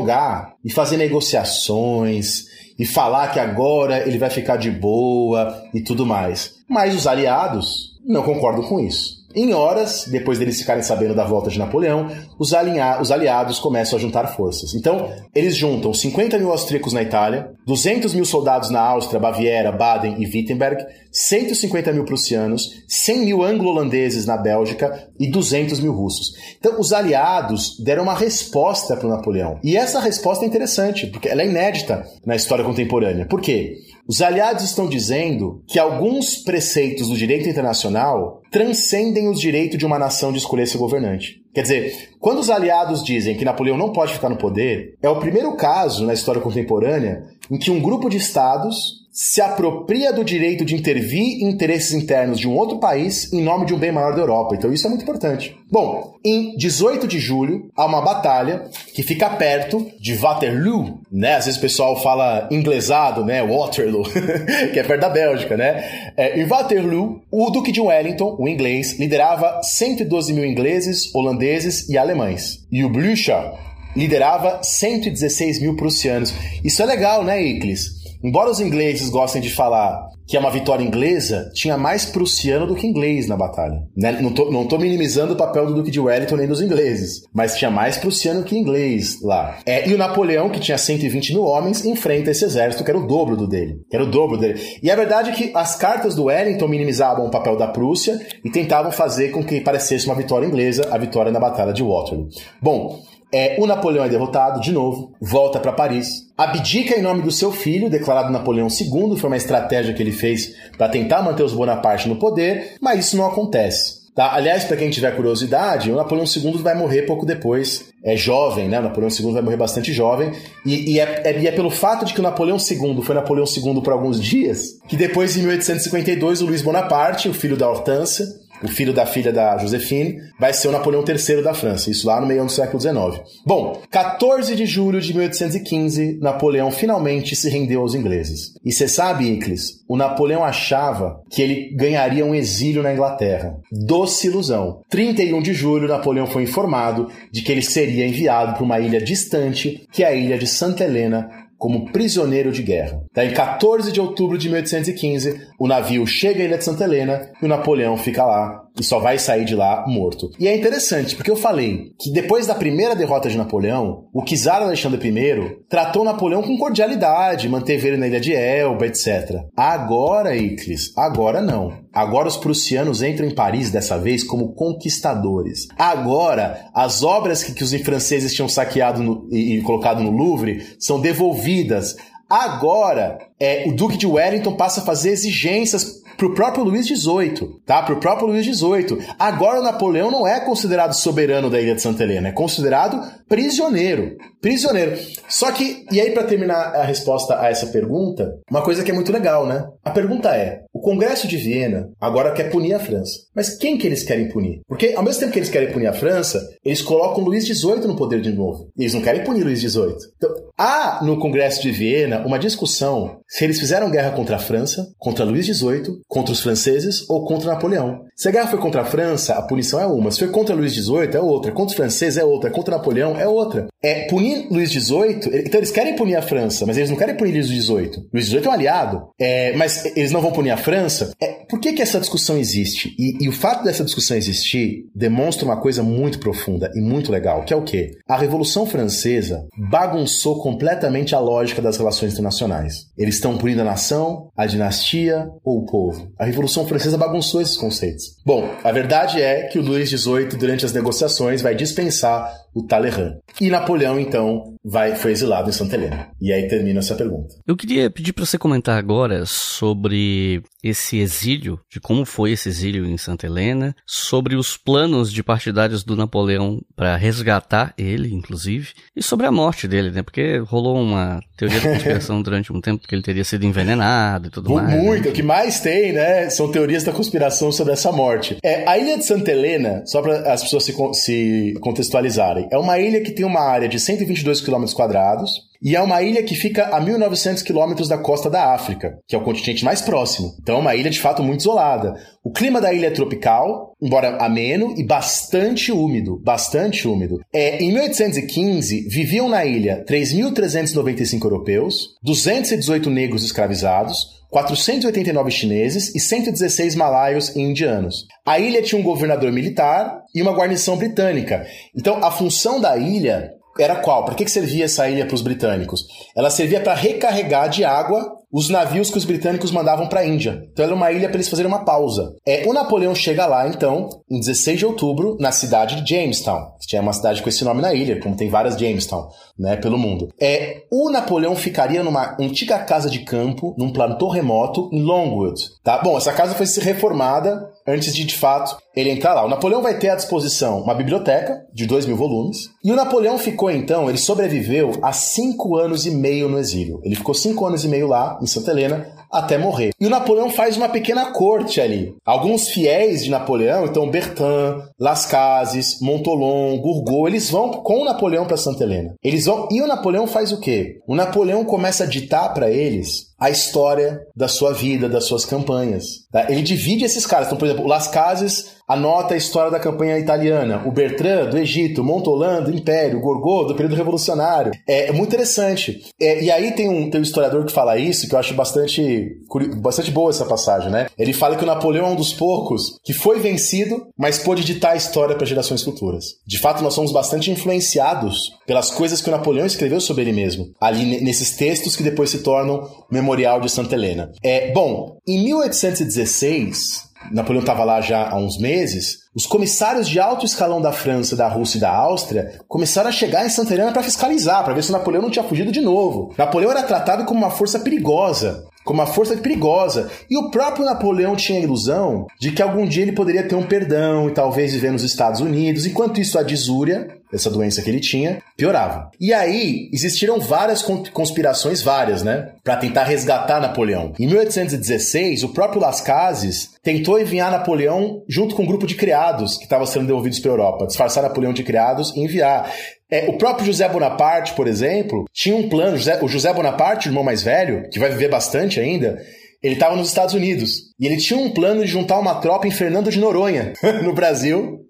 S3: e fazer negociações e falar que agora ele vai ficar de boa e tudo mais. Mas os aliados não concordam com isso. Em horas, depois deles ficarem sabendo da volta de Napoleão, os, alinha, os aliados começam a juntar forças. Então, eles juntam 50 mil austríacos na Itália, 200 mil soldados na Áustria, Baviera, Baden e Wittenberg, 150 mil prussianos, 100 mil anglo-holandeses na Bélgica e 200 mil russos. Então, os aliados deram uma resposta para o Napoleão. E essa resposta é interessante, porque ela é inédita na história contemporânea. Por quê? Os aliados estão dizendo que alguns preceitos do direito internacional transcendem os direitos de uma nação de escolher seu governante. Quer dizer, quando os aliados dizem que Napoleão não pode ficar no poder, é o primeiro caso na história contemporânea em que um grupo de estados se apropria do direito de intervir em interesses internos de um outro país em nome de um bem maior da Europa. Então isso é muito importante. Bom, em 18 de julho há uma batalha que fica perto de Waterloo, né? Às vezes o pessoal fala inglesado, né? Waterloo, <laughs> que é perto da Bélgica, né? É, em Waterloo, o Duque de Wellington, o inglês, liderava 112 mil ingleses, holandeses e alemães. E o Blücher liderava 116 mil prussianos. Isso é legal, né, Iclis? Embora os ingleses gostem de falar que é uma vitória inglesa, tinha mais prussiano do que inglês na batalha. Né? Não, tô, não tô minimizando o papel do Duque de Wellington nem dos ingleses, mas tinha mais prussiano que inglês lá. É, e o Napoleão, que tinha 120 mil homens, enfrenta esse exército que era o dobro do dele. Que era o dobro dele. E a verdade é que as cartas do Wellington minimizavam o papel da Prússia e tentavam fazer com que parecesse uma vitória inglesa, a vitória na Batalha de Waterloo. Bom, é, o Napoleão é derrotado de novo, volta para Paris, abdica em nome do seu filho, declarado Napoleão II, foi uma estratégia que ele fez para tentar manter os Bonaparte no poder, mas isso não acontece. Tá? Aliás, para quem tiver curiosidade, o Napoleão II vai morrer pouco depois. É jovem, né? O Napoleão II vai morrer bastante jovem. E, e, é, é, e é, pelo fato de que o Napoleão II foi Napoleão II por alguns dias, que depois, em 1852, o Luiz Bonaparte, o filho da Hortência, o filho da filha da Josephine, vai ser o Napoleão III da França, isso lá no meio do século XIX. Bom, 14 de julho de 1815, Napoleão finalmente se rendeu aos ingleses. E você sabe, Iclis, o Napoleão achava que ele ganharia um exílio na Inglaterra. Doce ilusão. 31 de julho, Napoleão foi informado de que ele seria enviado para uma ilha distante, que é a ilha de Santa Helena, como prisioneiro de guerra. Daí, em 14 de outubro de 1815, o navio chega à Ilha de Santa Helena e o Napoleão fica lá e só vai sair de lá morto. E é interessante, porque eu falei que depois da primeira derrota de Napoleão, o czar Alexandre I tratou Napoleão com cordialidade, manteve ele na ilha de Elba, etc. Agora, Iclis, agora não. Agora os prussianos entram em Paris dessa vez como conquistadores. Agora, as obras que, que os franceses tinham saqueado no, e, e colocado no Louvre são devolvidas Agora, é, o Duque de Wellington passa a fazer exigências pro próprio Luís XVIII, tá? Pro próprio Luís XVIII. Agora o Napoleão não é considerado soberano da Ilha de Santa Helena, é considerado prisioneiro. Prisioneiro. Só que, e aí para terminar a resposta a essa pergunta, uma coisa que é muito legal, né? A pergunta é: o Congresso de Viena agora quer punir a França. Mas quem que eles querem punir? Porque ao mesmo tempo que eles querem punir a França, eles colocam Luís XVIII no poder de novo. Eles não querem punir Luís XVIII. Então, há no Congresso de Viena uma discussão se eles fizeram guerra contra a França, contra Luís XVIII, contra os franceses ou contra Napoleão. Se a guerra foi contra a França, a punição é uma. Se foi contra Luís XVIII, é outra. Contra os franceses, é outra. Contra Napoleão, é outra. É punir Luís XVIII. Então eles querem punir a França, mas eles não querem punir Luís XVIII. Luís XVIII é um aliado, é, mas eles não vão punir a França. É, por que, que essa discussão existe? E, e o fato dessa discussão existir demonstra uma coisa muito profunda e muito legal, que é o quê? A Revolução Francesa bagunçou completamente a lógica das relações internacionais. Eles estão punindo a nação, a dinastia ou o povo. A Revolução Francesa bagunçou esses conceitos. is Bom, a verdade é que o Luís XVIII, durante as negociações, vai dispensar o Talleyrand. E Napoleão, então, vai, foi exilado em Santa Helena. E aí termina essa pergunta.
S6: Eu queria pedir para você comentar agora sobre esse exílio, de como foi esse exílio em Santa Helena, sobre os planos de partidários do Napoleão para resgatar ele, inclusive, e sobre a morte dele, né? Porque rolou uma teoria da conspiração <laughs> durante um tempo que ele teria sido envenenado e tudo mais.
S3: Né? Muito, né? o que mais tem, né? São teorias da conspiração sobre essa morte. É, a ilha de Santa Helena, só para as pessoas se, se contextualizarem, é uma ilha que tem uma área de 122 km quadrados e é uma ilha que fica a 1.900 quilômetros da costa da África, que é o continente mais próximo. Então é uma ilha de fato muito isolada. O clima da ilha é tropical, embora ameno e bastante úmido, bastante úmido. É, em 1815 viviam na ilha 3.395 europeus, 218 negros escravizados, 489 chineses e 116 malaios e indianos. A ilha tinha um governador militar e uma guarnição britânica. Então, a função da ilha era qual? Para que, que servia essa ilha para os britânicos? Ela servia para recarregar de água os navios que os britânicos mandavam para a Índia. Então era uma ilha para eles fazerem uma pausa. É, o Napoleão chega lá, então, em 16 de outubro, na cidade de Jamestown. Que tinha uma cidade com esse nome na ilha, como tem várias Jamestown, né, pelo mundo. É, o Napoleão ficaria numa antiga casa de campo, num plantor remoto, em Longwood. Tá? Bom, essa casa foi reformada antes de, de fato, ele entrar lá. O Napoleão vai ter à disposição uma biblioteca de 2 mil volumes. E o Napoleão ficou, então, ele sobreviveu a cinco anos e meio no exílio. Ele ficou cinco anos e meio lá, em Santa Helena, até morrer. E o Napoleão faz uma pequena corte ali. Alguns fiéis de Napoleão, então Bertin, Las Cases, Montolon, Gourgaud, eles vão com o Napoleão para Santa Helena. Eles vão e o Napoleão faz o quê? O Napoleão começa a ditar para eles a história da sua vida, das suas campanhas. Tá? Ele divide esses caras. Então, por exemplo, o Las Cases anota a história da campanha italiana, o Bertrand do Egito, Montolan do Império, Gorgô do período revolucionário. É, é muito interessante. É, e aí tem um, tem um historiador que fala isso, que eu acho bastante, bastante boa essa passagem, né? Ele fala que o Napoleão é um dos poucos que foi vencido, mas pôde ditar a história para gerações futuras. De fato, nós somos bastante influenciados pelas coisas que o Napoleão escreveu sobre ele mesmo, ali nesses textos que depois se tornam o Memorial de Santa Helena. É, bom, em 1816, Napoleão estava lá já há uns meses, os comissários de alto escalão da França, da Rússia e da Áustria começaram a chegar em Santa Helena para fiscalizar, para ver se Napoleão não tinha fugido de novo. Napoleão era tratado como uma força perigosa, como uma força perigosa. E o próprio Napoleão tinha a ilusão de que algum dia ele poderia ter um perdão e talvez viver nos Estados Unidos. Enquanto isso, a disúria, essa doença que ele tinha, piorava. E aí existiram várias conspirações, várias, né, para tentar resgatar Napoleão. Em 1816, o próprio Las Cases tentou enviar Napoleão junto com um grupo de criados que estavam sendo devolvidos para a Europa, disfarçar Napoleão de criados e enviar. É, o próprio José Bonaparte, por exemplo, tinha um plano. José, o José Bonaparte, o irmão mais velho, que vai viver bastante ainda, ele estava nos Estados Unidos. E ele tinha um plano de juntar uma tropa em Fernando de Noronha, <laughs> no Brasil,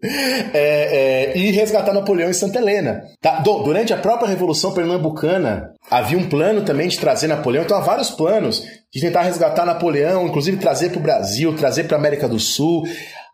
S3: é, é, e resgatar Napoleão em Santa Helena. Tá? Durante a própria Revolução Pernambucana, havia um plano também de trazer Napoleão. Então há vários planos de tentar resgatar Napoleão, inclusive trazer para o Brasil, trazer para a América do Sul.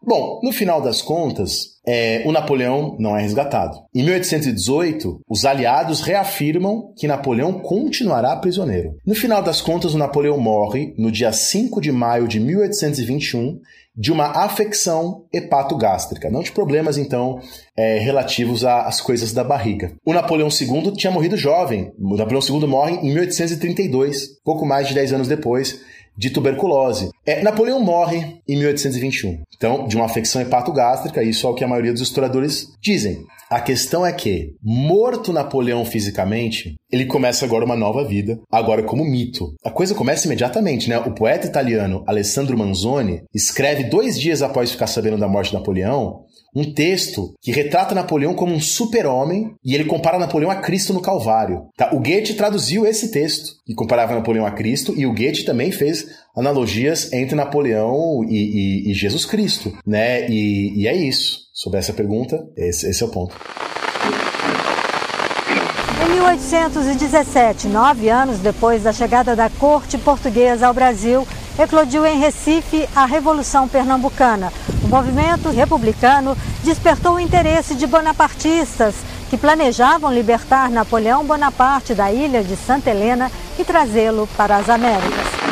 S3: Bom, no final das contas, é, o Napoleão não é resgatado. Em 1818, os aliados reafirmam que Napoleão continuará prisioneiro. No final das contas, o Napoleão morre no dia 5 de maio de 1821 de uma afecção hepatogástrica, não de problemas então é, relativos às coisas da barriga. O Napoleão II tinha morrido jovem. O Napoleão II morre em 1832, pouco mais de 10 anos depois de tuberculose. É, Napoleão morre em 1821, então, de uma afecção hepatogástrica, isso é o que a maioria dos historiadores dizem. A questão é que, morto Napoleão fisicamente, ele começa agora uma nova vida, agora como mito. A coisa começa imediatamente, né? O poeta italiano Alessandro Manzoni escreve dois dias após ficar sabendo da morte de Napoleão um texto que retrata Napoleão como um super-homem e ele compara Napoleão a Cristo no Calvário. Tá? O Goethe traduziu esse texto e comparava Napoleão a Cristo e o Goethe também fez analogias entre Napoleão e, e, e Jesus Cristo, né? E, e, é isso. Sobre essa pergunta, esse, esse é o ponto.
S10: Em 1817, nove anos depois da chegada da corte portuguesa ao Brasil, eclodiu em Recife a Revolução Pernambucana. O movimento republicano despertou o interesse de bonapartistas que planejavam libertar Napoleão Bonaparte da ilha de Santa Helena e trazê-lo para as Américas.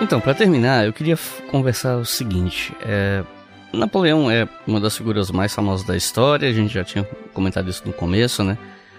S6: Então, para terminar, eu queria conversar o seguinte: é, Napoleão é uma das figuras mais famosas da história, a gente já tinha comentado isso no começo, né?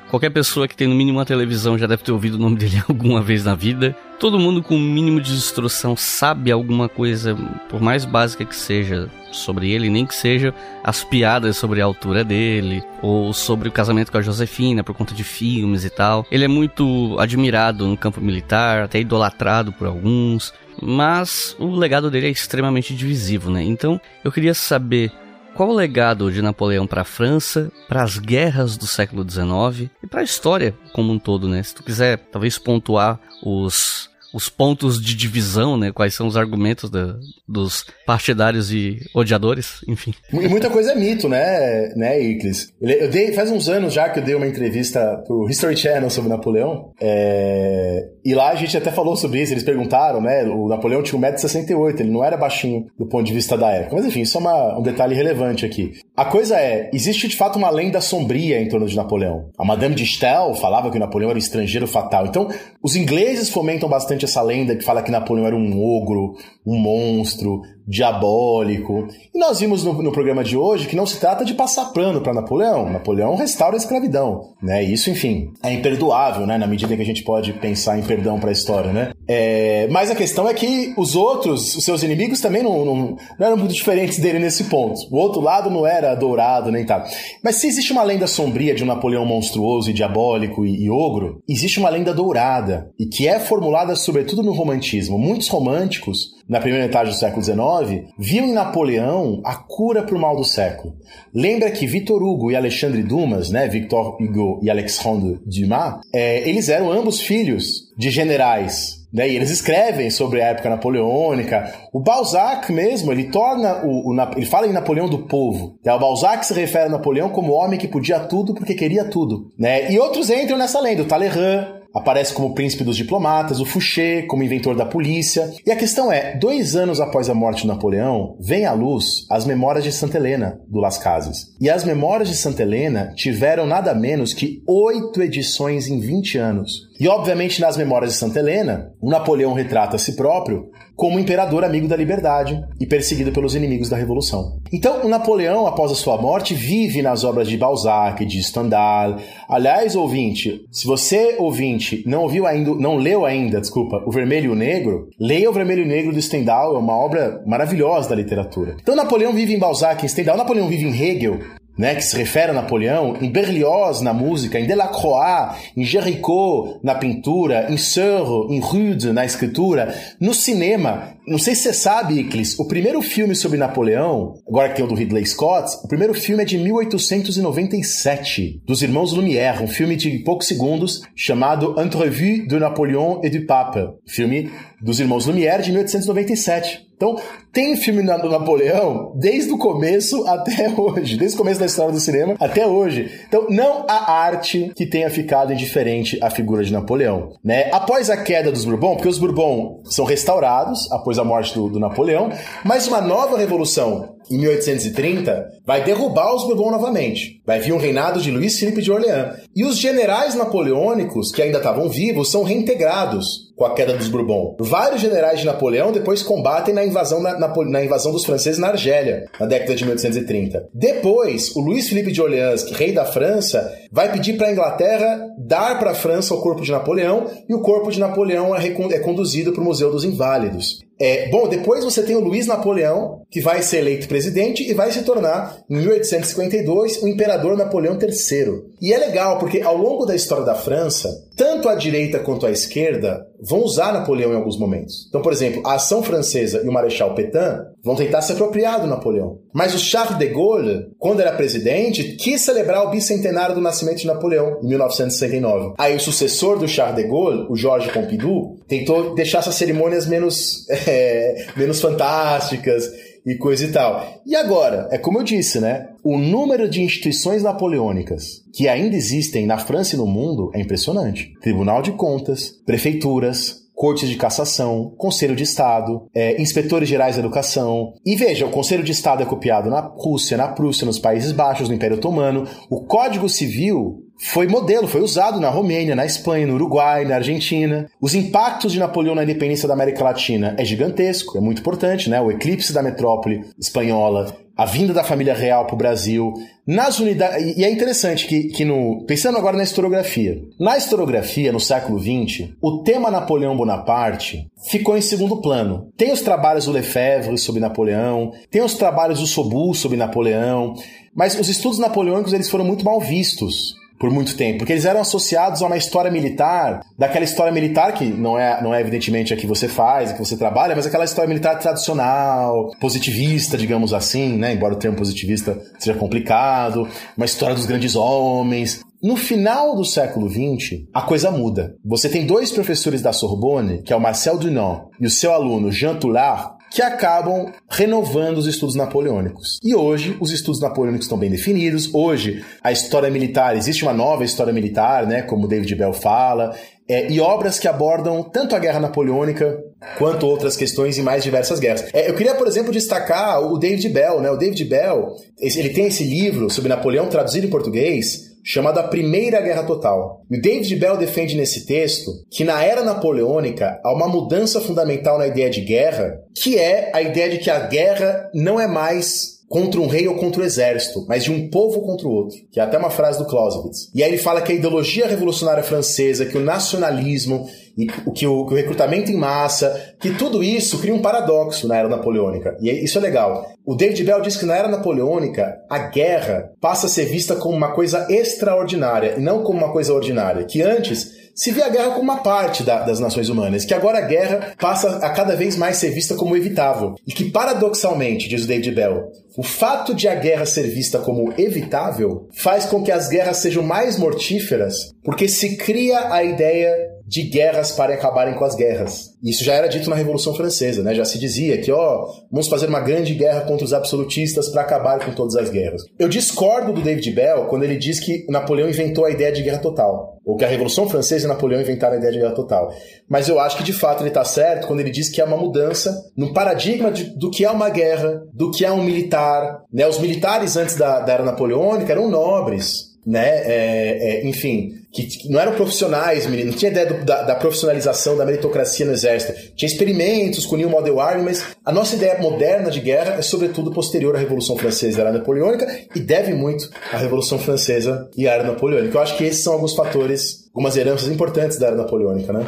S6: Qualquer pessoa que tem no mínimo uma televisão já deve ter ouvido o nome dele <laughs> alguma vez na vida. Todo mundo com o mínimo de instrução sabe alguma coisa, por mais básica que seja, sobre ele, nem que seja as piadas sobre a altura dele, ou sobre o casamento com a Josefina por conta de filmes e tal. Ele é muito admirado no campo militar, até idolatrado por alguns, mas o legado dele é extremamente divisivo, né? Então eu queria saber qual o legado de Napoleão para a França, para as guerras do século XIX e para a história como um todo, né? Se tu quiser talvez pontuar os os pontos de divisão, né? Quais são os argumentos da, dos partidários e odiadores, enfim.
S3: E muita coisa é mito, né, né, Iclis? Eu dei, faz uns anos já que eu dei uma entrevista pro History Channel sobre Napoleão, é, e lá a gente até falou sobre isso, eles perguntaram, né, o Napoleão tinha 1,68m, ele não era baixinho do ponto de vista da época. Mas enfim, isso é uma, um detalhe relevante aqui. A coisa é, existe de fato uma lenda sombria em torno de Napoleão. A Madame de Stael falava que Napoleão era um estrangeiro fatal. Então, os ingleses fomentam bastante essa lenda que fala que Napoleão era um ogro, um monstro, diabólico. E nós vimos no, no, programa de hoje que não se trata de passar plano para Napoleão. Napoleão restaura a escravidão, né? Isso, enfim, é imperdoável, né? Na medida que a gente pode pensar em perdão para a história, né? É, mas a questão é que os outros, os seus inimigos, também não, não, não, eram muito diferentes dele nesse ponto. O outro lado não era dourado nem tal. Mas se existe uma lenda sombria de um Napoleão monstruoso e diabólico e, e ogro, existe uma lenda dourada e que é formulada sobretudo no romantismo. Muitos românticos na primeira metade do século XIX, viam em Napoleão a cura para o mal do século. Lembra que Victor Hugo e Alexandre Dumas, né, Victor Hugo e Alexandre Dumas, é, eles eram ambos filhos de generais né? E eles escrevem sobre a época napoleônica. O Balzac mesmo, ele torna o, o, ele fala em Napoleão do povo. Né? O Balzac se refere a Napoleão como homem que podia tudo porque queria tudo, né? E outros entram nessa lenda, o Talleyrand, Aparece como príncipe dos diplomatas, o Fouché como inventor da polícia. E a questão é, dois anos após a morte de Napoleão, vem à luz as memórias de Santa Helena, do Las Casas. E as memórias de Santa Helena tiveram nada menos que oito edições em 20 anos. E obviamente nas memórias de Santa Helena, o Napoleão retrata a si próprio como imperador amigo da liberdade e perseguido pelos inimigos da revolução. Então, o Napoleão, após a sua morte, vive nas obras de Balzac, de Stendhal. Aliás, ouvinte, se você, ouvinte, não ouviu ainda, não leu ainda, desculpa, O Vermelho e o Negro, leia O Vermelho e o Negro do Stendhal, é uma obra maravilhosa da literatura. Então, Napoleão vive em Balzac, em Stendhal, Napoleão vive em Hegel, né, que se refere a Napoleão, em Berlioz na música, em Delacroix, em Géricault na pintura, em Seurat, em Rude na escritura, no cinema. Não sei se você sabe, Iclis, o primeiro filme sobre Napoleão, agora que tem o do Ridley Scott, o primeiro filme é de 1897, dos irmãos Lumière, um filme de poucos segundos chamado Entrevue de Napoléon et du Pape, filme dos irmãos Lumière de 1897. Então, tem filme do Napoleão desde o começo até <laughs> hoje, desde o começo da história do cinema até hoje. Então, não há arte que tenha ficado indiferente à figura de Napoleão. Né? Após a queda dos Bourbon, porque os Bourbon são restaurados após a morte do, do Napoleão, mas uma nova revolução em 1830, vai derrubar os Bourbon novamente. Vai vir um reinado de Luís Filipe de Orleans. E os generais napoleônicos, que ainda estavam vivos, são reintegrados com a queda dos Bourbon. Vários generais de Napoleão depois combatem na invasão, na, na, na, invasão dos franceses na Argélia, na década de 1830. Depois, o Luís Filipe de Orleans, rei da França, vai pedir para a Inglaterra dar para a França o corpo de Napoleão e o corpo de Napoleão é, é conduzido para o Museu dos Inválidos. É, bom, depois você tem o Luiz Napoleão, que vai ser eleito presidente e vai se tornar, em 1852, o imperador Napoleão III. E é legal, porque ao longo da história da França, tanto a direita quanto a esquerda vão usar Napoleão em alguns momentos. Então, por exemplo, a ação francesa e o Marechal Petain vão tentar se apropriar do Napoleão. Mas o Charles de Gaulle, quando era presidente, quis celebrar o bicentenário do nascimento de Napoleão, em 1969. Aí o sucessor do Charles de Gaulle, o Georges Pompidou, tentou deixar essas cerimônias menos, <laughs> é, menos fantásticas e coisa e tal. E agora, é como eu disse, né? O número de instituições napoleônicas que ainda existem na França e no mundo é impressionante. Tribunal de Contas, prefeituras, cortes de cassação, Conselho de Estado, é, inspetores gerais da educação. E veja, o Conselho de Estado é copiado na Rússia, na Prússia, nos Países Baixos, no Império Otomano. O Código Civil foi modelo, foi usado na Romênia, na Espanha, no Uruguai, na Argentina. Os impactos de Napoleão na independência da América Latina é gigantesco, é muito importante, né? O eclipse da metrópole espanhola, a vinda da família real para o Brasil, nas unidades. E é interessante que, que no. Pensando agora na historiografia. Na historiografia, no século XX, o tema Napoleão Bonaparte ficou em segundo plano. Tem os trabalhos do Lefebvre sobre Napoleão, tem os trabalhos do Sobu sobre Napoleão, mas os estudos napoleônicos eles foram muito mal vistos por muito tempo, porque eles eram associados a uma história militar, daquela história militar que não é, não é evidentemente a que você faz, a que você trabalha, mas aquela história militar tradicional, positivista, digamos assim, né? Embora o termo positivista seja complicado, uma história dos grandes homens. No final do século XX, a coisa muda. Você tem dois professores da Sorbonne, que é o Marcel Dunant e o seu aluno Jean Toulard, que acabam renovando os estudos napoleônicos. E hoje os estudos napoleônicos estão bem definidos. Hoje a história militar, existe uma nova história militar, né, como David Bell fala, é, e obras que abordam tanto a guerra napoleônica quanto outras questões em mais diversas guerras. É, eu queria, por exemplo, destacar o David Bell, né? O David Bell, ele tem esse livro sobre Napoleão traduzido em português, chamado A Primeira Guerra Total. E o David Bell defende nesse texto que na era napoleônica há uma mudança fundamental na ideia de guerra, que é a ideia de que a guerra não é mais contra um rei ou contra o exército, mas de um povo contra o outro, que é até uma frase do Clausewitz. E aí ele fala que a ideologia revolucionária francesa, que o nacionalismo e o que o, que o recrutamento em massa, que tudo isso cria um paradoxo na era napoleônica. E isso é legal. O David Bell diz que na era napoleônica, a guerra passa a ser vista como uma coisa extraordinária e não como uma coisa ordinária, que antes se vê a guerra como uma parte da, das nações humanas, que agora a guerra passa a cada vez mais ser vista como evitável. E que, paradoxalmente, diz o David Bell, o fato de a guerra ser vista como evitável faz com que as guerras sejam mais mortíferas, porque se cria a ideia de guerras para acabarem com as guerras. Isso já era dito na Revolução Francesa, né? Já se dizia que, ó, vamos fazer uma grande guerra contra os absolutistas para acabar com todas as guerras. Eu discordo do David Bell quando ele diz que Napoleão inventou a ideia de guerra total, ou que a Revolução Francesa e Napoleão inventaram a ideia de guerra total. Mas eu acho que de fato ele está certo quando ele diz que é uma mudança no paradigma de, do que é uma guerra, do que é um militar. Né? Os militares antes da, da era napoleônica eram nobres, né? É, é, enfim, que, que, não eram profissionais, menino, não tinha ideia do, da, da, profissionalização da meritocracia no exército. Tinha experimentos com New Model Army, mas a nossa ideia moderna de guerra é sobretudo posterior à Revolução Francesa e à Era Napoleônica e deve muito à Revolução Francesa e à Era Napoleônica. Eu acho que esses são alguns fatores, algumas heranças importantes da Era Napoleônica, né?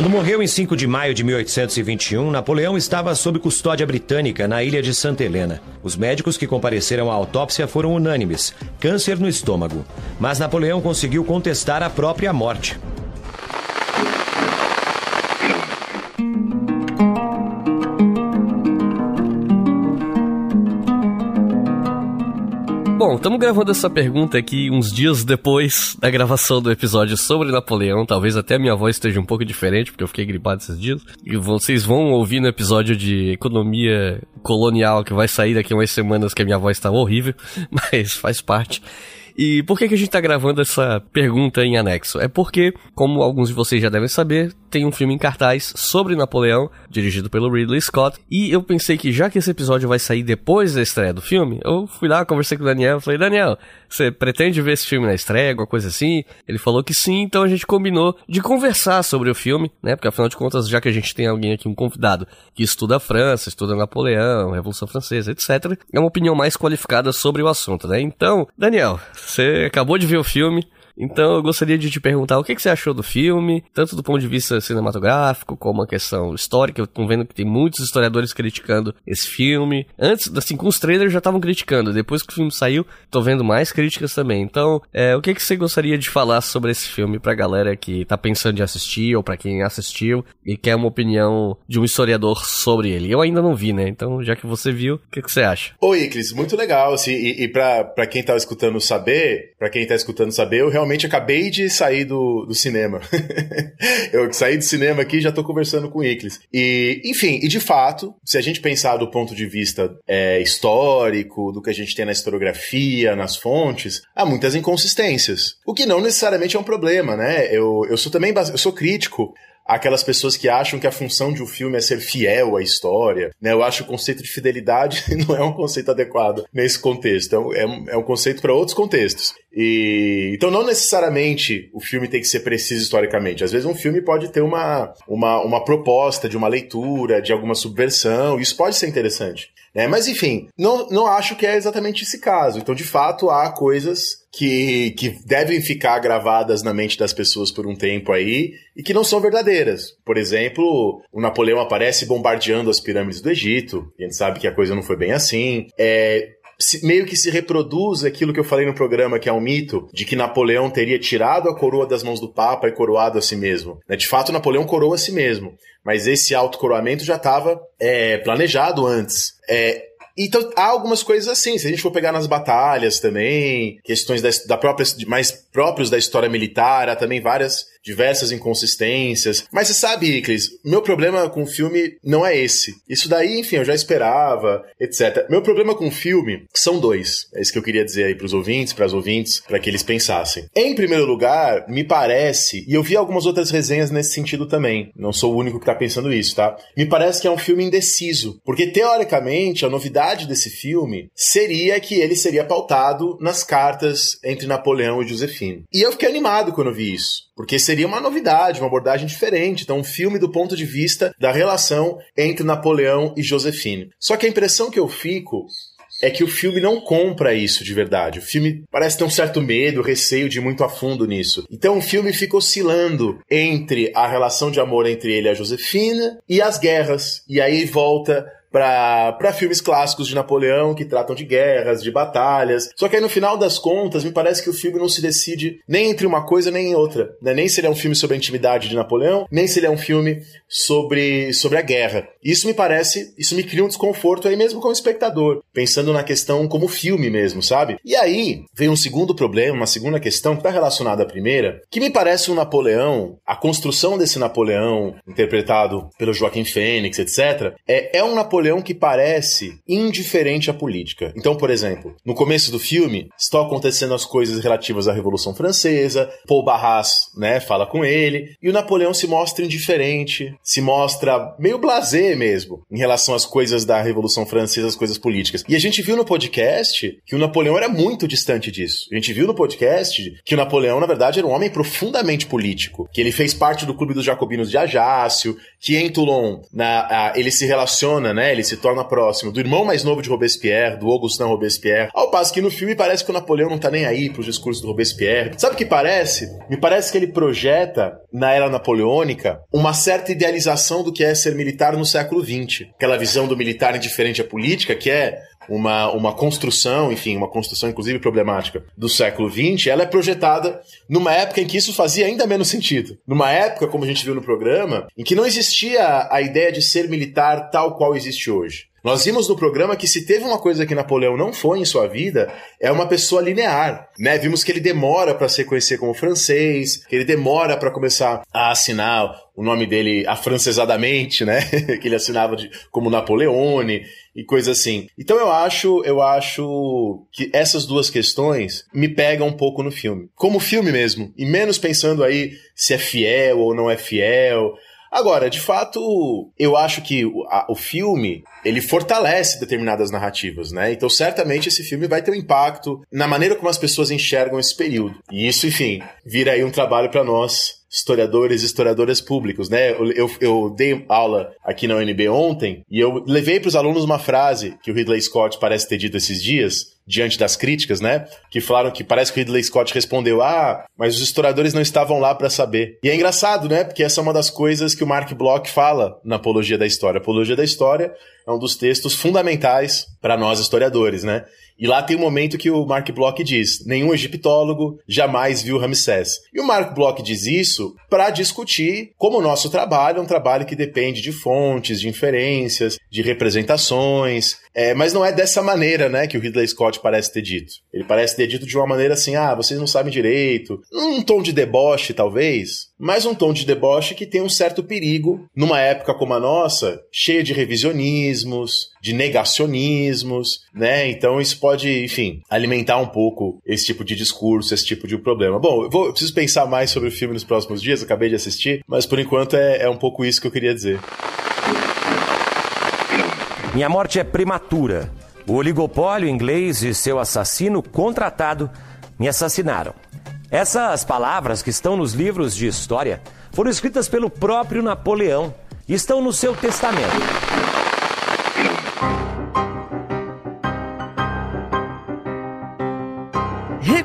S11: Quando morreu em 5 de maio de 1821, Napoleão estava sob custódia britânica na ilha de Santa Helena. Os médicos que compareceram à autópsia foram unânimes: câncer no estômago. Mas Napoleão conseguiu contestar a própria morte.
S2: Bom, estamos gravando essa pergunta aqui uns dias depois da gravação do episódio sobre Napoleão. Talvez até a minha voz esteja um pouco diferente, porque eu fiquei gripado esses dias. E vocês vão ouvir no episódio de economia colonial que vai sair daqui a umas semanas que a minha voz está horrível, <laughs> mas faz parte. E por que, que a gente tá gravando essa pergunta em anexo? É porque, como alguns de vocês já devem saber, tem um filme em cartaz sobre Napoleão, dirigido pelo Ridley Scott, e eu pensei que já que esse episódio vai sair depois da estreia do filme, eu fui lá, conversei com o Daniel, falei, Daniel, você pretende ver esse filme na estreia, alguma coisa assim? Ele falou que sim, então a gente combinou de conversar sobre o filme, né? Porque afinal de contas, já que a gente tem alguém aqui, um convidado, que estuda a França, estuda Napoleão, Revolução Francesa, etc., é uma opinião mais qualificada sobre o assunto, né? Então, Daniel, você acabou de ver o filme, então eu gostaria de te perguntar o que, que, você achou do filme, tanto do ponto de vista cinematográfico, como a questão histórica. Eu tô vendo que tem muitos historiadores criticando esse filme. Antes, assim, com os trailers já estavam criticando. Depois que o filme saiu, tô vendo mais críticas também. Então, é, o que, que você gostaria de falar sobre esse filme pra galera que tá pensando em assistir, ou para quem assistiu e quer uma opinião de um historiador sobre ele? Eu ainda não vi, né? Então, já que você viu, o que, que você acha?
S3: Oi, Iclis, muito legal. Assim, e, e pra, pra quem tá escutando saber, para quem tá escutando saber, eu realmente acabei de sair do, do cinema. <laughs> eu saí do cinema aqui e já tô conversando com o Iclis. E, enfim, e de fato, se a gente pensar do ponto de vista é, histórico, do que a gente tem na historiografia, nas fontes, há muitas inconsistências. O que não necessariamente é um problema, né? Eu, eu sou também eu sou crítico aquelas pessoas que acham que a função de um filme é ser fiel à história. Né? Eu acho que o conceito de fidelidade <laughs> não é um conceito adequado nesse contexto. É um, é um conceito para outros contextos. E, então, não necessariamente o filme tem que ser preciso historicamente. Às vezes, um filme pode ter uma, uma, uma proposta de uma leitura, de alguma subversão. Isso pode ser interessante. Né? Mas, enfim, não, não acho que é exatamente esse caso. Então, de fato, há coisas que, que devem ficar gravadas na mente das pessoas por um tempo aí e que não são verdadeiras. Por exemplo, o Napoleão aparece bombardeando as pirâmides do Egito, e a gente sabe que a coisa não foi bem assim. É, meio que se reproduz aquilo que eu falei no programa, que é um mito, de que Napoleão teria tirado a coroa das mãos do Papa e coroado a si mesmo. Né? De fato, Napoleão coroa a si mesmo, mas esse autocoroamento já estava é, planejado antes. É, então há algumas coisas assim. Se a gente for pegar nas batalhas também, questões da, da própria, mais próprios da história militar, há também várias diversas inconsistências. Mas você sabe, Iclis, meu problema com o filme não é esse. Isso daí, enfim, eu já esperava, etc. Meu problema com o filme são dois. É isso que eu queria dizer aí pros ouvintes, para as ouvintes, para que eles pensassem. Em primeiro lugar, me parece, e eu vi algumas outras resenhas nesse sentido também. Não sou o único que tá pensando isso, tá? Me parece que é um filme indeciso, porque teoricamente a novidade desse filme seria que ele seria pautado nas cartas entre Napoleão e Josefino. E eu fiquei animado quando vi isso. Porque seria uma novidade, uma abordagem diferente. Então, um filme do ponto de vista da relação entre Napoleão e Josefine. Só que a impressão que eu fico é que o filme não compra isso de verdade. O filme parece ter um certo medo, receio de ir muito a fundo nisso. Então o filme fica oscilando entre a relação de amor entre ele e a Josefina e as guerras. E aí volta para filmes clássicos de Napoleão que tratam de guerras, de batalhas. Só que aí no final das contas, me parece que o filme não se decide nem entre uma coisa nem em outra. Né? Nem se ele é um filme sobre a intimidade de Napoleão, nem se ele é um filme sobre, sobre a guerra. Isso me parece, isso me cria um desconforto aí mesmo como espectador, pensando na questão como filme mesmo, sabe? E aí vem um segundo problema, uma segunda questão que está relacionada à primeira, que me parece um Napoleão, a construção desse Napoleão, interpretado pelo Joaquim Fênix, etc., é, é um Napoleão que parece indiferente à política. Então, por exemplo, no começo do filme, estão acontecendo as coisas relativas à Revolução Francesa, Paul Barras, né, fala com ele, e o Napoleão se mostra indiferente, se mostra meio blasé mesmo em relação às coisas da Revolução Francesa, as coisas políticas. E a gente viu no podcast que o Napoleão era muito distante disso. A gente viu no podcast que o Napoleão, na verdade, era um homem profundamente político, que ele fez parte do clube dos jacobinos de Ajácio, que em Toulon na, a, ele se relaciona, né, ele se torna próximo do irmão mais novo de Robespierre, do Augustin Robespierre, ao passo que no filme parece que o Napoleão não tá nem aí pros discursos do Robespierre. Sabe o que parece? Me parece que ele projeta, na era napoleônica, uma certa idealização do que é ser militar no século XX. Aquela visão do militar indiferente à política, que é uma, uma construção, enfim, uma construção inclusive problemática do século XX, ela é projetada numa época em que isso fazia ainda menos sentido. Numa época, como a gente viu no programa, em que não existia a ideia de ser militar tal qual existe hoje. Nós vimos no programa que se teve uma coisa que Napoleão não foi em sua vida, é uma pessoa linear, né? Vimos que ele demora para se conhecer como francês, que ele demora para começar a assinar o nome dele afrancesadamente, né? <laughs> que ele assinava de, como Napoleone e coisa assim. Então eu acho, eu acho que essas duas questões me pegam um pouco no filme. Como filme mesmo, e menos pensando aí se é fiel ou não é fiel. Agora, de fato, eu acho que o, a, o filme ele fortalece determinadas narrativas, né? Então, certamente esse filme vai ter um impacto na maneira como as pessoas enxergam esse período. E isso, enfim, vira aí um trabalho para nós historiadores e historiadoras públicos, né? Eu, eu, eu, dei aula aqui na UNB ontem e eu levei para os alunos uma frase que o Ridley Scott parece ter dito esses dias, diante das críticas, né? Que falaram que parece que o Ridley Scott respondeu: Ah, mas os historiadores não estavam lá para saber. E é engraçado, né? Porque essa é uma das coisas que o Mark Bloch fala na Apologia da História. A Apologia da História é um dos textos fundamentais para nós historiadores, né? E lá tem um momento que o Mark Bloch diz: nenhum egiptólogo jamais viu Ramsés. E o Mark Bloch diz isso para discutir como o nosso trabalho é um trabalho que depende de fontes, de inferências, de representações. É, mas não é dessa maneira, né, que o Ridley Scott parece ter dito. Ele parece ter dito de uma maneira assim: ah, vocês não sabem direito. Um tom de deboche, talvez, mas um tom de deboche que tem um certo perigo numa época como a nossa, cheia de revisionismos, de negacionismos, né? Então isso pode, enfim, alimentar um pouco esse tipo de discurso, esse tipo de problema. Bom, eu, vou, eu preciso pensar mais sobre o filme nos próximos dias, acabei de assistir, mas por enquanto é, é um pouco isso que eu queria dizer.
S11: Minha morte é prematura. O oligopólio inglês e seu assassino contratado me assassinaram. Essas palavras que estão nos livros de história foram escritas pelo próprio Napoleão e estão no seu testamento.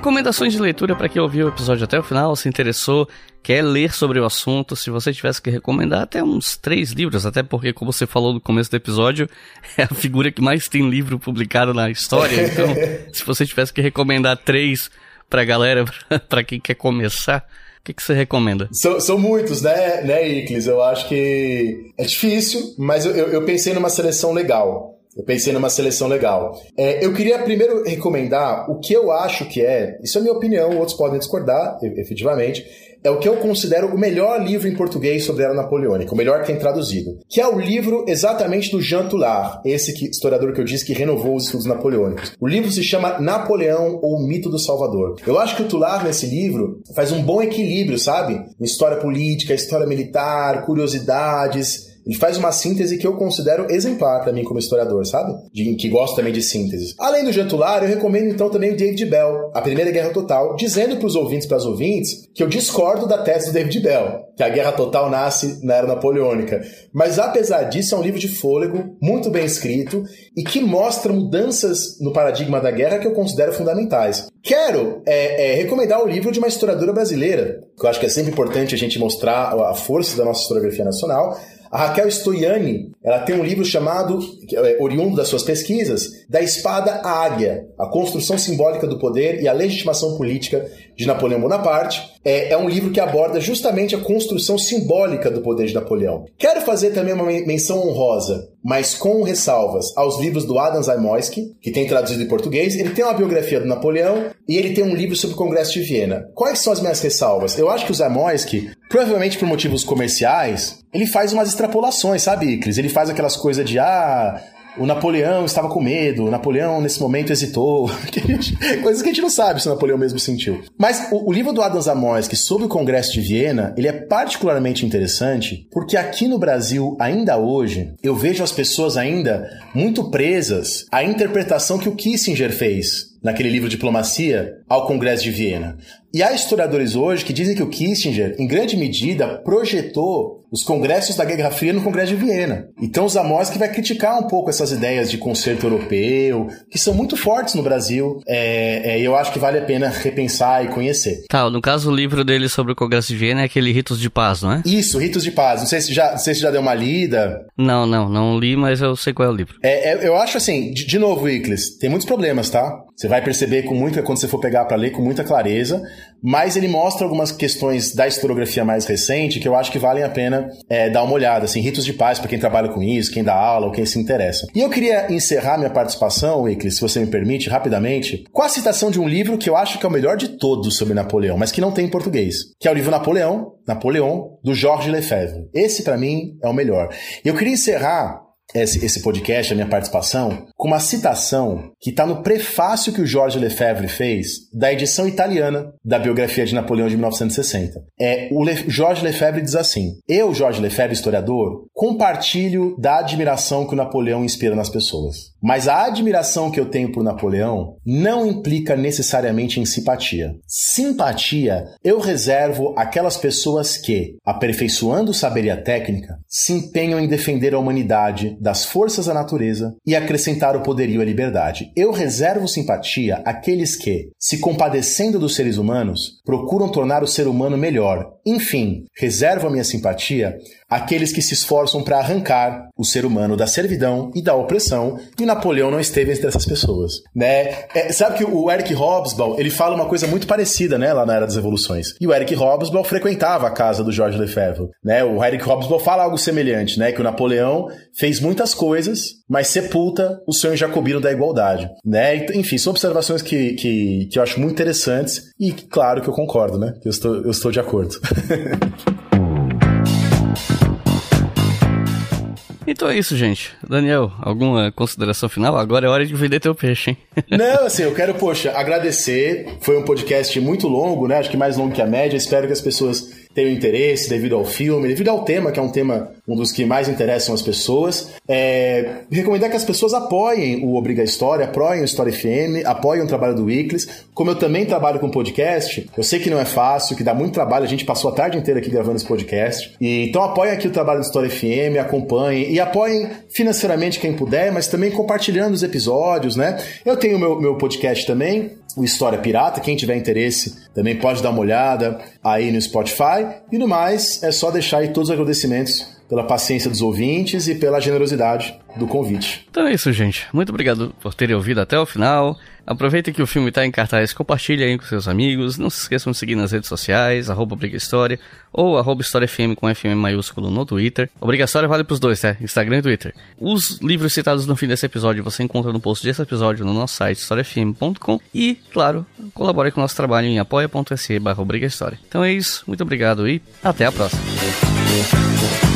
S6: Recomendações de leitura para quem ouviu o episódio até o final, se interessou, quer ler sobre o assunto. Se você tivesse que recomendar até uns três livros, até porque, como você falou no começo do episódio, <laughs> é a figura que mais tem livro publicado na história. Então, <laughs> se você tivesse que recomendar três para a galera, <laughs> para quem quer começar, o que, que você recomenda?
S3: São, são muitos, né, né, Iclis? Eu acho que é difícil, mas eu, eu, eu pensei numa seleção legal. Eu pensei numa seleção legal. É, eu queria primeiro recomendar o que eu acho que é, isso é minha opinião, outros podem discordar, efetivamente, é o que eu considero o melhor livro em português sobre a era napoleônica, o melhor que tem traduzido, que é o livro exatamente do Jean Toulard, esse que, historiador que eu disse que renovou os estudos napoleônicos. O livro se chama Napoleão ou o Mito do Salvador. Eu acho que o Toulard, nesse livro, faz um bom equilíbrio, sabe? História política, história militar, curiosidades, ele faz uma síntese que eu considero exemplar para mim como historiador, sabe? De, que gosto também de sínteses. Além do Jantular, eu recomendo então também o David Bell, A Primeira Guerra Total, dizendo para os ouvintes e para as ouvintes que eu discordo da tese do David Bell, que a Guerra Total nasce na Era Napoleônica. Mas apesar disso, é um livro de fôlego, muito bem escrito e que mostra mudanças no paradigma da guerra que eu considero fundamentais. Quero é, é, recomendar o livro de uma historiadora brasileira, que eu acho que é sempre importante a gente mostrar a força da nossa historiografia nacional, A Raquel Stoiani, ela tem um livro chamado, é, oriundo das suas pesquisas, Da Espada à Águia, a construção simbólica do poder e a legitimação política de Napoleão Bonaparte. É, é, um livro que aborda justamente a construção simbólica do poder de Napoleão. Quero fazer também uma menção honrosa, mas com ressalvas, aos livros do Adam Zamoyski, que tem traduzido em português. Ele tem uma biografia do Napoleão e ele tem um livro sobre o Congresso de Viena. Quais são as minhas ressalvas? Eu acho que o Zamoyski, provavelmente por motivos comerciais, ele faz umas extrapolações, sabe, Iclis? Ele faz aquelas coisas de, ah, o Napoleão estava com medo, o Napoleão nesse momento hesitou. <laughs> Coisas que a gente não sabe se o Napoleão mesmo sentiu. Mas o, o livro do Adam Zamoyski sobre o Congresso de Viena, ele é particularmente interessante porque aqui no Brasil, ainda hoje, eu vejo as pessoas ainda muito presas à interpretação que o Kissinger fez naquele livro Diplomacia ao Congresso de Viena. E há historiadores hoje que dizem que o Kissinger, em grande medida, projetou os congressos da Guerra Fria no Congresso de Viena. Então, Zamoyski vai criticar um pouco essas ideias de concerto europeu, que são muito fortes no Brasil, é, é, eu acho que vale a pena repensar e conhecer.
S6: Tá, no caso, o livro dele sobre o Congresso de Viena é aquele Ritos de Paz, não é?
S3: Isso, Ritos de Paz. Não sei se já, não sei se já deu uma lida.
S6: Não, não, não li, mas eu sei qual é o livro.
S3: É, é eu acho assim, de, de novo, Iclis, tem muitos problemas, tá? Você vai perceber com muita, quando você for pegar para ler, com muita clareza, mas ele mostra algumas questões da historiografia mais recente que eu acho que valem a pena é, dar uma olhada, assim, ritos de paz para quem trabalha com isso, quem dá aula ou quem se interessa. E eu queria encerrar minha participação, Iclis, se você me permite, rapidamente, com a citação de um livro que eu acho que é o melhor de todos sobre Napoleão, mas que não tem em português, que é o livro Napoleão, Napoleão, do Georges Lefebvre. Esse, para mim, é o melhor. E eu queria encerrar esse, esse podcast, a minha participação, com uma citação que está no prefácio que o Jorge Lefebvre fez da edição italiana da biografia de Napoleão de 1960. É, o Le, Jorge Lefebvre diz assim: Eu, Jorge Lefebvre, historiador, compartilho da admiração que o Napoleão inspira nas pessoas. Mas a admiração que eu tenho por Napoleão não implica necessariamente em simpatia. Simpatia eu reservo aquelas pessoas que, aperfeiçoando o saber e a técnica, se empenham em defender a humanidade das forças da natureza e acrescentar o poderio à liberdade. Eu reservo simpatia àqueles que, se compadecendo dos seres humanos, procuram tornar o ser humano melhor. Enfim, reservo a minha simpatia àqueles que se esforçam para arrancar o ser humano da servidão e da opressão, e Napoleão não esteve entre essas pessoas, né? É, sabe que o Eric Hobsbawm, ele fala uma coisa muito parecida, né, lá na Era das Revoluções. E o Eric Hobsbawm frequentava a casa do Georges Lefebvre, né? O Eric Hobsbawm fala algo semelhante, né, que o Napoleão fez muitas coisas, mas sepulta o sonho jacobino da igualdade, né? Enfim, são observações que, que, que eu acho muito interessantes e claro que eu concordo, né? Eu estou, eu estou de acordo. <laughs>
S6: Então é isso, gente. Daniel, alguma consideração final? Agora é hora de vender teu peixe, hein? <laughs>
S3: Não, assim, eu quero, poxa, agradecer. Foi um podcast muito longo, né? Acho que mais longo que a média. Espero que as pessoas tenham interesse devido ao filme, devido ao tema, que é um tema um dos que mais interessam as pessoas. É, recomendar que as pessoas apoiem o Obriga História, apoiem o História FM, apoiem o trabalho do Weeklies. Como eu também trabalho com podcast, eu sei que não é fácil, que dá muito trabalho, a gente passou a tarde inteira aqui gravando esse podcast. E, então apoiem aqui o trabalho do História FM, acompanhem e apoiem financeiramente quem puder, mas também compartilhando os episódios, né? Eu tenho meu, meu podcast também, o História Pirata. Quem tiver interesse também pode dar uma olhada aí no Spotify. E no mais, é só deixar aí todos os agradecimentos pela paciência dos ouvintes e pela generosidade do convite.
S6: Então é isso, gente. Muito obrigado por terem ouvido até o final. Aproveita que o filme está em cartaz, compartilhe aí com seus amigos. Não se esqueçam de seguir nas redes sociais, arroba Briga História, ou arroba História FM com FM maiúsculo no Twitter. Obriga História vale pros dois, tá? Instagram e Twitter. Os livros citados no fim desse episódio você encontra no post desse episódio no nosso site historiafm.com e, claro, colabore com o nosso trabalho em apoia.se barra. Então é isso, muito obrigado e até a próxima.